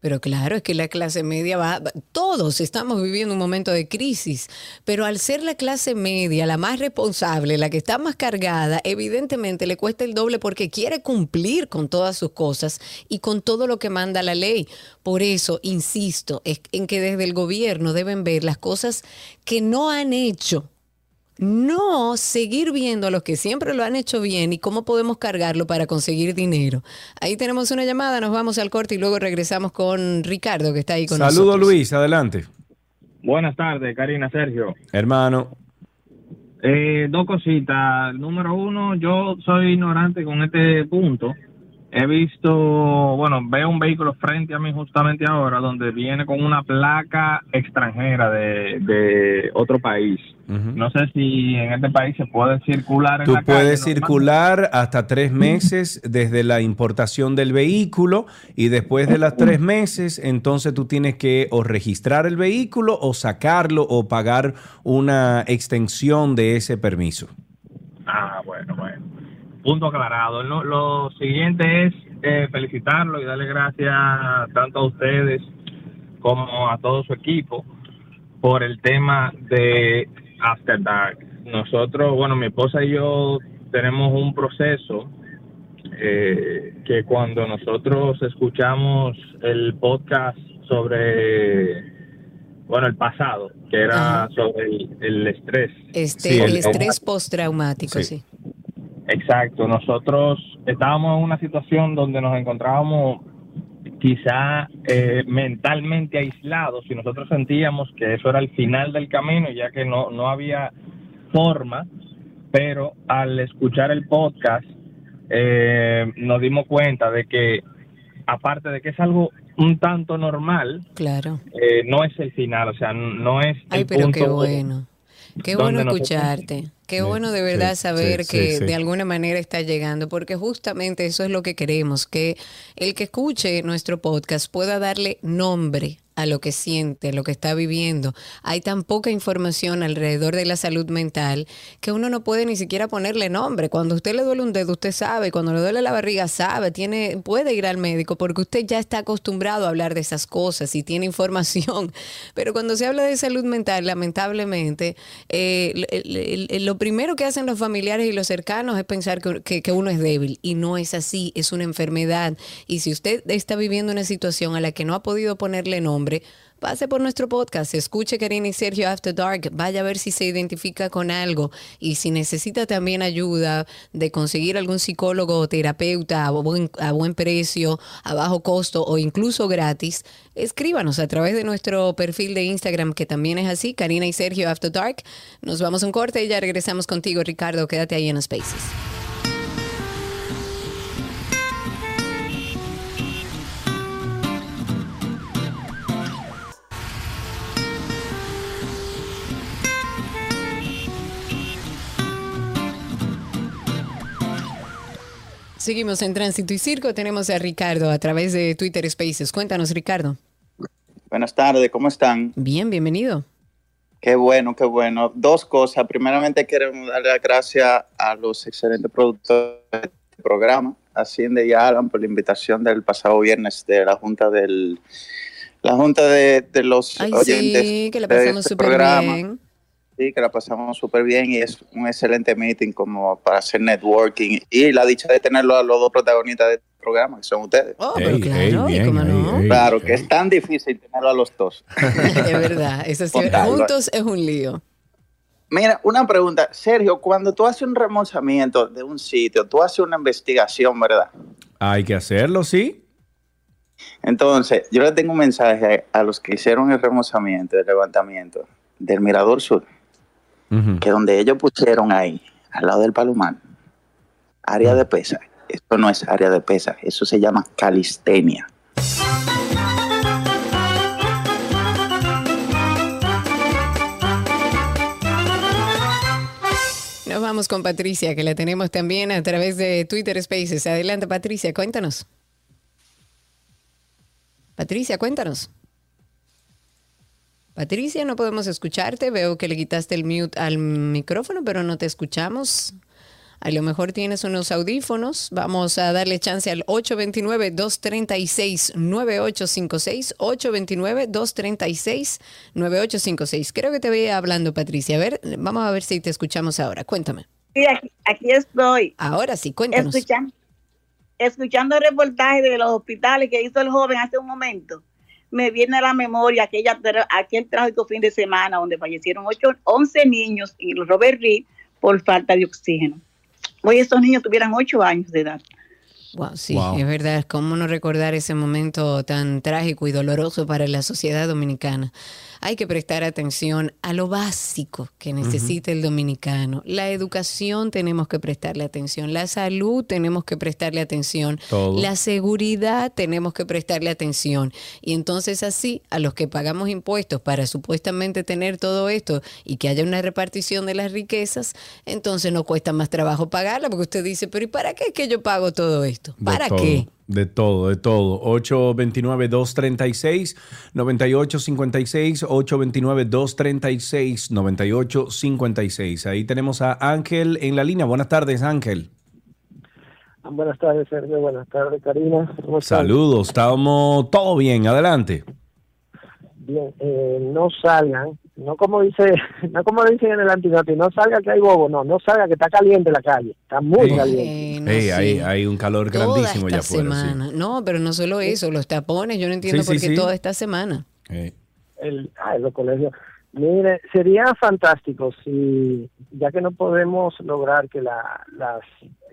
[SPEAKER 3] Pero claro, es que la clase media va, todos estamos viviendo un momento de crisis, pero al ser la clase media la más responsable, la que está más cargada, evidentemente le cuesta el doble porque quiere cumplir con todas sus cosas y con todo lo que manda la ley. Por eso, insisto, es en que desde el gobierno deben ver las cosas que no han hecho. No seguir viendo a los que siempre lo han hecho bien y cómo podemos cargarlo para conseguir dinero. Ahí tenemos una llamada, nos vamos al corte y luego regresamos con Ricardo que está ahí con
[SPEAKER 2] Saludos,
[SPEAKER 3] nosotros.
[SPEAKER 2] Luis, adelante.
[SPEAKER 19] Buenas tardes, Karina, Sergio.
[SPEAKER 2] Hermano,
[SPEAKER 19] Eh, dos cositas. Número uno, yo soy ignorante con este punto. He visto, bueno, veo un vehículo frente a mí justamente ahora donde viene con una placa extranjera de, de otro país. No sé si en este país se puede circular en
[SPEAKER 2] Tú
[SPEAKER 19] la calle.
[SPEAKER 2] puedes
[SPEAKER 19] normal.
[SPEAKER 2] circular hasta tres meses desde la importación del vehículo y después de las tres meses, entonces tú tienes que o registrar el vehículo o sacarlo o pagar una extensión de ese permiso.
[SPEAKER 19] Ah, bueno, bueno. Punto aclarado. Lo, lo siguiente es eh, felicitarlo y darle gracias tanto a ustedes como a todo su equipo por el tema de After Dark. Nosotros, bueno, mi esposa y yo tenemos un proceso eh, que cuando nosotros escuchamos el podcast sobre, bueno, el pasado, que era sobre el, el estrés.
[SPEAKER 3] Este,
[SPEAKER 19] Sí,
[SPEAKER 3] el
[SPEAKER 19] el-
[SPEAKER 3] estrés postraumático, sí.
[SPEAKER 19] Exacto, nosotros estábamos en una situación donde nos encontrábamos quizá eh, mentalmente aislados y nosotros sentíamos que eso era el final del camino ya que no, no había forma, pero al escuchar el podcast eh, nos dimos cuenta de que aparte de que es algo un tanto normal,
[SPEAKER 3] Claro.
[SPEAKER 19] eh, no es el final, o sea, no es
[SPEAKER 3] Ay,
[SPEAKER 19] el
[SPEAKER 3] pero
[SPEAKER 19] punto
[SPEAKER 3] qué bueno. Qué bueno
[SPEAKER 19] nosotros-
[SPEAKER 3] escucharte. Qué bueno de verdad
[SPEAKER 19] sí,
[SPEAKER 3] saber
[SPEAKER 19] sí,
[SPEAKER 3] que
[SPEAKER 19] sí,
[SPEAKER 3] de alguna manera está llegando, porque justamente eso es lo que queremos, que el que escuche nuestro podcast pueda darle nombre a lo que siente, lo que está viviendo. Hay tan poca información alrededor de la salud mental que uno no puede ni siquiera ponerle nombre. Cuando usted le duele un dedo, usted sabe, cuando le duele la barriga, sabe, tiene, puede ir al médico porque usted ya está acostumbrado a hablar de esas cosas y tiene información. Pero cuando se habla de salud mental, lamentablemente, eh, lo primero que hacen los familiares y los cercanos es pensar que- que uno es débil y no es así, es una enfermedad. Y si usted está viviendo una situación a la que no ha podido ponerle nombre, pase por nuestro podcast, escuche Karina y Sergio After Dark, vaya a ver si se identifica con algo y si necesita también ayuda de conseguir algún psicólogo o terapeuta a buen, a buen precio, a bajo costo o incluso gratis, escríbanos a través de nuestro perfil de Instagram que también es así, Karina y Sergio After Dark. Nos vamos a un corte y ya regresamos contigo, Ricardo, quédate ahí en Spaces. Seguimos en Tránsito y Circo. Tenemos a Ricardo a través de Twitter Spaces. Cuéntanos, Ricardo.
[SPEAKER 20] Buenas tardes, ¿cómo están?
[SPEAKER 3] Bien, bienvenido.
[SPEAKER 20] Qué bueno, qué bueno. Dos cosas. Primeramente queremos darle las gracias a los excelentes productores del programa, Hacienda y Alan, por la invitación del pasado viernes de la Junta del la Junta de, de los
[SPEAKER 3] Ay,
[SPEAKER 20] oyentes
[SPEAKER 3] sí, que la pasamos
[SPEAKER 20] este programa.
[SPEAKER 3] bien.
[SPEAKER 20] Sí, que la pasamos súper bien y es un excelente meeting como para hacer networking y la dicha de tenerlo a los dos protagonistas del programa, que son ustedes.
[SPEAKER 3] Oh, pero claro, ¿y cómo no?
[SPEAKER 20] claro, que es tan difícil tenerlo a los dos.
[SPEAKER 3] Es verdad, eso sí, juntos es un lío.
[SPEAKER 20] Mira, una pregunta. Sergio, cuando tú haces un remozamiento de un sitio, tú haces una investigación, ¿verdad?
[SPEAKER 2] Hay que hacerlo, sí.
[SPEAKER 20] Entonces, yo le tengo un mensaje a los que hicieron el remozamiento, el levantamiento del Mirador Sur, que donde ellos pusieron ahí, al lado del Palomar, área de pesa. Esto no es área de pesa, eso se llama calistenia.
[SPEAKER 3] Nos vamos con Patricia, que la tenemos también a través de Twitter Spaces. Adelante, Patricia, cuéntanos. Patricia, cuéntanos. Patricia, no podemos escucharte. Veo que le quitaste el mute al micrófono, pero no te escuchamos. A lo mejor tienes unos audífonos. Vamos a darle chance al 829-236-9856. 829-236-9856. Creo que te veía hablando, Patricia. A ver, vamos a ver si te escuchamos ahora. Cuéntame.
[SPEAKER 21] Sí, aquí, aquí estoy.
[SPEAKER 3] Ahora sí, cuéntanos.
[SPEAKER 21] Escuchan- escuchando el reportaje de los hospitales que hizo el joven hace un momento, me viene a la memoria aquella, aquel trágico fin de semana donde fallecieron ocho, 11 niños en el Robert Reed por falta de oxígeno. Hoy estos niños tuvieran 8 años de edad.
[SPEAKER 3] Wow, sí,
[SPEAKER 21] Wow.
[SPEAKER 3] es verdad. ¿Cómo no recordar ese momento tan trágico y doloroso para la sociedad dominicana? Hay que prestar atención a lo básico que necesita el dominicano. La educación tenemos que prestarle atención. La salud tenemos que prestarle atención.
[SPEAKER 2] Todo.
[SPEAKER 3] La seguridad tenemos que prestarle atención. Y entonces así, a los que pagamos impuestos para supuestamente tener todo esto y que haya una repartición de las riquezas, entonces no cuesta más trabajo pagarla porque usted dice, pero ¿y para qué es que yo pago todo esto? ¿Para qué?
[SPEAKER 2] De todo, de todo. 829-236-9856. 829-236-9856. Ahí tenemos a Ángel en la línea. Buenas tardes, Ángel.
[SPEAKER 22] Buenas tardes, Sergio. Buenas tardes, Karina.
[SPEAKER 2] Saludos, estamos todo bien. Adelante.
[SPEAKER 22] Bien, eh, no salgan, no como dice, no como dicen en el antinoti, no salga que hay bobo, no, no salga que está caliente la calle, está muy
[SPEAKER 2] Sí.
[SPEAKER 22] caliente.
[SPEAKER 2] Ey, hay, hay un calor
[SPEAKER 3] Toda
[SPEAKER 2] grandísimo
[SPEAKER 3] esta
[SPEAKER 2] allá afuera. sí.
[SPEAKER 3] semana. No, pero no solo eso, los tapones, yo no entiendo
[SPEAKER 2] Sí,
[SPEAKER 3] por
[SPEAKER 2] sí,
[SPEAKER 3] qué
[SPEAKER 2] sí.
[SPEAKER 3] toda esta semana.
[SPEAKER 22] El, ah, los colegios. Mire, sería fantástico si, ya que no podemos lograr que la- las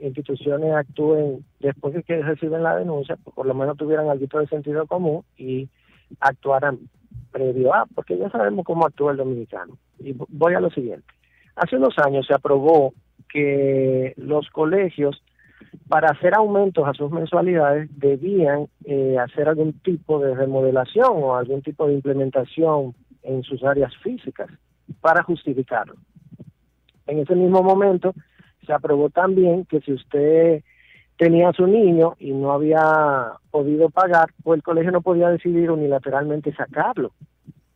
[SPEAKER 22] instituciones actúen después de que reciben la denuncia, pues por lo menos tuvieran algo de sentido común y actuaran previo a, porque ya sabemos cómo actúa el dominicano. Y vo- voy a lo siguiente. Hace unos años se aprobó que los colegios, para hacer aumentos a sus mensualidades, debían eh, hacer algún tipo de remodelación o algún tipo de implementación en sus áreas físicas para justificarlo. En ese mismo momento se aprobó también que si usted tenía a su niño y no había podido pagar, pues el colegio no podía decidir unilateralmente sacarlo.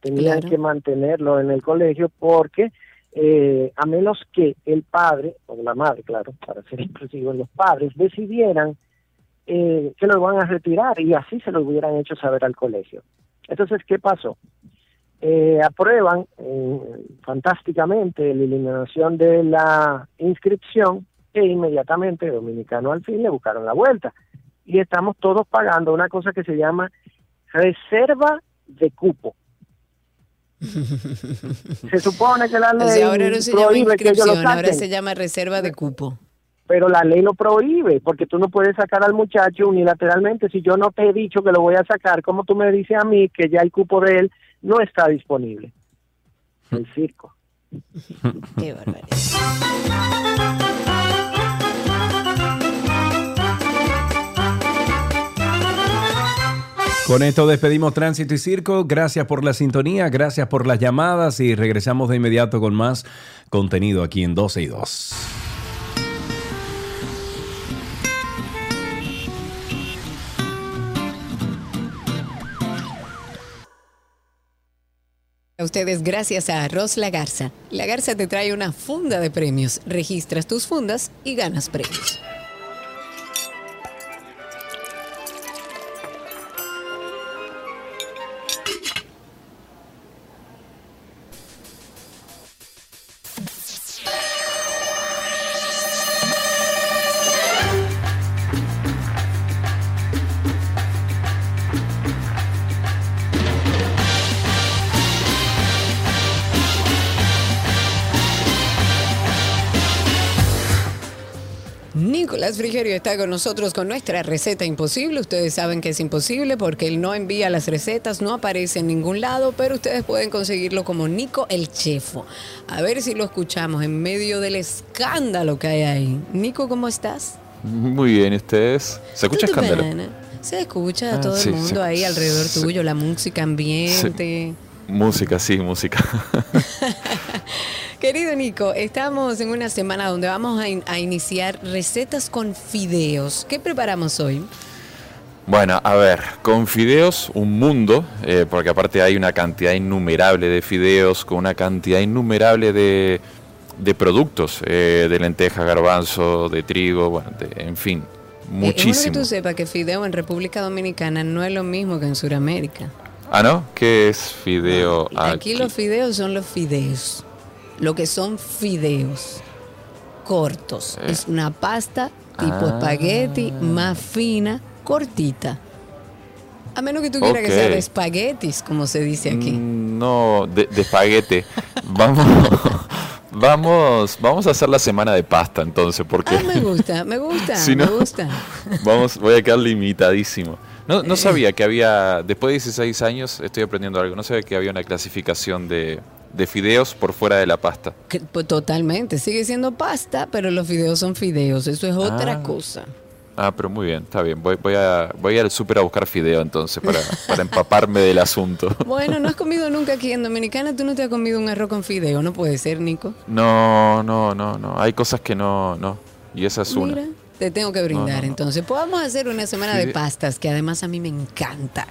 [SPEAKER 22] Tenían
[SPEAKER 3] Claro.
[SPEAKER 22] que mantenerlo en el colegio porque eh, a menos que el padre, o la madre, claro, para ser inclusivos, los padres decidieran eh, que lo van a retirar y así se lo hubieran hecho saber al colegio. Entonces, ¿qué pasó? Eh, aprueban eh, fantásticamente la eliminación de la inscripción e inmediatamente Dominicano al fin le buscaron la vuelta. Y estamos todos pagando una cosa que se llama reserva de cupo. Se supone que la
[SPEAKER 3] O
[SPEAKER 22] ley
[SPEAKER 3] sea, ahora no se llama
[SPEAKER 22] que ellos lo
[SPEAKER 3] inscripción, ahora se llama reserva de cupo.
[SPEAKER 22] pero la ley lo prohíbe, porque tú no puedes sacar al muchacho unilateralmente. Si yo no te he dicho que lo voy a sacar, como tú me dices a mí que ya el cupo de él no está disponible? El circo.
[SPEAKER 3] Qué barbaridad.
[SPEAKER 2] Con esto despedimos Tránsito y Circo. Gracias por la sintonía, gracias por las llamadas y regresamos de inmediato con más contenido aquí en 12 y 2.
[SPEAKER 3] A ustedes gracias a Arroz La Garza. La Garza te trae una funda de premios. Registras tus fundas y ganas premios. Frigerio está con nosotros con nuestra receta imposible. Ustedes saben que es imposible porque él no envía las recetas, no aparece en ningún lado, pero ustedes pueden conseguirlo como Nico el Chefo. A ver si lo escuchamos en medio del escándalo que hay ahí. Nico, ¿cómo estás?
[SPEAKER 23] Muy bien, ¿y ustedes? ¿Se escucha escándalo?
[SPEAKER 3] bene. Se escucha a
[SPEAKER 23] Ah,
[SPEAKER 3] todo
[SPEAKER 23] sí,
[SPEAKER 3] el mundo ahí alrededor tuyo, la música ambiente.
[SPEAKER 23] Música, sí, música.
[SPEAKER 3] Querido Nico, estamos en una semana donde vamos a, in- a iniciar recetas con fideos. ¿Qué preparamos hoy?
[SPEAKER 23] bueno, a ver, con fideos, un mundo, eh, porque aparte hay una cantidad innumerable de fideos, con una cantidad innumerable de, de productos, eh, de lenteja, garbanzo, de trigo, bueno, de- en fin,
[SPEAKER 3] Eh, es bueno
[SPEAKER 23] muchísimo.
[SPEAKER 3] que tú sepas que fideo en República Dominicana no es lo mismo que en Sudamérica.
[SPEAKER 23] Ah, ¿no? ¿Qué es fideo
[SPEAKER 3] Aquí los fideos son los fideos. Lo que son fideos cortos.
[SPEAKER 23] Eh.
[SPEAKER 3] Es una pasta tipo
[SPEAKER 23] Ah.
[SPEAKER 3] espagueti, más fina, cortita. A menos que tú quieras que sea de espaguetis, como se dice aquí.
[SPEAKER 23] No, de, de espaguete. vamos, vamos, vamos a hacer la semana de pasta entonces, porque
[SPEAKER 3] Ah, me gusta, me gusta,
[SPEAKER 23] Si
[SPEAKER 3] me gusta.
[SPEAKER 23] vamos, voy a quedar limitadísimo. No, no sabía que había, después de 16 años estoy aprendiendo algo, no sabía que había una clasificación de, de fideos por fuera de la pasta.
[SPEAKER 3] Que, pues, totalmente, sigue siendo pasta, pero los fideos son fideos, eso es otra
[SPEAKER 23] Ah.
[SPEAKER 3] cosa.
[SPEAKER 23] Ah, pero muy bien, está bien. Voy, voy, a, voy al súper a buscar fideo entonces para, para empaparme del asunto.
[SPEAKER 3] Bueno, no has comido nunca aquí en Dominicana, tú no te has comido un arroz con fideo, no puede ser, Nico.
[SPEAKER 23] No, no, no, no. Hay cosas que no, no. Y esa es una.
[SPEAKER 3] Te tengo que brindar
[SPEAKER 23] No, no, no.
[SPEAKER 3] entonces. Podemos hacer una semana de pastas, que además a mí me encanta.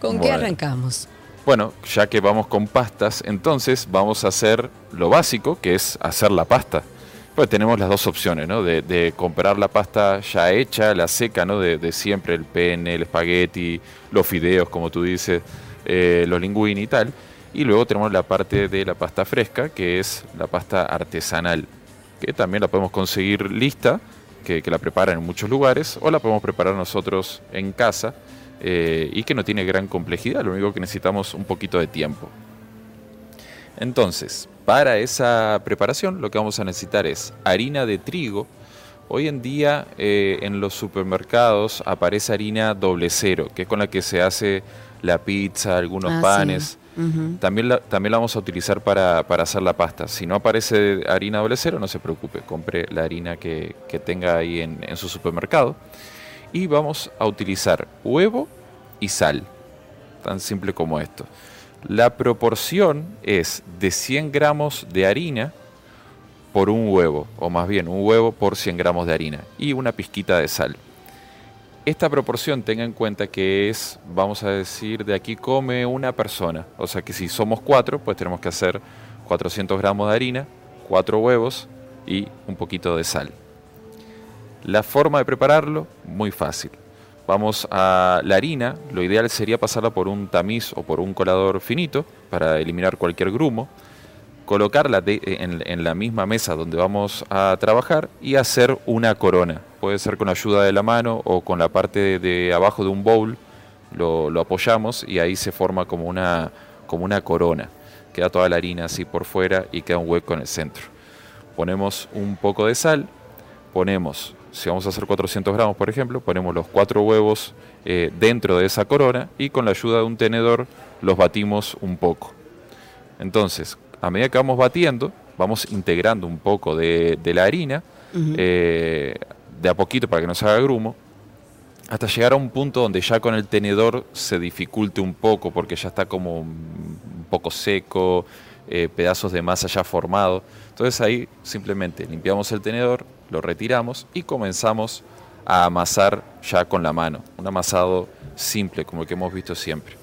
[SPEAKER 3] ¿Con qué arrancamos?
[SPEAKER 23] Bueno, ya que vamos con pastas, entonces vamos a hacer lo básico, que es hacer la pasta. Pues tenemos las dos opciones, ¿no? De, comprar la pasta ya hecha, la seca, ¿no? De, de siempre, el pene, el espagueti, los fideos, como tú dices, eh, los linguini y tal. Y luego tenemos la parte de la pasta fresca, que es la pasta artesanal, que también la podemos conseguir lista, que, que la preparan en muchos lugares, o la podemos preparar nosotros en casa, eh, y que no tiene gran complejidad, lo único que necesitamos un poquito de tiempo. Entonces, para esa preparación lo que vamos a necesitar es harina de trigo. Hoy en día eh, en los supermercados aparece harina doble cero, que es con la que se hace la pizza, algunos
[SPEAKER 3] Ah, sí.
[SPEAKER 23] panes. También la, también la vamos a utilizar para, para hacer la pasta. Si no aparece harina doble cero, no se preocupe, compre la harina que, que tenga ahí en, en su supermercado. Y vamos a utilizar huevo y sal, tan simple como esto. La proporción es de 100 gramos de harina por un huevo, o más bien un huevo por 100 gramos de harina y una pizquita de sal. Esta proporción tenga en cuenta que es, vamos a decir, de aquí come una persona. O sea que si somos cuatro, pues tenemos que hacer 400 gramos de harina, cuatro huevos y un poquito de sal. La forma de prepararlo, muy fácil. Vamos a la harina, lo ideal sería pasarla por un tamiz o por un colador finito para eliminar cualquier grumo, colocarla en, la misma mesa donde vamos a trabajar y hacer una corona. Puede ser con ayuda de la mano o con la parte de, de abajo de un bowl, lo, lo apoyamos y ahí se forma como una, como una corona. Queda toda la harina así por fuera y queda un hueco en el centro. Ponemos un poco de sal, ponemos, si vamos a hacer 400 gramos por ejemplo, ponemos los cuatro huevos eh, dentro de esa corona y con la ayuda de un tenedor los batimos un poco. Entonces, a medida que vamos batiendo, vamos integrando un poco de, de la harina, eh, de a poquito para que no se haga grumo, hasta llegar a un punto donde ya con el tenedor se dificulte un poco porque ya está como un poco seco, eh, pedazos de masa ya formado. Entonces ahí simplemente limpiamos el tenedor, lo retiramos y comenzamos a amasar ya con la mano. Un amasado simple como el que hemos visto siempre.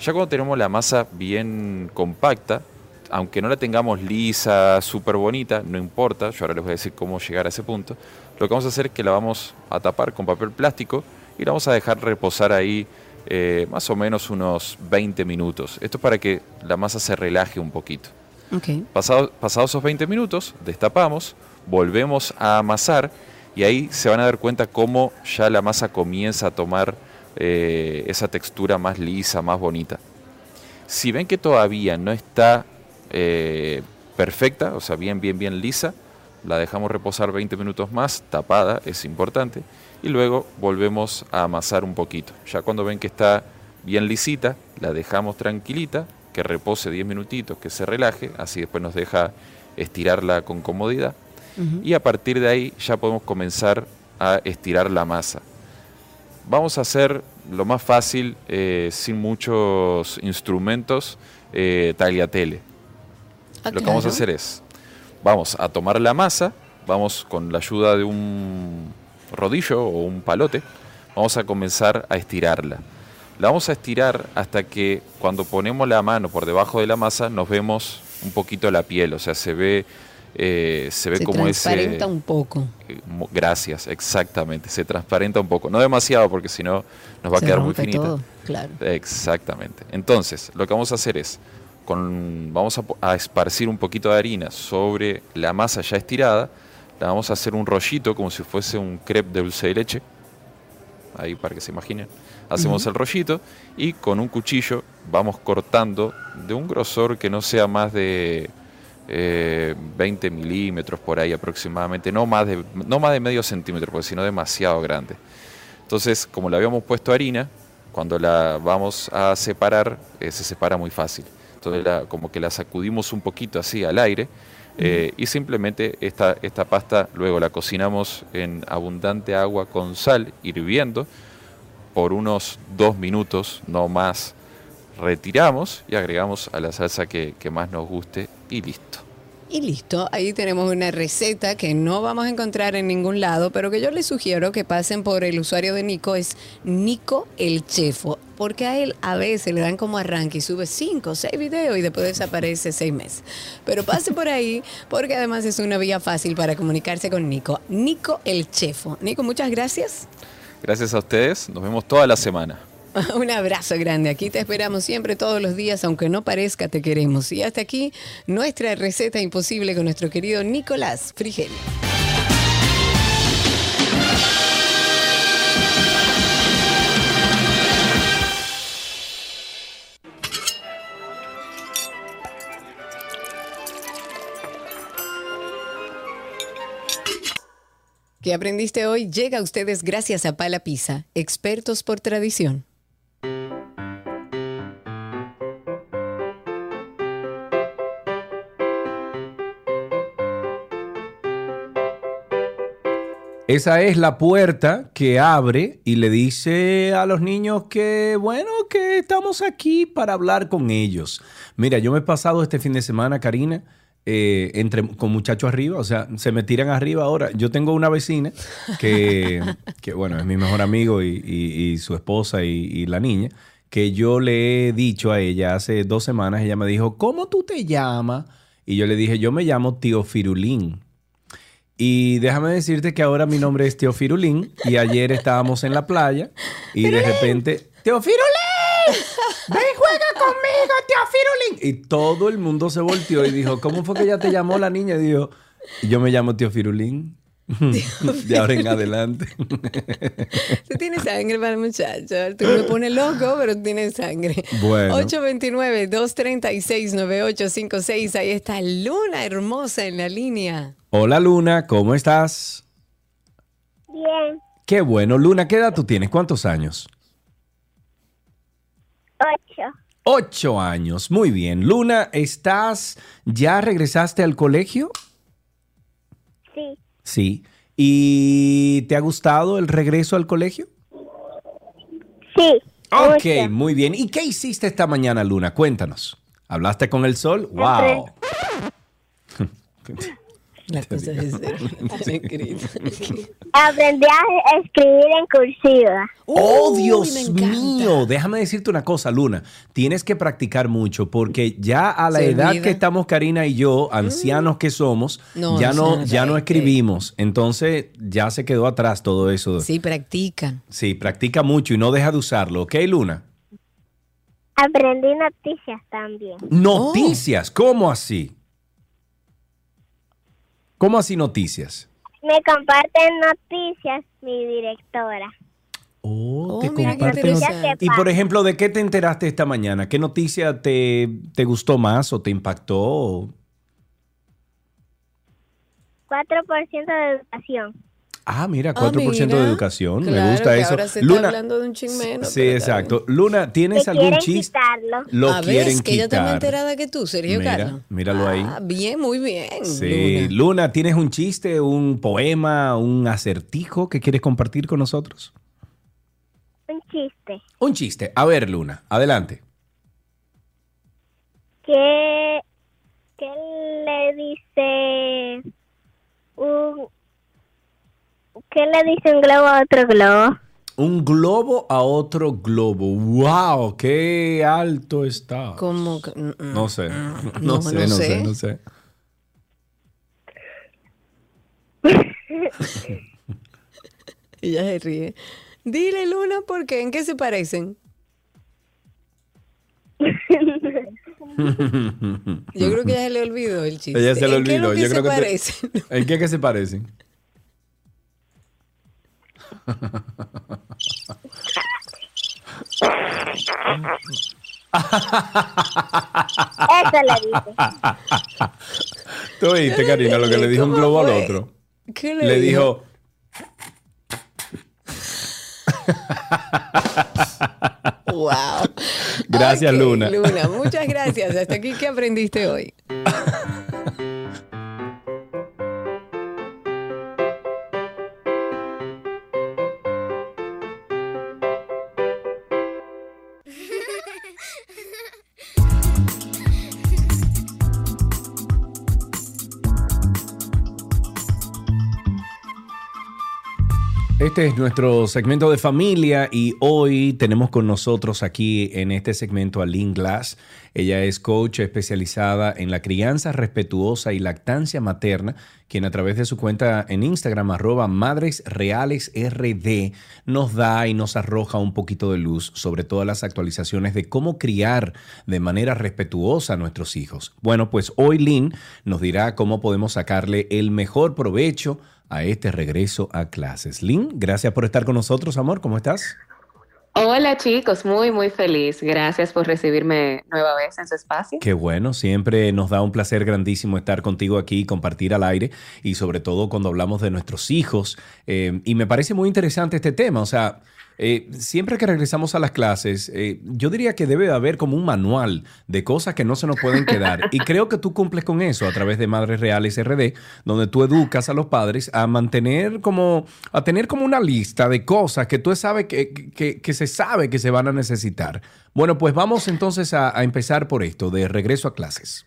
[SPEAKER 23] Ya cuando tenemos la masa bien compacta, aunque no la tengamos lisa, súper bonita, no importa, yo ahora les voy a decir cómo llegar a ese punto, lo que vamos a hacer es que la vamos a tapar con papel plástico y la vamos a dejar reposar ahí eh, más o menos unos 20 minutos. Esto es para que la masa se relaje un poquito. Pasado- pasados esos 20 minutos, destapamos, volvemos a amasar y ahí se van a dar cuenta cómo ya la masa comienza a tomar eh, esa textura más lisa, más bonita. Si ven que todavía no está eh, perfecta, o sea, bien, bien, bien lisa, la dejamos reposar 20 minutos más, tapada, es importante, y luego volvemos a amasar un poquito. Ya cuando ven que está bien lisita, la dejamos tranquilita, que repose 10 minutitos, que se relaje, así después nos deja estirarla con comodidad. Y a partir de ahí ya podemos comenzar a estirar la masa. Vamos a hacer lo más fácil, eh, sin muchos instrumentos, eh, tagliatelle.
[SPEAKER 3] Ah,
[SPEAKER 23] lo que vamos a hacer es, vamos a tomar la masa, vamos con la ayuda de un rodillo o un palote, vamos a comenzar a estirarla. La vamos a estirar hasta que cuando ponemos la mano por debajo de la masa nos vemos un poquito la piel, o sea, se ve, eh, se ve
[SPEAKER 3] Se
[SPEAKER 23] como ese...
[SPEAKER 3] transparenta un poco.
[SPEAKER 23] Eh, Gracias, exactamente. Se transparenta un poco. No demasiado porque si no nos va a
[SPEAKER 3] Se
[SPEAKER 23] quedar muy finita.
[SPEAKER 3] todo, claro.
[SPEAKER 23] Exactamente. Entonces, lo que vamos a hacer es, con, vamos a, esparcir un poquito de harina sobre la masa ya estirada. La vamos a hacer un rollito como si fuese un crepe de dulce de leche. Ahí para que se imaginen. Hacemos el rollito y con un cuchillo vamos cortando de un grosor que no sea más de eh, 20 milímetros por ahí aproximadamente, no más, de, no más de medio centímetro, porque si no demasiado grande. Entonces, como le habíamos puesto harina, cuando la vamos a separar, eh, se separa muy fácil. Entonces, como que la sacudimos un poquito así al aire eh, y simplemente esta, esta pasta luego la cocinamos en abundante agua con sal hirviendo por unos dos minutos, no más. Retiramos y agregamos a la salsa que, que más nos guste y listo.
[SPEAKER 3] Y listo, ahí tenemos una receta que no vamos a encontrar en ningún lado, pero que yo les sugiero que pasen por el usuario de Nico, es Nico el Chefo, porque a él a veces le dan como arranque y sube cinco o seis videos y después desaparece seis meses. Pero pase por ahí, porque además es una vía fácil para comunicarse con Nico. Nico el Chefo. Nico, muchas gracias.
[SPEAKER 23] Gracias a ustedes, nos vemos toda la semana.
[SPEAKER 3] Un abrazo grande. Aquí te esperamos siempre todos los días, aunque no parezca, te queremos. Y hasta aquí nuestra receta imposible con nuestro querido Nicolás Frigel. ¿Qué aprendiste hoy? Llega a ustedes gracias a Pala Pizza, expertos por tradición.
[SPEAKER 2] Esa es la puerta que abre y le dice a los niños que, bueno, que estamos aquí para hablar con ellos. Mira, yo me he pasado este fin de semana, Karina, eh, entre, con muchachos arriba, o sea, se me tiran arriba ahora. Yo tengo una vecina que, que bueno, es mi mejor amigo y, y- y su esposa y, y la niña, que yo le he dicho a ella hace dos semanas, ella me dijo, ¿cómo tú te llamas? Y yo le dije, yo me llamo Tío Firulín. Y déjame decirte que ahora mi nombre es Tío Firulín y ayer estábamos en la playa y de repente, Tío Firulín, ven juega conmigo, Tío Firulín. Y todo el mundo se volteó y dijo, ¿cómo fue que ella te llamó la niña? Y dijo, yo me llamo Tío Firulín. De ahora en adelante.
[SPEAKER 3] Tú tienes sangre para el muchacho. Tú me pones loco, pero tienes sangre.
[SPEAKER 2] Bueno.
[SPEAKER 3] 829-236-9856. Ahí está Luna hermosa en la línea.
[SPEAKER 2] Hola Luna, ¿cómo estás?
[SPEAKER 10] Bien,
[SPEAKER 2] Qué bueno. Luna, ¿qué edad tú tienes? ¿Cuántos años?
[SPEAKER 10] ocho.
[SPEAKER 2] Ocho años. Muy bien. Luna, ¿estás, ya regresaste al colegio?
[SPEAKER 10] Sí,
[SPEAKER 2] Sí. ¿Y te ha gustado el regreso al colegio?
[SPEAKER 10] sí.
[SPEAKER 2] Ok,
[SPEAKER 10] mucho.
[SPEAKER 2] muy bien. ¿Y qué hiciste esta mañana, Luna? Cuéntanos. ¿Hablaste con el sol? ¡Wow!
[SPEAKER 3] Las cosas.
[SPEAKER 10] Aprendí a escribir en cursiva.
[SPEAKER 2] ¡Oh,
[SPEAKER 3] Uy,
[SPEAKER 2] Dios mío! Déjame decirte una cosa, Luna. Tienes que practicar mucho porque ya a la
[SPEAKER 3] Se
[SPEAKER 2] edad
[SPEAKER 3] olvida.
[SPEAKER 2] que estamos Karina y yo, ancianos que somos,
[SPEAKER 3] No,
[SPEAKER 2] ya no,
[SPEAKER 3] ancianos,
[SPEAKER 2] ya no
[SPEAKER 3] ay,
[SPEAKER 2] escribimos. Entonces ya se quedó atrás todo eso.
[SPEAKER 3] Sí, practica.
[SPEAKER 2] Sí, practica mucho y no deja de usarlo. ¿Ok, Luna?
[SPEAKER 10] Aprendí noticias también.
[SPEAKER 2] Noticias, ¿cómo así? ¿Cómo así noticias?
[SPEAKER 10] Me comparten noticias mi directora.
[SPEAKER 2] Oh, te
[SPEAKER 10] mira qué
[SPEAKER 2] comparte
[SPEAKER 10] interesante.
[SPEAKER 2] not- Y por ejemplo, ¿de qué te enteraste esta mañana? ¿Qué noticia te, te gustó más o te impactó?
[SPEAKER 10] 4% de educación.
[SPEAKER 2] Ah, mira,
[SPEAKER 3] Ah,
[SPEAKER 2] 4% de
[SPEAKER 3] mira.
[SPEAKER 2] educación.
[SPEAKER 3] Claro,
[SPEAKER 2] Me gusta
[SPEAKER 3] que
[SPEAKER 2] eso.
[SPEAKER 3] Ahora se está hablando de un chin menos.
[SPEAKER 2] Sí, exacto. Luna, ¿tienes algún
[SPEAKER 10] quieren
[SPEAKER 2] chiste?
[SPEAKER 10] quitarlo.
[SPEAKER 2] Lo
[SPEAKER 3] Ah,
[SPEAKER 2] quieren
[SPEAKER 3] ¿ves? que ella está más
[SPEAKER 2] quitar.
[SPEAKER 3] enterada que tú, Sergio
[SPEAKER 2] Mira,
[SPEAKER 3] Carlos.
[SPEAKER 2] míralo ahí.
[SPEAKER 3] Ah, bien, muy bien.
[SPEAKER 2] Sí,
[SPEAKER 3] Luna.
[SPEAKER 2] Luna, ¿tienes un chiste, un poema, un acertijo que quieres compartir con nosotros?
[SPEAKER 10] Un chiste.
[SPEAKER 2] Un chiste. A ver, Luna, adelante.
[SPEAKER 10] ¿Qué, qué le dice un... ¿Qué le dice un globo a otro globo?
[SPEAKER 2] Un globo a otro globo. ¡Wow! ¡Qué alto está!
[SPEAKER 3] ¿Cómo? que- mm, mm.
[SPEAKER 2] No sé. No,
[SPEAKER 3] No,
[SPEAKER 2] sé,
[SPEAKER 3] no
[SPEAKER 2] no sé,
[SPEAKER 3] sé.
[SPEAKER 2] no sé.
[SPEAKER 3] Ella se ríe. Dile, Luna, ¿por qué? ¿En qué se parecen? Yo creo que ya se le olvidó el chiste.
[SPEAKER 2] Ella se
[SPEAKER 3] ¿En qué es lo
[SPEAKER 2] olvidó.
[SPEAKER 3] que
[SPEAKER 2] Yo
[SPEAKER 3] se
[SPEAKER 2] creo que te-
[SPEAKER 3] parecen?
[SPEAKER 2] ¿En qué que se parecen?
[SPEAKER 10] Eso le dice.
[SPEAKER 2] ¿Tú oíste, Karina, lo que le dijo un
[SPEAKER 3] ¿Cómo
[SPEAKER 2] globo al
[SPEAKER 3] fue?
[SPEAKER 2] otro?
[SPEAKER 3] ¿Qué
[SPEAKER 2] Le dijo,
[SPEAKER 3] wow.
[SPEAKER 2] gracias,
[SPEAKER 3] Ok,
[SPEAKER 2] Luna.
[SPEAKER 3] Luna, muchas gracias. Hasta aquí, ¿qué aprendiste hoy?
[SPEAKER 2] Este es nuestro segmento de familia y hoy tenemos con nosotros aquí en este segmento a Lynn Glass. Ella es coach especializada en la crianza respetuosa y lactancia materna, quien a través de su cuenta en Instagram, arroba Madres Reales RD, nos da y nos arroja un poquito de luz sobre todas las actualizaciones de cómo criar de manera respetuosa a nuestros hijos. Bueno, pues hoy Lynn nos dirá cómo podemos sacarle el mejor provecho a este regreso a clases. Lynn, gracias por estar con nosotros, amor. ¿Cómo estás?
[SPEAKER 24] Hola chicos, muy muy feliz. Gracias por recibirme nueva vez en su espacio.
[SPEAKER 2] Qué bueno, siempre nos da un placer grandísimo estar contigo aquí compartir al aire y sobre todo cuando hablamos de nuestros hijos. Eh, y me parece muy interesante este tema, o sea, eh, siempre que regresamos a las clases, eh, yo diría que debe de haber como un manual de cosas que no se nos pueden quedar. Y creo que tú cumples con eso a través de Madres Reales RD, donde tú educas a los padres a mantener como, a tener como una lista de cosas que tú sabes que, que- que se sabe que se van a necesitar. Bueno, pues vamos entonces a, a empezar por esto, de regreso a clases.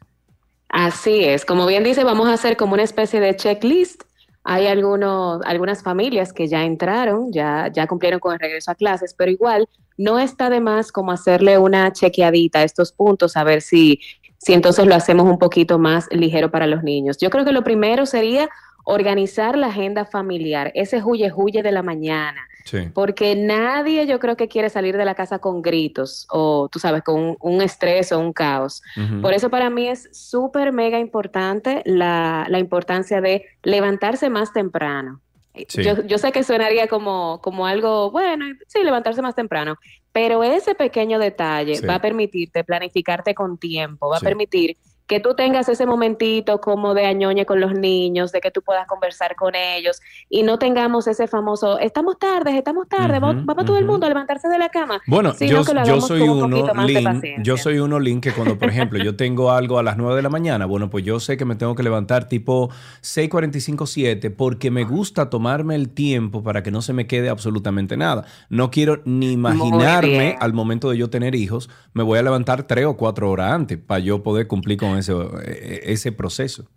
[SPEAKER 24] Así es, como bien dice, vamos a hacer como una especie de checklist. Hay algunos, algunas familias que ya entraron, ya, ya cumplieron con el regreso a clases, pero igual no está de más como hacerle una chequeadita a estos puntos, a ver si, si entonces lo hacemos un poquito más ligero para los niños. Yo creo que lo primero sería organizar la agenda familiar, ese huye huye de la mañana.
[SPEAKER 2] Sí.
[SPEAKER 24] Porque nadie yo creo que quiere salir de la casa con gritos o, tú sabes, con un, un estrés o un caos. Por eso para mí es súper mega importante la, la importancia de levantarse más temprano.
[SPEAKER 2] Sí.
[SPEAKER 24] Yo, yo sé que sonaría como, como algo, bueno, sí, levantarse más temprano, pero ese pequeño detalle
[SPEAKER 2] Sí.
[SPEAKER 24] va a permitirte planificarte con tiempo, va a permitir que tú tengas ese momentito como de añoñe con los niños, de que tú puedas conversar con ellos y no tengamos ese famoso, estamos tarde, estamos tarde, vamos,
[SPEAKER 2] Ujú,
[SPEAKER 24] vamos todo el mundo a levantarse de la cama.
[SPEAKER 2] Bueno, yo, yo soy
[SPEAKER 24] un
[SPEAKER 2] uno,
[SPEAKER 24] de
[SPEAKER 2] Lin, yo soy uno, Lin, que cuando, por ejemplo, yo tengo algo a las 9 de la mañana, bueno, pues yo sé que me tengo que levantar tipo 6.45, 7, porque me gusta tomarme el tiempo para que no se me quede absolutamente nada. No quiero ni imaginarme al momento de yo tener hijos, me voy a levantar 3 o 4 horas antes para yo poder cumplir con ese, eh, ese proceso.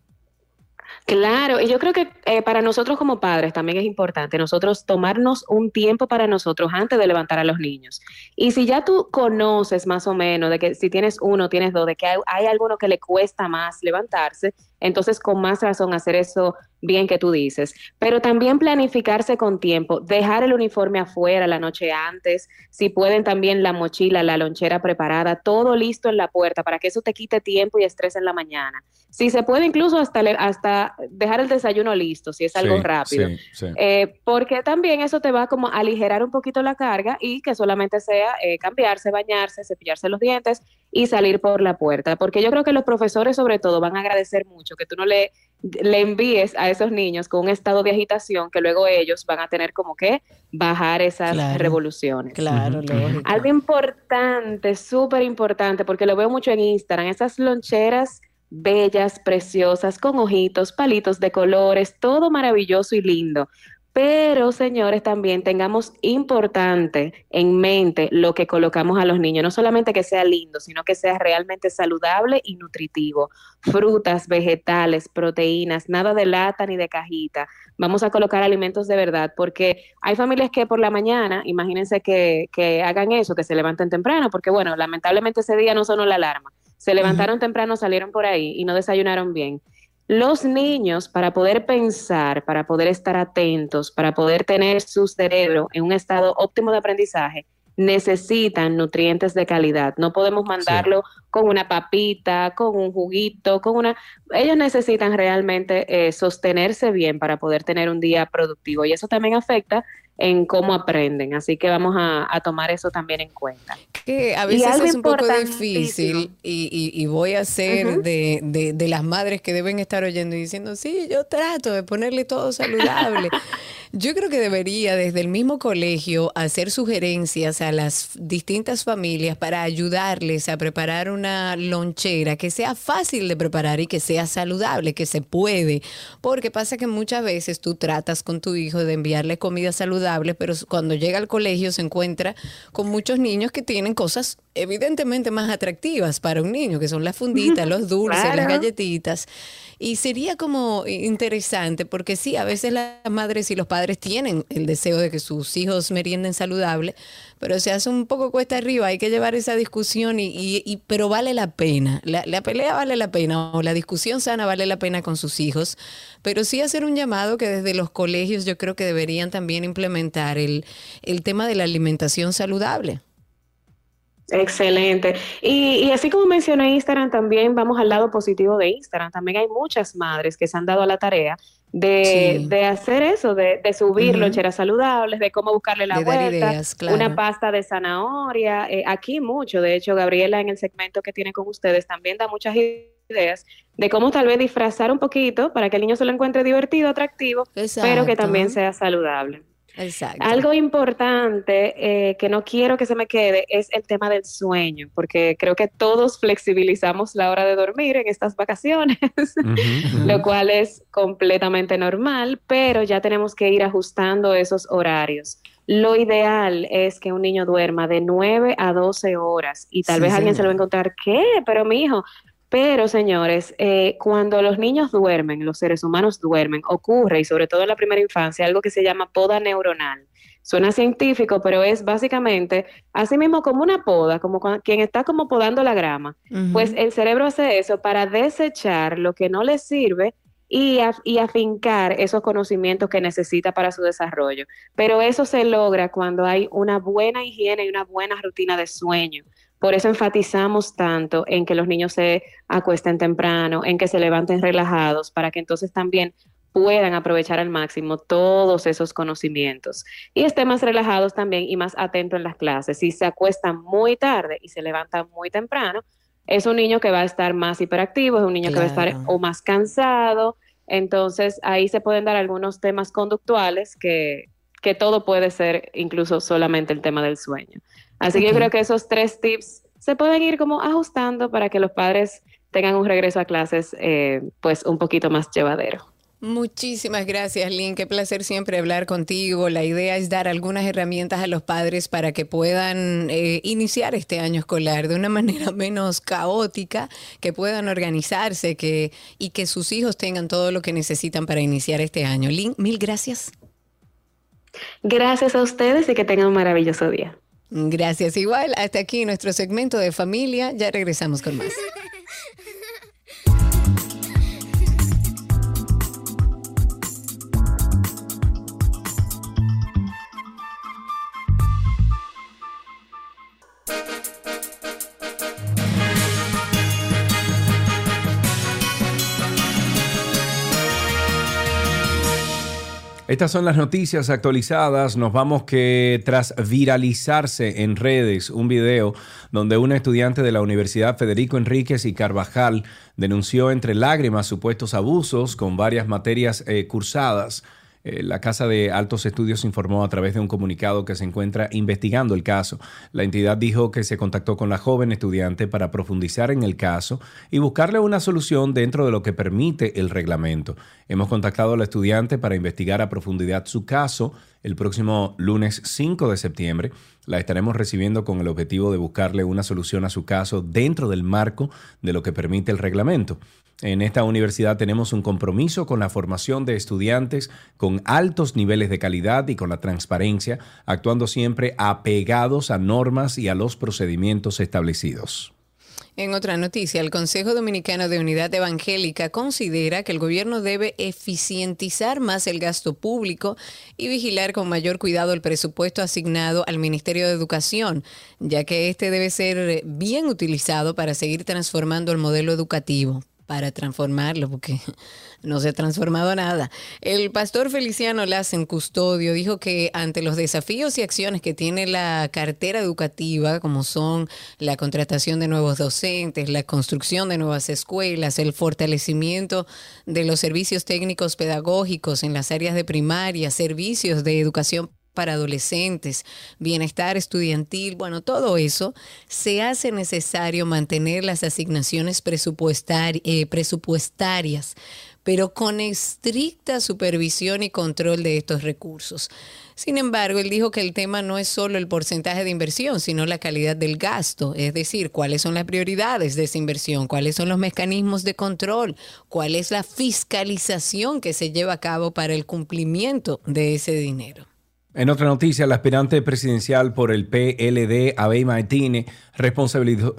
[SPEAKER 24] Claro, y yo creo que eh, para nosotros como padres también es importante nosotros tomarnos un tiempo para nosotros antes de levantar a los niños. Y si ya tú conoces más o menos de que si tienes uno, tienes dos, de que hay, hay alguno que le cuesta más levantarse, entonces con más razón hacer eso bien que tú dices. Pero también planificarse con tiempo, dejar el uniforme afuera la noche antes, si pueden también la mochila, la lonchera preparada, todo listo en la puerta para que eso te quite tiempo y estrés en la mañana. Si se puede incluso hasta, hasta dejar el desayuno listo, si es algo
[SPEAKER 2] Sí,
[SPEAKER 24] rápido.
[SPEAKER 2] sí, sí.
[SPEAKER 24] Eh, porque también eso te va como a aligerar un poquito la carga y que solamente sea eh, cambiarse, bañarse, cepillarse los dientes y salir por la puerta. Porque yo creo que los profesores sobre todo van a agradecer mucho que tú no le, le envíes a esos niños con un estado de agitación que luego ellos van a tener como que bajar esas
[SPEAKER 3] Claro.
[SPEAKER 24] revoluciones.
[SPEAKER 3] Claro, lógico.
[SPEAKER 24] Algo importante, súper importante, porque lo veo mucho en Instagram, esas loncheras bellas, preciosas, con ojitos, palitos de colores, todo maravilloso y lindo. Pero, señores, también tengamos importante en mente lo que colocamos a los niños. No solamente que sea lindo, sino que sea realmente saludable y nutritivo. Frutas, vegetales, proteínas, nada de lata ni de cajita. Vamos a colocar alimentos de verdad, porque hay familias que por la mañana, imagínense que, que hagan eso, que se levanten temprano, porque bueno, lamentablemente ese día no sonó la alarma. Se levantaron temprano, salieron por ahí y no desayunaron bien. Los niños, para poder pensar, para poder estar atentos, para poder tener su cerebro en un estado óptimo de aprendizaje, necesitan nutrientes de calidad. No podemos mandarlo con una papita, con un juguito, con una... Ellos necesitan realmente eh, sostenerse bien para poder tener un día productivo y eso también afecta en cómo aprenden. Así que vamos a, a tomar eso también en cuenta.
[SPEAKER 3] que a veces es un poco difícil y, y- y voy a ser de- de las madres que deben estar oyendo y diciendo, sí, yo trato de ponerle todo saludable. yo creo que debería desde el mismo colegio hacer sugerencias a las distintas familias para ayudarles a preparar una lonchera que sea fácil de preparar y que sea saludable, que se puede. Porque pasa que muchas veces tú tratas con tu hijo de enviarle comida saludable, pero cuando llega al colegio se encuentra con muchos niños que tienen cosas evidentemente más atractivas para un niño, que son las funditas, los dulces, las galletitas. Y sería como interesante, porque sí, a veces las madres y los padres tienen el deseo de que sus hijos merienden saludable, pero se hace un poco cuesta arriba, hay que llevar esa discusión, y, y- y- pero vale la pena, la, la pelea vale la pena, o la discusión sana vale la pena con sus hijos, pero sí hacer un llamado que desde los colegios yo creo que deberían también implementar el, el tema de la alimentación saludable.
[SPEAKER 24] Excelente. Y, y así como mencioné Instagram, también vamos al lado positivo de Instagram. También hay muchas madres que se han dado a la tarea de,
[SPEAKER 3] Sí.
[SPEAKER 24] de hacer eso, de, de subir
[SPEAKER 3] Ujú.
[SPEAKER 24] loncheras saludables, de cómo buscarle la
[SPEAKER 3] De
[SPEAKER 24] vuelta,
[SPEAKER 3] ideas, claro.
[SPEAKER 24] una pasta de zanahoria. eh, aquí mucho, de hecho, Gabriela en el segmento que tiene con ustedes también da muchas ideas de cómo tal vez disfrazar un poquito para que el niño se lo encuentre divertido, atractivo, pero que
[SPEAKER 3] Exacto.
[SPEAKER 24] también sea saludable.
[SPEAKER 3] Exacto.
[SPEAKER 24] Algo importante eh, que no quiero que se me quede es el tema del sueño, porque creo que todos flexibilizamos la hora de dormir en estas vacaciones, lo cual es completamente normal, pero ya tenemos que ir ajustando esos horarios. Lo ideal es que un niño duerma de 9 a 12 horas y tal
[SPEAKER 3] Sí,
[SPEAKER 24] vez alguien se lo va a encontrar, ¿qué? Pero mi hijo, pero, señores, eh, cuando los niños duermen, los seres humanos duermen, ocurre, y sobre todo en la primera infancia, algo que se llama poda neuronal. Suena científico, pero es básicamente, así mismo como una poda, como quien está como podando la grama. Pues el cerebro hace eso para desechar lo que no le sirve y afincar esos conocimientos que necesita para su desarrollo. Pero eso se logra cuando hay una buena higiene y una buena rutina de sueño. Por eso enfatizamos tanto en que los niños se acuesten temprano, en que se levanten relajados, para que entonces también puedan aprovechar al máximo todos esos conocimientos y estén más relajados también y más atentos en las clases. Si se acuestan muy tarde y se levantan muy temprano, es un niño que va a estar más hiperactivo, es un niño que va a estar o más cansado. Entonces ahí se pueden dar algunos temas conductuales que, que todo puede ser incluso solamente el tema del sueño. Así que yo creo que esos tres tips se pueden ir como ajustando para que los padres tengan un regreso a clases eh, pues un poquito más llevadero.
[SPEAKER 3] Muchísimas gracias, Lynn. Qué placer siempre hablar contigo. La idea es dar algunas herramientas a los padres para que puedan eh, iniciar este año escolar de una manera menos caótica, que puedan organizarse que, y que sus hijos tengan todo lo que necesitan para iniciar este año. Lynn, mil gracias.
[SPEAKER 24] Gracias a ustedes y que tengan un maravilloso día.
[SPEAKER 3] Gracias igual. Hasta aquí nuestro segmento de familia. Ya regresamos con más.
[SPEAKER 2] Estas son las noticias actualizadas. Nos vamos que tras viralizarse en redes un video donde una estudiante de la Universidad Federico Enríquez y Carvajal denunció entre lágrimas supuestos abusos con varias materias eh, cursadas. Eh, la Casa de Altos Estudios informó a través de un comunicado que se encuentra investigando el caso. La entidad dijo que se contactó con la joven estudiante para profundizar en el caso y buscarle una solución dentro de lo que permite el reglamento. Hemos contactado a la estudiante para investigar a profundidad su caso. El próximo lunes 5 de septiembre la estaremos recibiendo con el objetivo de buscarle una solución a su caso dentro del marco de lo que permite el reglamento. En esta universidad tenemos un compromiso con la formación de estudiantes con altos niveles de calidad y con la transparencia, actuando siempre apegados a normas y a los procedimientos establecidos.
[SPEAKER 3] En otra noticia, el Consejo Dominicano de Unidad Evangélica considera que el gobierno debe eficientizar más el gasto público y vigilar con mayor cuidado el presupuesto asignado al Ministerio de Educación, ya que este debe ser bien utilizado para seguir transformando el modelo educativo para transformarlo, porque no se ha transformado nada. El pastor Feliciano Lassen Custodio dijo que ante los desafíos y acciones que tiene la cartera educativa, como son la contratación de nuevos docentes, la construcción de nuevas escuelas, el fortalecimiento de los servicios técnicos pedagógicos en las áreas de primaria, servicios de educación para adolescentes, bienestar estudiantil, bueno, todo eso, se hace necesario mantener las asignaciones eh, presupuestarias, pero con estricta supervisión y control de estos recursos. Sin embargo, él dijo que el tema no es solo el porcentaje de inversión, sino la calidad del gasto, es decir, cuáles son las prioridades de esa inversión, cuáles son los mecanismos de control, cuál es la fiscalización que se lleva a cabo para el cumplimiento de ese dinero.
[SPEAKER 2] En otra noticia, el aspirante presidencial por el PLD, Abey Martínez, responsabilizó,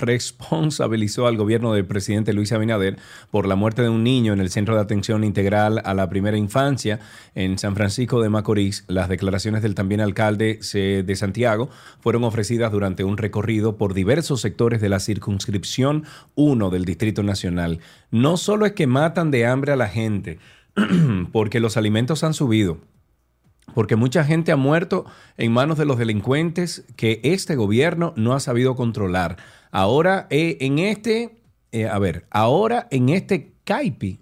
[SPEAKER 2] responsabilizó, al gobierno del presidente Luis Abinader por la muerte de un niño en el Centro de Atención Integral a la Primera Infancia en San Francisco de Macorís. Las declaraciones del también alcalde de Santiago fueron ofrecidas durante un recorrido por diversos sectores de la circunscripción 1 del Distrito Nacional. No solo es que matan de hambre a la gente, porque los alimentos han subido porque mucha gente ha muerto en manos de los delincuentes que este gobierno no ha sabido controlar. Ahora, eh, en este, eh, a ver, ahora en este CAIPI,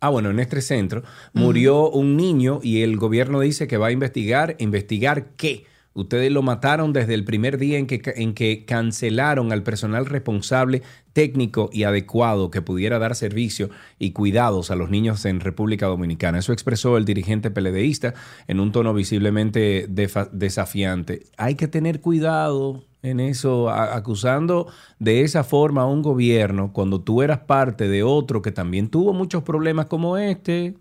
[SPEAKER 2] ah, bueno, en este centro, murió un niño y el gobierno dice que va a investigar, investigar qué. Ustedes lo mataron desde el primer día en que, en que cancelaron al personal responsable técnico y adecuado que pudiera dar servicio y cuidados a los niños en República Dominicana. Eso expresó el dirigente peledeísta en un tono visiblemente desafiante. Hay que tener cuidado en eso, acusando de esa forma a un gobierno cuando tú eras parte de otro que también tuvo muchos problemas como este.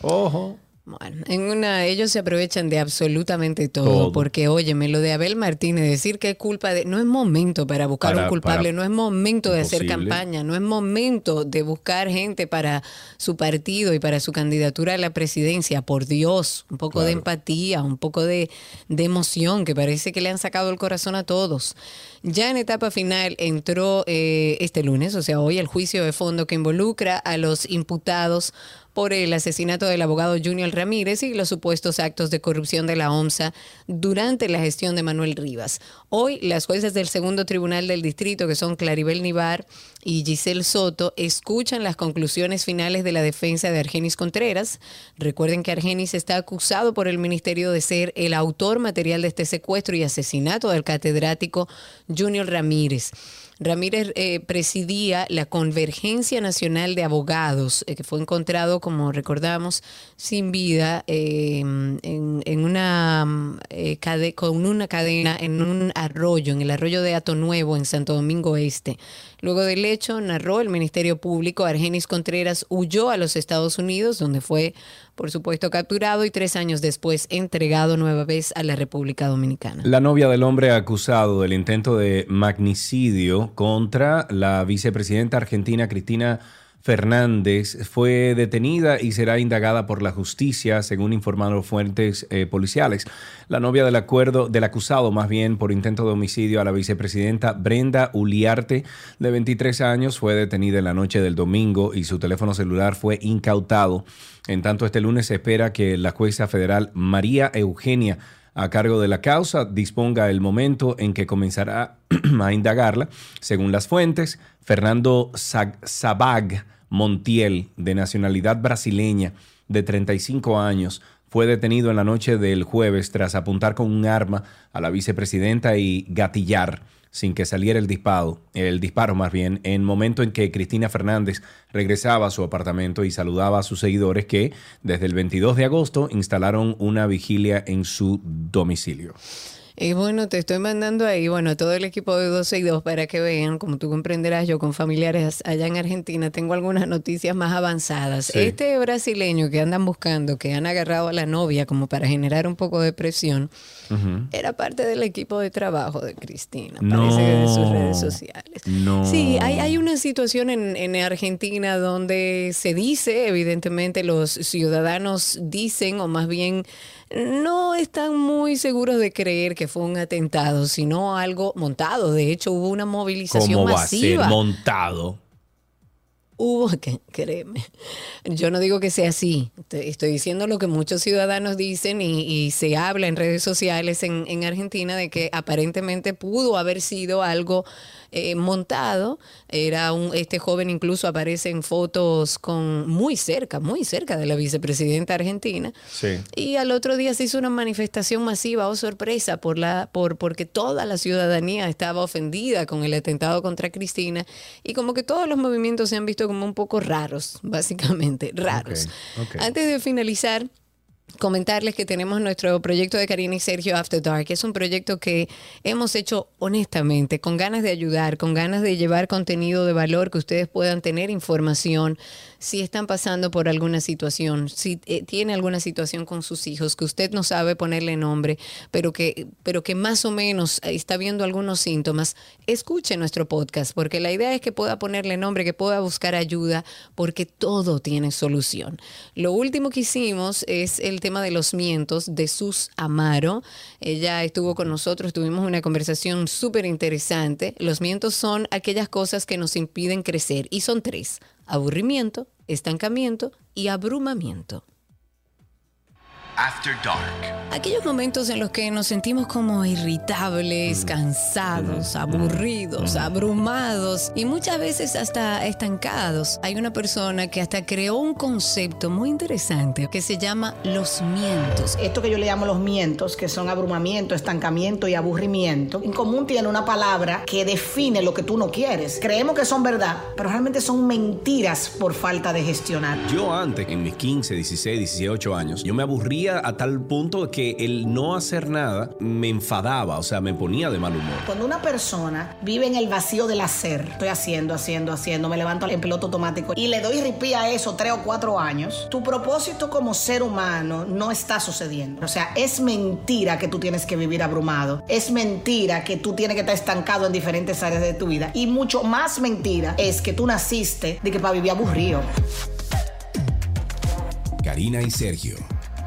[SPEAKER 2] Ojo.
[SPEAKER 3] Bueno, en una, ellos se aprovechan de absolutamente todo, porque óyeme, lo de Abel Martínez, decir que es culpa de, no es momento para buscar un culpable, no es momento de hacer campaña, no es momento de buscar gente para su partido y para su candidatura a la presidencia, por Dios, un poco de empatía, un poco de, de emoción, que parece que le han sacado el corazón a todos. Ya en etapa final entró eh, este lunes, o sea, hoy el juicio de fondo que involucra a los imputados por el asesinato del abogado Junior Ramírez y los supuestos actos de corrupción de la OMSA durante la gestión de Manuel Rivas. Hoy las jueces del segundo tribunal del distrito, que son Claribel Nivar y Giselle Soto, escuchan las conclusiones finales de la defensa de Argenis Contreras. Recuerden que Argenis está acusado por el ministerio de ser el autor material de este secuestro y asesinato del catedrático Junior Ramírez. Ramírez eh, presidía la Convergencia Nacional de Abogados, eh, que fue encontrado, como recordamos, sin vida em, en, una eh, con una cadena en un arroyo, en el arroyo de Ato Nuevo, en Santo Domingo Este. Luego del hecho, narró el Ministerio Público, Argenis Contreras huyó a los Estados Unidos, donde fue, por supuesto, capturado y tres años después entregado nueva vez a la República Dominicana.
[SPEAKER 2] La novia del hombre acusado del intento de magnicidio contra la vicepresidenta argentina Cristina Fernández fue detenida y será indagada por la justicia, según informaron fuentes eh, policiales. La novia del acuerdo, del acusado más bien por intento de homicidio a la vicepresidenta Brenda Uliarte, de 23 años, fue detenida en la noche del domingo y su teléfono celular fue incautado. En tanto, este lunes se espera que la jueza federal María Eugenia a cargo de la causa disponga el momento en que comenzará a indagarla. Según las fuentes, Fernando Sabag Montiel, de nacionalidad brasileña, de 35 años, fue detenido en la noche del jueves tras apuntar con un arma a la vicepresidenta y gatillar sin que saliera el disparo, el disparo más bien, en momento en que Cristina Fernández regresaba a su apartamento y saludaba a sus seguidores que desde el 22 de agosto instalaron una vigilia en su domicilio.
[SPEAKER 3] Y bueno, te estoy mandando ahí, bueno, a todo el equipo de 12 y 2 para que vean, como tú comprenderás, yo con familiares allá en Argentina tengo algunas noticias más avanzadas.
[SPEAKER 2] Sí.
[SPEAKER 3] Este brasileño que andan buscando, que han agarrado a la novia como para generar un poco de presión, era parte del equipo de trabajo de Cristina, parece que de sus redes sociales.
[SPEAKER 2] No.
[SPEAKER 3] Sí, hay, hay una situación en, en Argentina donde se dice, evidentemente los ciudadanos dicen, o más bien no están muy seguros de creer que fue un atentado, sino algo montado. De hecho, hubo una movilización
[SPEAKER 2] ¿Cómo va a ser
[SPEAKER 3] masiva.
[SPEAKER 2] montado?
[SPEAKER 3] Hubo que, créeme, yo no digo que sea así, estoy diciendo lo que muchos ciudadanos dicen y, y se habla en redes sociales en, en Argentina de que aparentemente pudo haber sido algo eh, montado. Era un, este joven incluso aparece en fotos con muy cerca, muy cerca de la vicepresidenta argentina.
[SPEAKER 2] Sí.
[SPEAKER 3] Y al otro día se hizo una manifestación masiva, o sorpresa, por la, por, porque toda la ciudadanía estaba ofendida con el atentado contra Cristina y como que todos los movimientos se han visto como un poco raros, básicamente, raros. Antes de finalizar, comentarles que tenemos nuestro proyecto de Karina y Sergio After Dark. Es un proyecto que hemos hecho honestamente, con ganas de ayudar, con ganas de llevar contenido de valor, que ustedes puedan tener información si están pasando por alguna situación, si eh, tiene alguna situación con sus hijos, que usted no sabe ponerle nombre, pero que, pero que más o menos está viendo algunos síntomas, escuche nuestro podcast, porque la idea es que pueda ponerle nombre, que pueda buscar ayuda, porque todo tiene solución. Lo último que hicimos es el tema de los mientos de Sus Amaro. Ella estuvo con nosotros, tuvimos una conversación súper interesante. Los mientos son aquellas cosas que nos impiden crecer y son tres. Aburrimiento, estancamiento y abrumamiento.
[SPEAKER 8] After Dark.
[SPEAKER 3] Aquellos momentos en los que nos sentimos como irritables, cansados, aburridos, abrumados y muchas veces hasta estancados. Hay una persona que hasta creó un concepto muy interesante que se llama los mientos.
[SPEAKER 9] Esto que yo le llamo los mientos, que son abrumamiento, estancamiento y aburrimiento, en común tiene una palabra que define lo que tú no quieres. Creemos que son verdad, pero realmente son mentiras por falta de gestionar.
[SPEAKER 2] Yo antes, en mis 15, 16, 18 años, yo me aburría a tal punto que el no hacer nada me enfadaba, o sea, me ponía de mal humor.
[SPEAKER 9] Cuando una persona vive en el vacío del hacer, estoy haciendo, haciendo, haciendo, me levanto en piloto automático y le doy ripí a eso tres o cuatro años, tu propósito como ser humano no está sucediendo. O sea, es mentira que tú tienes que vivir abrumado. Es mentira que tú tienes que estar estancado en diferentes áreas de tu vida. Y mucho más mentira es que tú naciste de que para vivir aburrido.
[SPEAKER 13] Karina y Sergio.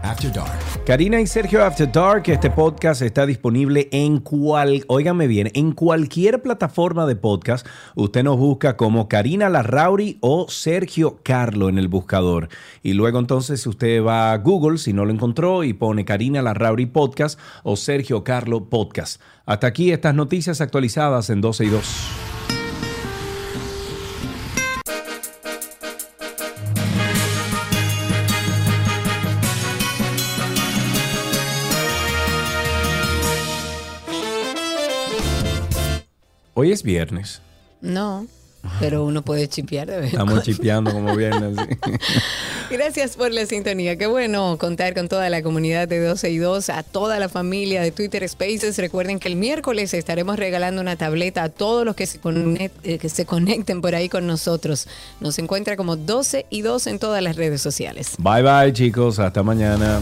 [SPEAKER 13] After Dark.
[SPEAKER 2] Karina y Sergio After Dark, este podcast está disponible en cual, óigame bien, en cualquier plataforma de podcast. Usted nos busca como Karina Larrauri o Sergio Carlo en el buscador. Y luego entonces usted va a Google, si no lo encontró, y pone Karina Larrauri Podcast o Sergio Carlo Podcast. Hasta aquí estas noticias actualizadas en 12 y 2. Hoy es viernes.
[SPEAKER 3] No, pero uno puede chipear de vez.
[SPEAKER 2] Estamos chipeando como viernes.
[SPEAKER 3] Gracias por la sintonía. Qué bueno contar con toda la comunidad de 12 y 2, a toda la familia de Twitter Spaces. Recuerden que el miércoles estaremos regalando una tableta a todos los que se, eh, que se conecten por ahí con nosotros. Nos encuentra como 12 y 2 en todas las redes sociales.
[SPEAKER 2] Bye bye chicos, hasta mañana.